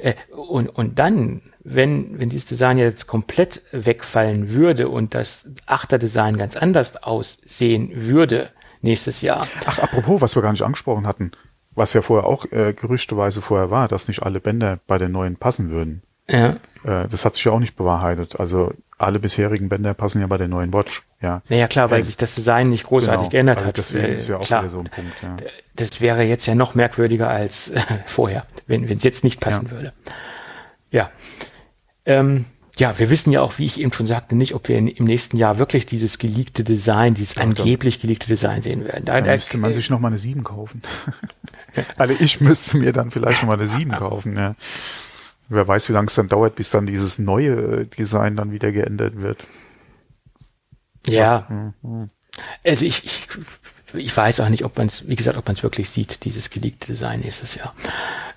äh, und und dann, wenn wenn dieses Design jetzt komplett wegfallen würde und das achter Design ganz anders aussehen würde nächstes Jahr. Ach, apropos, was wir gar nicht angesprochen hatten, was ja vorher auch äh, gerüchteweise vorher war, dass nicht alle Bänder bei den neuen passen würden. Ja. Äh, das hat sich ja auch nicht bewahrheitet. Also alle bisherigen Bänder passen ja bei der neuen Watch. Ja, Naja, klar, weil Äh, sich das Design nicht großartig genau. geändert Also hat. Deswegen Äh, ist ja auch klar. wieder so ein Punkt. Ja. das wäre jetzt ja noch merkwürdiger als äh, vorher, wenn es jetzt nicht passen Ja. würde. Ja. Ähm, ja, wir wissen ja auch, wie ich eben schon sagte, nicht, ob wir in, im nächsten Jahr wirklich dieses geleakte Design, dieses angeblich geleakte Design sehen werden. Da, Da da, müsste man sich noch mal eine 7 kaufen. also ich müsste mir dann vielleicht noch mal eine 7 kaufen. Ja. Wer weiß, wie lange es dann dauert, bis dann dieses neue äh, Design dann wieder geändert wird. ja. Mhm. Also ich, ich, ich weiß auch nicht, ob man es, wie gesagt, ob man es wirklich sieht, dieses geleakte Design nächstes Jahr.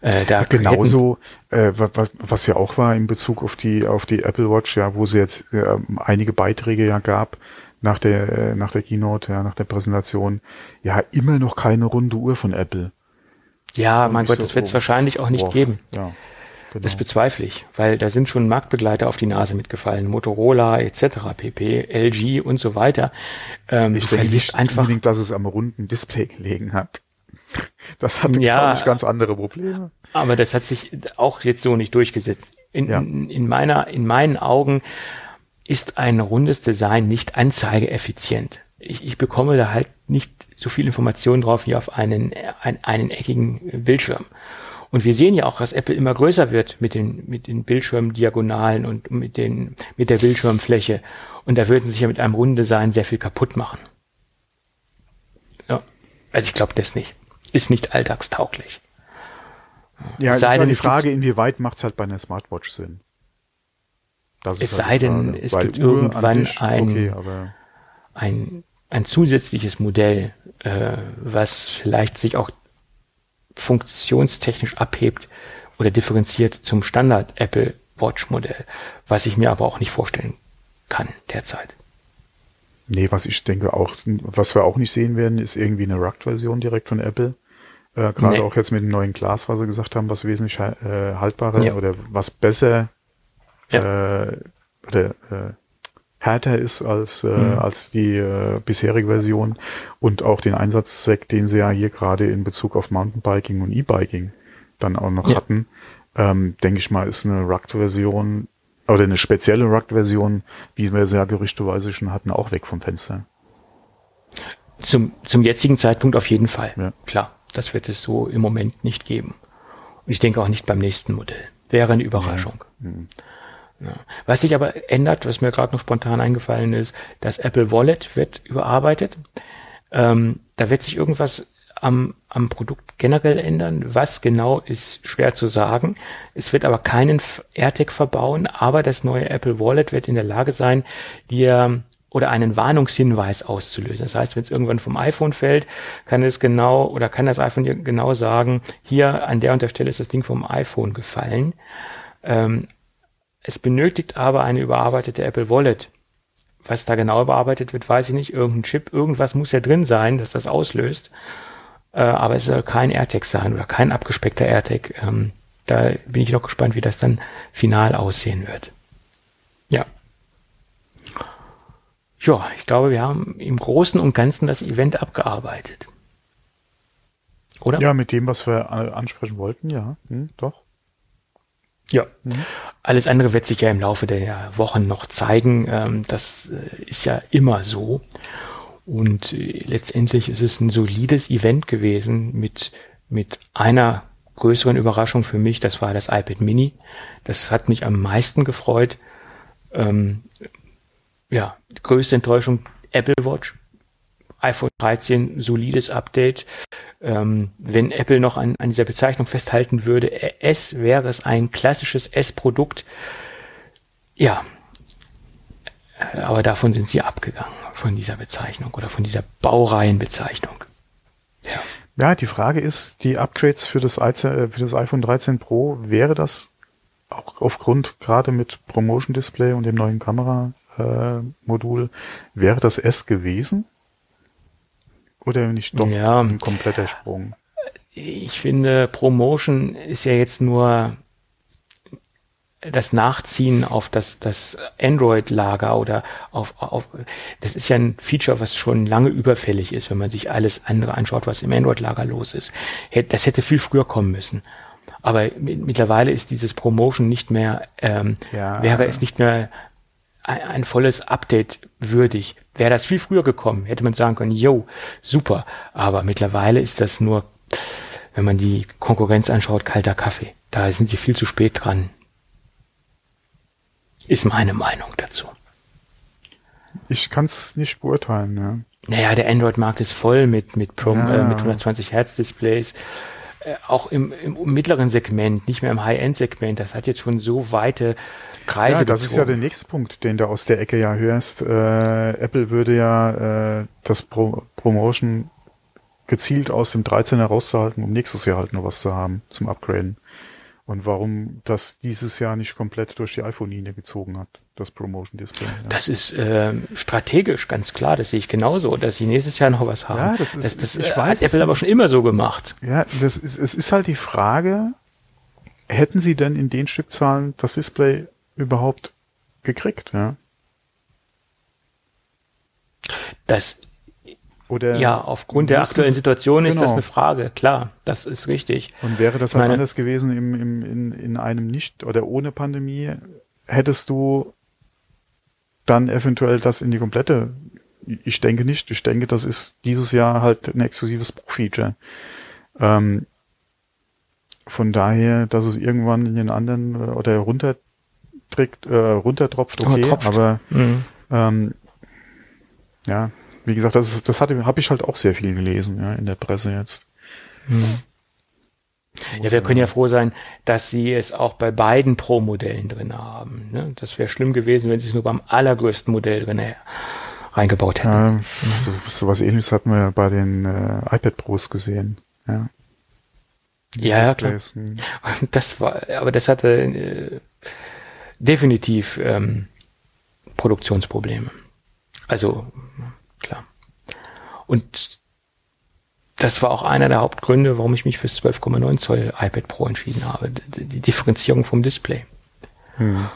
Äh, da Genauso, äh, was, was ja auch war in Bezug auf die auf die Apple Watch, ja, wo es jetzt äh, einige Beiträge ja gab nach der äh, nach der Keynote, ja, nach der Präsentation, ja, immer noch keine runde Uhr von Apple. Ja, Und mein Gott, so, das wird es oh, wahrscheinlich auch nicht boah, geben. Ja, genau. Das bezweifle ich, weil da sind schon Marktbegleiter auf die Nase mitgefallen, Motorola etc., PP, LG und so weiter. Ähm, ich denke nicht einfach. unbedingt, dass es am runden Display gelegen hat. Das hatte, Ja. glaube ich, ganz andere Probleme. Aber das hat sich auch jetzt so nicht durchgesetzt. In, Ja. in, in meiner, in meinen Augen ist ein rundes Design nicht anzeigeeffizient. Ich, ich bekomme da halt nicht so viel Informationen drauf wie auf einen, ein, einen eckigen Bildschirm. Und wir sehen ja auch, dass Apple immer größer wird mit den, mit den Bildschirmdiagonalen und mit den, mit der Bildschirmfläche. Und da würden sich ja mit einem runden Design sehr viel kaputt machen. Ja. Also ich glaube das nicht. Ist nicht alltagstauglich. Ja, es sei ist denn, halt die es gibt- Frage, inwieweit macht es halt bei einer Smartwatch Sinn? Das Es halt sei die denn, es Weil gibt irgendwann sich, ein- Okay, ein, ein zusätzliches Modell, äh, was vielleicht sich auch funktionstechnisch abhebt oder differenziert zum Standard Apple Watch Modell, was ich mir aber auch nicht vorstellen kann derzeit. Nee, was ich denke auch, was wir auch nicht sehen werden, ist irgendwie eine Rugged-Version direkt von Apple. Äh, Gerade Nee. auch jetzt mit dem neuen Glas, was sie gesagt haben, was wesentlich äh, haltbarer Ja. oder was besser Ja. äh, oder äh, härter ist als, äh, Mhm. als die äh, bisherige Version und auch den Einsatzzweck, den sie ja hier gerade in Bezug auf Mountainbiking und E-Biking dann auch noch Ja. hatten, ähm, denke ich mal, ist eine Rugged-Version oder eine spezielle Rugged-Version, wie wir sie ja gerüchteweise schon hatten, auch weg vom Fenster. Zum, zum jetzigen Zeitpunkt auf jeden Fall. Ja. Klar, das wird es so im Moment nicht geben. Und ich denke auch nicht beim nächsten Modell. Wäre eine Überraschung. Ja. Was sich aber ändert, was mir gerade noch spontan eingefallen ist, das Apple Wallet wird überarbeitet. Ähm, da wird sich irgendwas am, am Produkt generell ändern. Was genau ist schwer zu sagen. Es wird aber keinen AirTag verbauen, aber das neue Apple Wallet wird in der Lage sein, dir oder einen Warnungshinweis auszulösen. Das heißt, wenn es irgendwann vom iPhone fällt, kann es genau oder kann das iPhone dir genau sagen, hier an der und der Stelle ist das Ding vom iPhone gefallen. Ähm, es benötigt aber eine überarbeitete Apple Wallet. Was da genau überarbeitet wird, weiß ich nicht. Irgendein Chip, irgendwas muss ja drin sein, dass das auslöst. Äh, aber es soll kein AirTag sein oder kein abgespeckter AirTag. Ähm, da bin ich noch gespannt, wie das dann final aussehen wird. Ja. Ja, ich glaube, wir haben im Großen und Ganzen das Event abgearbeitet. Oder? Ja, mit dem, was wir ansprechen wollten, ja, hm, doch. Ja, mhm. alles andere wird sich ja im Laufe der Wochen noch zeigen. Ähm, das äh, ist ja immer so. Und äh, letztendlich ist es ein solides Event gewesen mit, mit einer größeren Überraschung für mich. Das war das iPad Mini. Das hat mich am meisten gefreut. Ähm, ja, größte Enttäuschung Apple Watch. iPhone 13, solides Update. Ähm, wenn Apple noch an, an dieser Bezeichnung festhalten würde, S wäre es ein klassisches S-Produkt. Ja, aber davon sind sie abgegangen, von dieser Bezeichnung oder von dieser Baureihenbezeichnung. Ja. ja, die Frage ist, die Upgrades für das, äh, für das iPhone 13 Pro, wäre das auch aufgrund gerade mit Promotion Display und dem neuen Kameramodul, äh, wäre das S gewesen? Oder nicht doch ja, ein kompletter Sprung? Ich finde, Promotion ist ja jetzt nur das Nachziehen auf das, das Android-Lager oder auf, auf, das ist ja ein Feature, was schon lange überfällig ist, wenn man sich alles andere anschaut, was im Android-Lager los ist. Das hätte viel früher kommen müssen. Aber mittlerweile ist dieses Promotion nicht mehr, ähm, ja. wäre es nicht mehr ein, ein, volles Update würdig. Wäre das viel früher gekommen, hätte man sagen können, yo, super. Aber mittlerweile ist das nur, wenn man die Konkurrenz anschaut, kalter Kaffee. Da sind sie viel zu spät dran. Ist meine Meinung dazu. Ich kann es nicht beurteilen, ja. Naja, der Android-Markt ist voll mit, mit, Pro, ja. äh, mit 120 Hertz Displays. Äh, auch im, im mittleren Segment, nicht mehr im High-End-Segment. Das hat jetzt schon so weite Kreise. Ja, das gezogen. ist ja der nächste Punkt, den du aus der Ecke ja hörst. Äh, Apple würde ja äh, das Pro Promotion gezielt aus dem 13er rauszuhalten, um nächstes Jahr halt noch was zu haben zum Upgraden. Und warum das dieses Jahr nicht komplett durch die iPhone-Linie gezogen hat, das Promotion Display. Ja. Das ist äh, strategisch ganz klar, das sehe ich genauso, dass sie nächstes Jahr noch was haben. Ja, das ist, das, das ich weiß, hat Apple aber schon immer so gemacht. Ja, das ist, es ist halt die Frage, hätten sie denn in den Stückzahlen das Display überhaupt gekriegt, ja? Das oder ja, aufgrund der aktuellen Situation ist genau. das eine Frage, klar, das ist richtig. Und wäre das halt meine, anders gewesen im, im, in, in einem nicht oder ohne Pandemie, hättest du dann eventuell das in die komplette, ich denke nicht, ich denke, das ist dieses Jahr halt ein exklusives Pro-Feature. Ähm, von daher, dass es irgendwann in den anderen äh, oder runterträgt, äh, runtertropft, okay, aber mhm. ähm, ja, wie gesagt, das, das habe ich halt auch sehr viel gelesen, ja, in der Presse jetzt. Hm. Ja, wir können ja froh sein, dass sie es auch bei beiden Pro-Modellen drin haben. Ne? Das wäre schlimm gewesen, wenn sie es nur beim allergrößten Modell drin reingebaut hätten. Ja, so, so was ähnliches hatten wir ja bei den äh, iPad Pros gesehen. Ja, ja, ja klar. Hm. Das war, aber das hatte äh, definitiv ähm, Produktionsprobleme. Also klar. Und das war auch einer der Hauptgründe, warum ich mich fürs 12,9 Zoll iPad Pro entschieden habe. Die Differenzierung vom Display. Hm.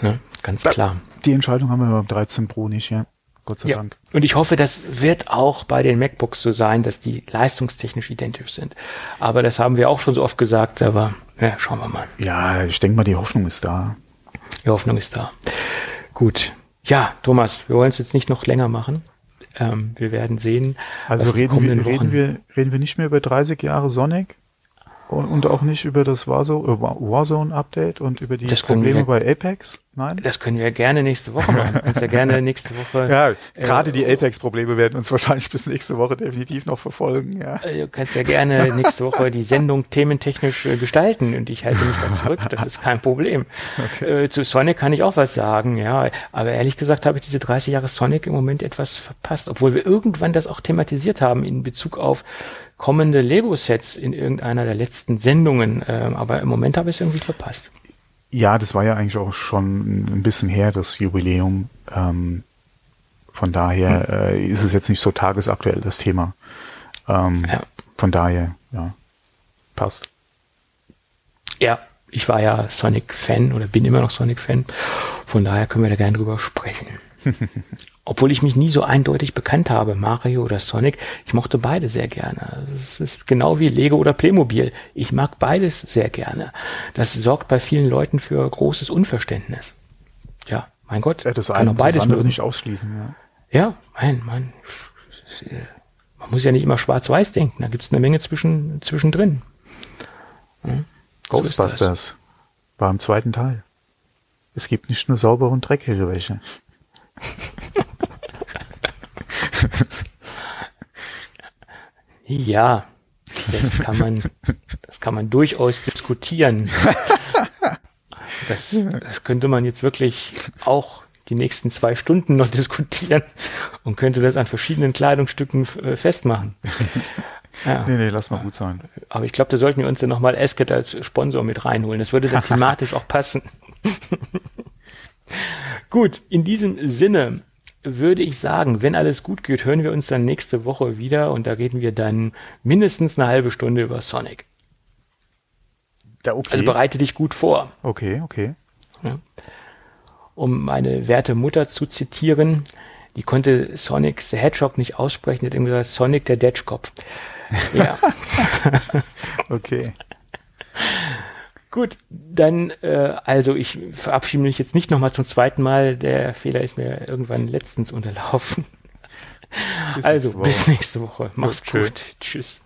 Ne, ganz klar. Die Entscheidung haben wir beim 13 Pro nicht, ja. Gott sei Ja. Dank. Und ich hoffe, das wird auch bei den MacBooks so sein, dass die leistungstechnisch identisch sind. Aber das haben wir auch schon so oft gesagt, aber ja, schauen wir mal. Ja, ich denke mal, die Hoffnung ist da. Die Hoffnung ist da. Gut. Ja, Thomas, wir wollen es jetzt nicht noch länger machen. Ähm, wir werden sehen. Also reden wir, reden wir, reden wir nicht mehr über 30 Jahre Sonic und, auch nicht über das Warzone, äh, und über die Probleme wir- bei Apex? Nein? Das können wir gerne nächste Woche machen. Du kannst ja gerne nächste Woche. Ja, äh, gerade die Apex-Probleme werden uns wahrscheinlich bis nächste Woche definitiv noch verfolgen. Ja. äh, Du kannst ja gerne nächste Woche die Sendung thementechnisch äh, gestalten und ich halte mich da zurück. Das ist kein Problem. Äh, zu Sonic kann ich auch was sagen, ja. Aber ehrlich gesagt habe ich diese 30 Jahre Sonic im Moment etwas verpasst, obwohl wir irgendwann das auch thematisiert haben in Bezug auf kommende Lego-Sets in irgendeiner der letzten Sendungen. Ähm, aber im Moment habe ich es irgendwie verpasst. Ja, das war ja eigentlich auch schon ein bisschen her, das Jubiläum. Ähm, von daher äh, ist es jetzt nicht so tagesaktuell, das Thema. Ähm, Ja. Von daher, ja, passt. Ja, ich war ja Sonic-Fan oder bin immer noch Sonic-Fan. Von daher können wir da gerne drüber sprechen. Obwohl ich mich nie so eindeutig bekannt habe, Mario oder Sonic, ich mochte beide sehr gerne. Es ist genau wie Lego oder Playmobil. Ich mag beides sehr gerne. Das sorgt bei vielen Leuten für großes Unverständnis. Ja, mein Gott, Äh, das kann eine auch das beides mögen. nicht ausschließen. Ja. Ja, mein, mein, man muss ja nicht immer schwarz-weiß denken. Da gibt es eine Menge zwischen, zwischendrin. Hm? So das. Ghostbusters war im zweiten Teil. Es gibt nicht nur saubere und dreckige Wäsche. Ja, das kann man, das kann man durchaus diskutieren. Das, das könnte man jetzt wirklich auch die nächsten zwei Stunden noch diskutieren und könnte das an verschiedenen Kleidungsstücken äh, festmachen. Ja. Nee, nee, lass mal gut sein. Aber ich glaube, da sollten wir uns dann nochmal Esket als Sponsor mit reinholen. Das würde dann thematisch auch passen. Gut, in diesem Sinne würde ich sagen, wenn alles gut geht, hören wir uns dann nächste Woche wieder und da reden wir dann mindestens eine halbe Stunde über Sonic. Da, okay. Also bereite dich gut vor. okay, okay. Um meine werte Mutter zu zitieren, die konnte Sonic the Hedgehog nicht aussprechen, die hat immer gesagt, Sonic der Detschkopf. Ja. Okay. Gut, dann, äh, also ich verabschiede mich jetzt nicht nochmal zum zweiten Mal. Der Fehler ist mir irgendwann letztens unterlaufen. Bis also, nächste bis nächste Woche. Mach's tschö. gut. Tschüss.